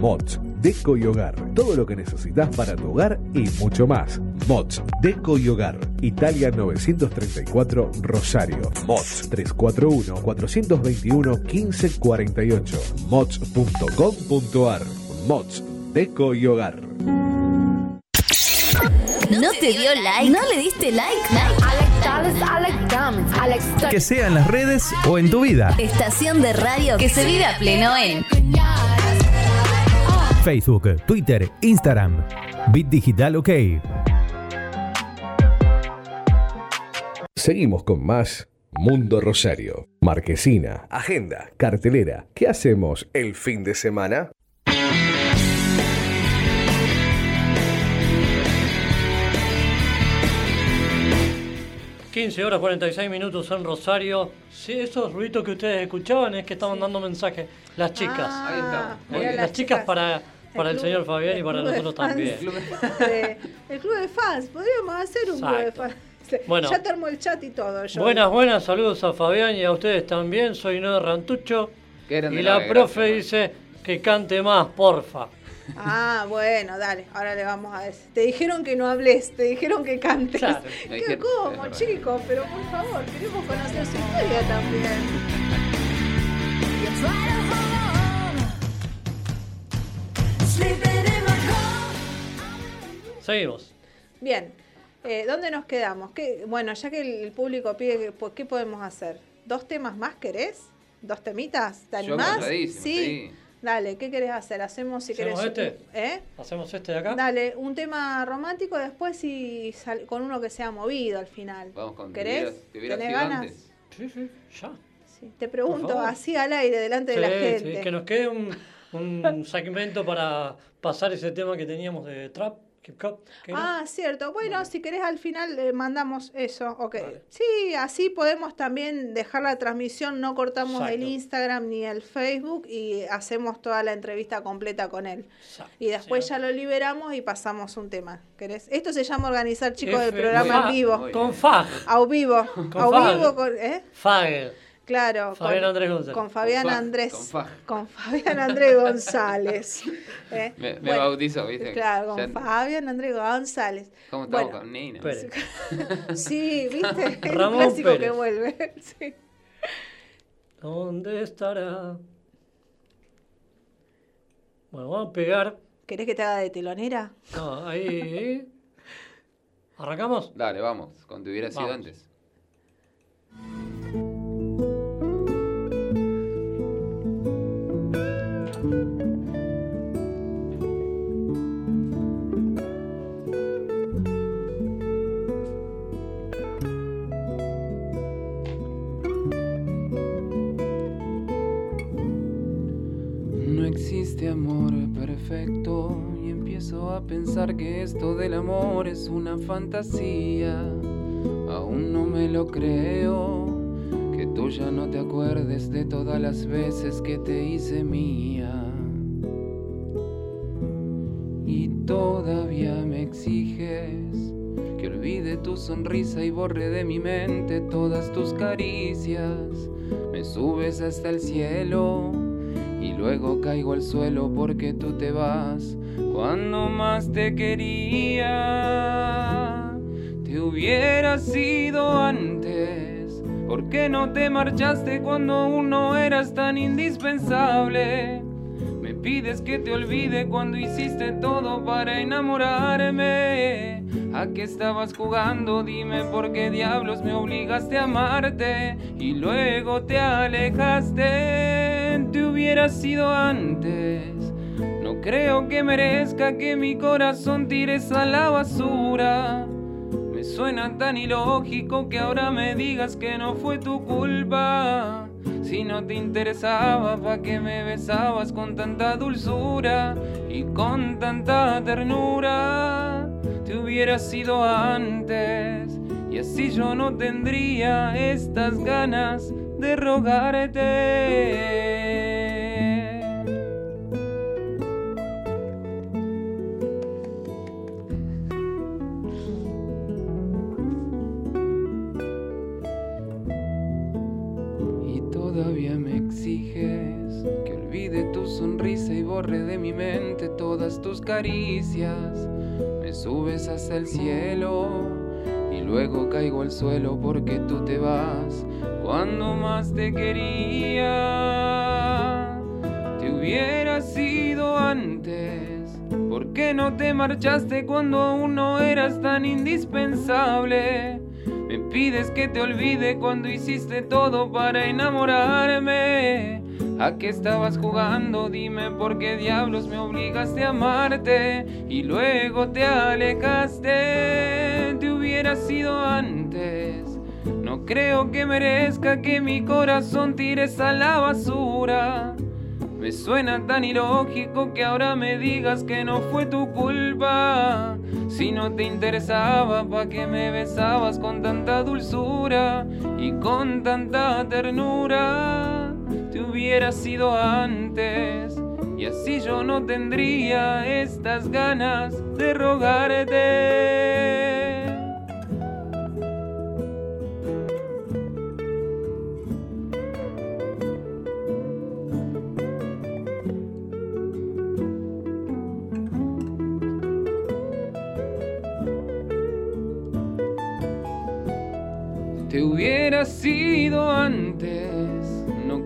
Mods, Deco y Hogar. Todo lo que necesitas para tu hogar y mucho más. Mods, Deco y Hogar. Italia 934 Rosario. Mods 341-421-1548. Mods.com.ar. Mods, Deco y Hogar. ¿No te dio like? ¿No le diste like? Que sea en las redes o en tu vida. Estación de radio que se vive a pleno en Facebook, Twitter, Instagram. Bit Digital OK. Seguimos con más Mundo Rosario. Marquesina, agenda, cartelera. ¿Qué hacemos el fin de semana? 15 horas 46 minutos en Rosario. Sí, esos ruidos que ustedes escuchaban es que estaban dando mensajes. Las chicas. Ahí está. Las las chicas chicas. para, para el, club- señor Fabián y el para club de nosotros fans. también. De- el club de fans, podríamos hacer un club de fans. Bueno. Ya te armó el chat y todo. yo. Buenas, buenas, saludos a Fabián y a ustedes también. Soy Noé Rantucho. Y la profe dice que cante más, porfa. Ah, bueno, dale, ahora le vamos a decir. Te dijeron que no hables, te dijeron que cantes. Claro. Qué dijeron- cómo, chicos, pero por favor, queremos conocer su historia también. Seguimos. Bien, eh, ¿dónde nos quedamos? ¿Qué- bueno, ya que el, público pide, ¿qué podemos hacer? ¿Dos temas más querés? ¿Dos temitas? ¿Te Yo animás? encantadísimo, sí. Dale, ¿qué querés hacer? Hacemos si ¿Hacemos querés. este? ¿Eh? ¿Hacemos este de acá? Dale, un tema romántico después y sal- con uno que sea movido al final. Vamos con ¿Querés? Te hubiera- te hubiera ¿Tenés ganas? antes. Sí, sí, ya. Sí. Te pregunto así al aire, delante de la gente. sí, que nos quede un, un segmento para pasar ese tema que teníamos de trap, Ah, cierto. Bueno, si querés al final le mandamos eso. Ok. Vale. Sí, así podemos también dejar la transmisión, no cortamos el. Instagram ni el Facebook y hacemos toda la entrevista completa con él. Exacto, Y después sí. ya lo liberamos y pasamos un tema. ¿Querés? Esto se llama organizar, chicos, F- programa Fa- en vivo. Con Fag. A vivo. Con A Fag. vivo con, ¿eh? Claro, Fabián con, Andrés González. con Fabián Con Andrés. con con Fabián Andrés González. ¿eh? Me, me Bueno, bautizó, ¿viste? Claro, con Ya- Fabián Andrés González. ¿Cómo estamos Bueno, con Nina? Pérez. Sí, ¿viste? Ramón clásico que vuelve. Sí. ¿Dónde estará? Bueno, vamos a pegar. ¿Querés que te haga de telonera? No, ahí. ¿Arrancamos? Dale, vamos, te hubiera sido Vamos. antes. Existe amor perfecto y empiezo a pensar que esto del amor es una fantasía. Aún no me lo creo, que tú ya no te acuerdes de todas las veces que te hice mía. Y todavía me exiges que olvide tu sonrisa y borre de mi mente todas tus caricias. Me subes hasta el cielo luego caigo al suelo porque tú te vas cuando más te quería. Te hubiera sido antes, ¿por qué no te marchaste cuando aún no eras tan indispensable? Me pides que te olvide cuando hiciste todo para enamorarme. ¿A qué estabas jugando? Dime por qué diablos me obligaste a amarte y luego te alejaste. Te hubiera sido antes. No creo que merezca que mi corazón tires a la basura. Me suena tan ilógico que ahora me digas que no fue tu culpa. Si no te interesaba, ¿pa' qué me besabas con tanta dulzura y con tanta ternura? Te hubiera sido antes y así yo no tendría estas ganas de rogarte. De mi mente todas tus caricias. Me subes hasta el cielo y luego caigo al suelo porque tú te vas cuando más te quería. Te hubiera sido antes. ¿Por qué no te marchaste cuando aún no eras tan indispensable? Me pides que te olvide cuando hiciste todo para enamorarme. ¿A qué estabas jugando? Dime por qué diablos me obligaste a amarte y luego te alejaste. Te hubiera sido antes. No creo que merezca que mi corazón tires a la basura. Me suena tan ilógico que ahora me digas que no fue tu culpa. Si no te interesaba, ¿pa' qué me besabas con tanta dulzura y con tanta ternura? Hubiera sido antes y así yo no tendría estas ganas de rogarte. Te hubiera sido antes.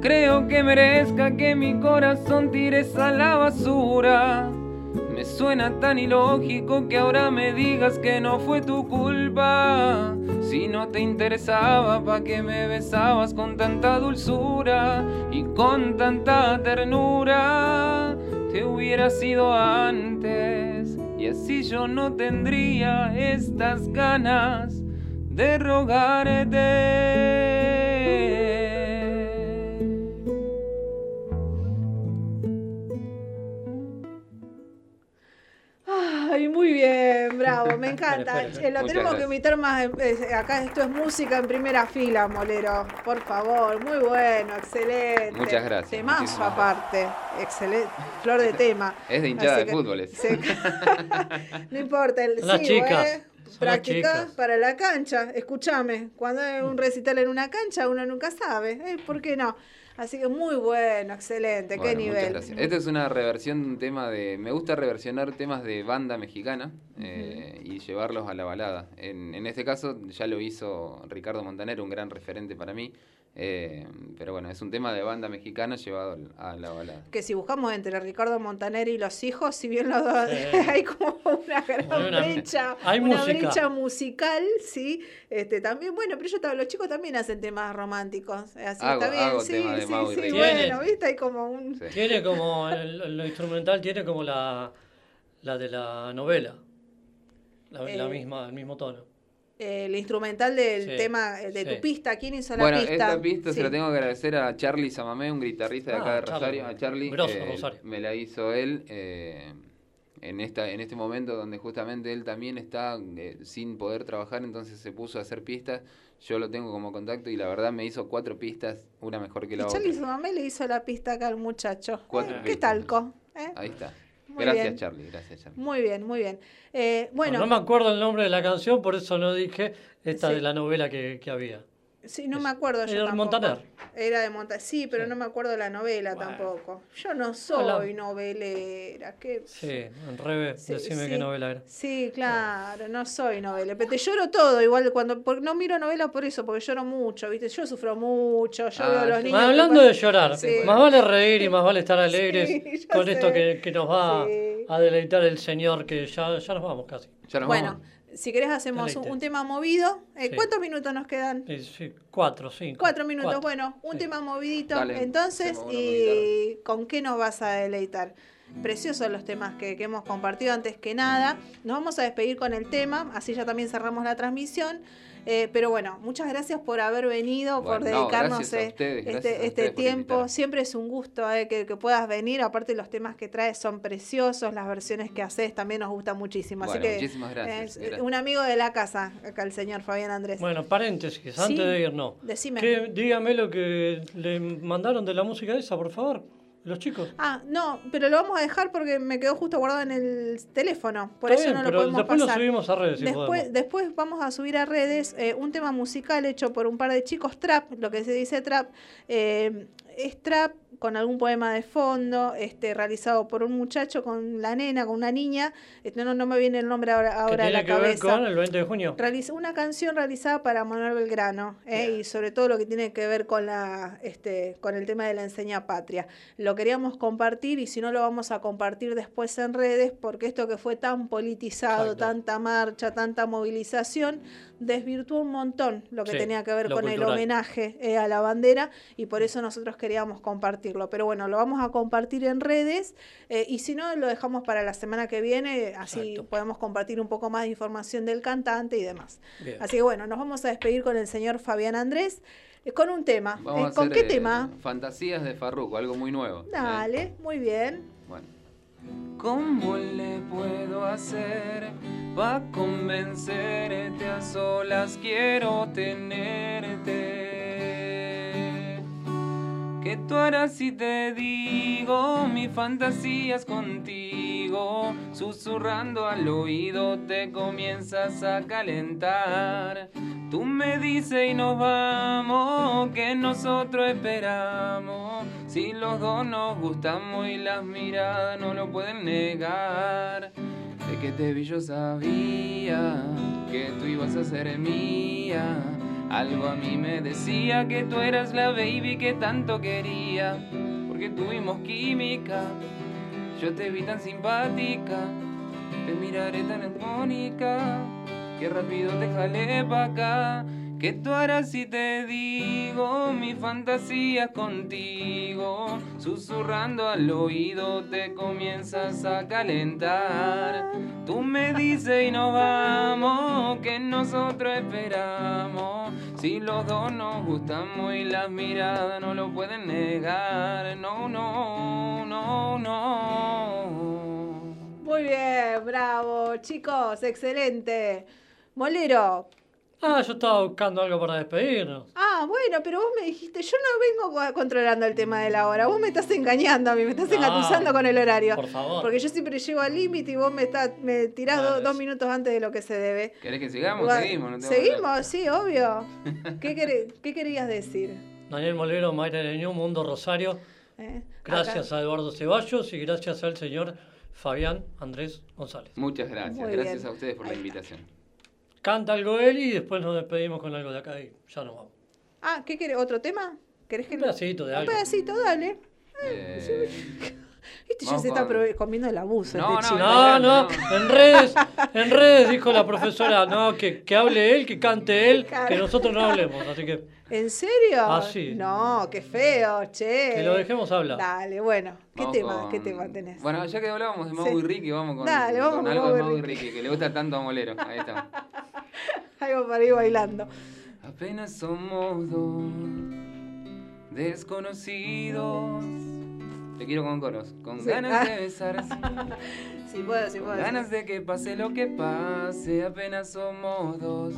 Creo que merezca que mi corazón tires a la basura. Me suena tan ilógico que ahora me digas que no fue tu culpa. Si no te interesaba, ¿pa' qué me besabas con tanta dulzura y con tanta ternura? Te hubiera sido antes y así yo no tendría estas ganas de rogarte. Muy bien, bravo, me encanta. Espera, espera. Che, lo Muchas tenemos que gracias. imitar más. eh, acá esto es música en primera fila, Molero. Por favor, muy bueno, excelente. Muchas gracias, Temazo aparte. Excelente. Flor de tema. Es de hinchada Así de que- fútbol. es. se- No importa, el Las chicas, ¿eh? chicas. para la cancha. Escúchame, cuando hay un recital en una cancha, uno nunca sabe. ¿eh? ¿Por qué no? Así que muy bueno, excelente. Bueno, ¿Qué nivel? gracias. Esta es una reversión de un tema de. Me gusta reversionar temas de banda mexicana eh, y llevarlos a la balada. En, en este caso ya lo hizo Ricardo Montaner, un gran referente para mí. Eh, pero bueno, es un tema de banda mexicana llevado a la balada. que si buscamos entre Ricardo Montaner y los hijos, si bien los dos Sí. hay como una gran Hay una- brecha, hay una música. brecha musical, sí, este también, bueno, pero yo estaba- los chicos también hacen temas románticos, así Hago- está bien, hago sí, de sí, sí, bueno, Tiene. viste, hay como un Sí. Tiene como, el, lo instrumental tiene como la, la de la novela. La, la Eh, misma, el mismo tono. El instrumental del Sí, tema eh, de sí. tu pista, ¿quién hizo Bueno, la pista? esta pista Sí. se la tengo que agradecer a Charlie Samamé, un guitarrista de acá Ah, de Charlie. Rosario. A Charlie, Grosso, eh, Rosario. me la hizo él eh, en, esta, en este momento donde justamente él también está eh, sin poder trabajar, entonces se puso a hacer pistas. Yo lo tengo como contacto y la verdad me hizo cuatro pistas, una mejor que Y la otra. Charlie Mamé le hizo la pista acá al muchacho. Cuatro Eh, ¿Qué pistas. talco? ¿Eh? Ahí está. Muy gracias, bien. Charlie, gracias, Charlie. Muy bien, muy bien. Eh, bueno, No me acuerdo el nombre de la canción, por eso no dije esta Sí. de la novela que, que había. Sí, no me acuerdo yo Era de. Montaner. Era de Montaner, sí, pero no me acuerdo de la novela tampoco. Yo no soy Hola. novelera. ¿qué? Sí, en revés, Sí, decime sí. qué novela era. Sí, claro, no soy novela. Pero te lloro todo, igual cuando. Porque no miro novela por eso, porque lloro mucho, ¿viste? Yo sufro mucho, yo Ah, veo a los sí. niños. Hablando de llorar, Sí. más vale reír y más vale estar alegres con esto que, que nos va Sí. a deleitar el Señor, que ya, ya nos vamos casi. Ya nos Bueno, vamos. Si querés hacemos un, tema movido. Eh, Sí. ¿Cuántos minutos nos quedan? Sí, sí, cuatro, cinco. Cuatro minutos, cuatro. bueno, un Sí. tema movidito. Dale, Entonces, ¿y con qué nos vas a deleitar? Preciosos los temas que, que hemos compartido antes que nada. Nos vamos a despedir con el tema, así ya también cerramos la transmisión. Eh, pero bueno, muchas gracias por haber venido, por Bueno, dedicarnos eh, ustedes, este, este por tiempo. Siempre es un gusto eh, que, que puedas venir. Aparte, los temas que traes son preciosos, las versiones que haces también nos gustan muchísimo. Así Bueno, que muchísimas gracias, es gracias. un amigo de la casa, acá el señor Fabián Andrés. Bueno, paréntesis, Sí, antes de irnos. decime. Que, dígame lo que le mandaron de la música esa, por favor. Los chicos. Ah, no, pero lo vamos a dejar porque me quedó justo guardado en el teléfono. Por Está eso bien, no lo podemos después lo pasar. subimos a redes si después, podemos. después vamos a subir a redes eh, un tema musical hecho por un par de chicos trap, lo que se dice trap. eh, es trap con algún poema de fondo, este, realizado por un muchacho con la nena, con una niña. Este, no, no me viene el nombre ahora, ahora a la que ver con el 20 de junio. Realizó una canción realizada para Manuel Belgrano ¿eh? y sobre todo lo que tiene que ver con la este con el tema de la enseña patria. Lo queríamos compartir y si no lo vamos a compartir después en redes porque esto que fue tan politizado, Exacto. tanta marcha, tanta movilización, desvirtuó un montón lo que Sí, tenía que ver con el homenaje eh, a la bandera y por eso nosotros queríamos compartirlo. Pero bueno, lo vamos a compartir en redes eh, y si no, lo dejamos para la semana que viene, así Exacto. podemos compartir un poco más de información del cantante y demás. Bien. Así que bueno, nos vamos a despedir con el señor Fabián Andrés eh, con un tema. Vamos a ¿Con hacer, qué eh, tema? Fantasías de Farruko, algo muy nuevo. ¿eh? Dale, muy bien. ¿Cómo le puedo hacer para convencerte a solas? Quiero tenerte. ¿Qué tú harás si te digo mis fantasías contigo? Susurrando al oído te comienzas a calentar. Tú me dices y nos vamos, que nosotros esperamos. Si los dos nos gustamos y las miradas no lo pueden negar. De que te vi yo sabía que tú ibas a ser mía. Algo a mí me decía que tú eras la baby que tanto quería. Porque tuvimos química. Yo te vi tan simpática. Te miraré tan armónica. Que rápido te jalé pa' acá. ¿Qué tú harás si te digo mis fantasías contigo? Susurrando al oído te comienzas a calentar. Tú me dices y nos vamos, que nosotros esperamos. Si los dos nos gustamos y las miradas no lo pueden negar. No, no, no, no. Muy bien, bravo, chicos, excelente. Molero. Ah, yo estaba buscando algo para despedirnos. Ah, bueno, pero vos me dijiste, yo no vengo co- controlando el tema de la hora, vos me estás engañando a mí, me estás No, engatusando con el horario. por favor. Porque yo siempre llego al límite y vos me, estás me tirás do- dos minutos antes de lo que se debe. ¿Querés que sigamos? Seguimos, no Seguimos, sí, obvio. ¿Qué, queré- qué querías decir? Daniel Molero, Mayra Leñón, Mundo Rosario. Eh, Gracias a Eduardo Ceballos y gracias al señor Fabián Andrés González. Muchas gracias. Muy gracias bien. a ustedes por la invitación. Canta algo él y después nos despedimos con algo de acá y ya nos vamos. Ah, ¿qué querés? ¿Otro tema? ¿Querés que Un pedacito de Un algo. pedacito, dale. Eh, Viste, ya se está comiendo el abuso. No, este no. No, no, en redes, en redes dijo la profesora, no, que, que hable él, que cante él, que nosotros no hablemos, así que ¿En serio? Ah, sí. No, qué feo, che. que lo dejemos hablar. Dale, bueno. ¿Qué vamos tema, con- qué tema tenés? Bueno, ya que hablábamos de Mau Sí. y Ricky, vamos con, Dale, vamos con con algo de Mau y. Ricky, que le gusta tanto a Molero. Ahí está. Algo para ir bailando. Apenas somos dos desconocidos. Te quiero con coros. Con Sí. ganas de besarse. Sí puedo, sí puedo. Ganas de que pase lo que pase, apenas somos dos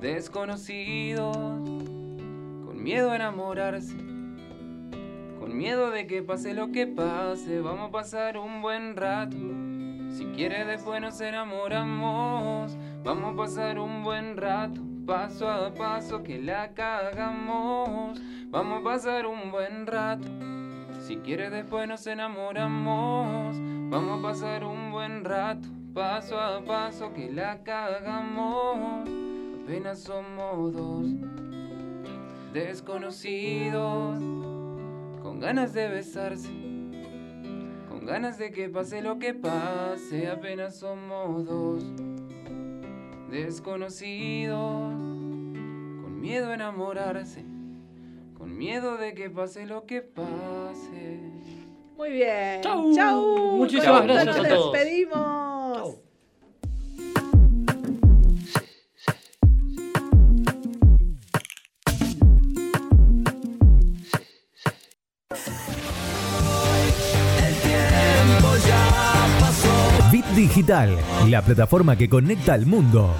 desconocidos, con miedo a enamorarse, Con miedo de que pase lo que pase, vamos a pasar un buen rato. Si quiere después nos enamoramos, vamos a pasar un buen rato. Paso a paso que la cagamos, vamos a pasar un buen rato. Si quiere después nos enamoramos, vamos a pasar un buen rato. Paso a paso que la cagamos, apenas somos dos desconocidos, con ganas de besarse, con ganas de que pase lo que pase, apenas somos dos desconocidos, con miedo a enamorarse, con miedo de que pase lo que pase. Muy bien. Chau. Chau. Muchísimas Con gracias a todos. Nos despedimos. Bit Digital, la plataforma que conecta al mundo.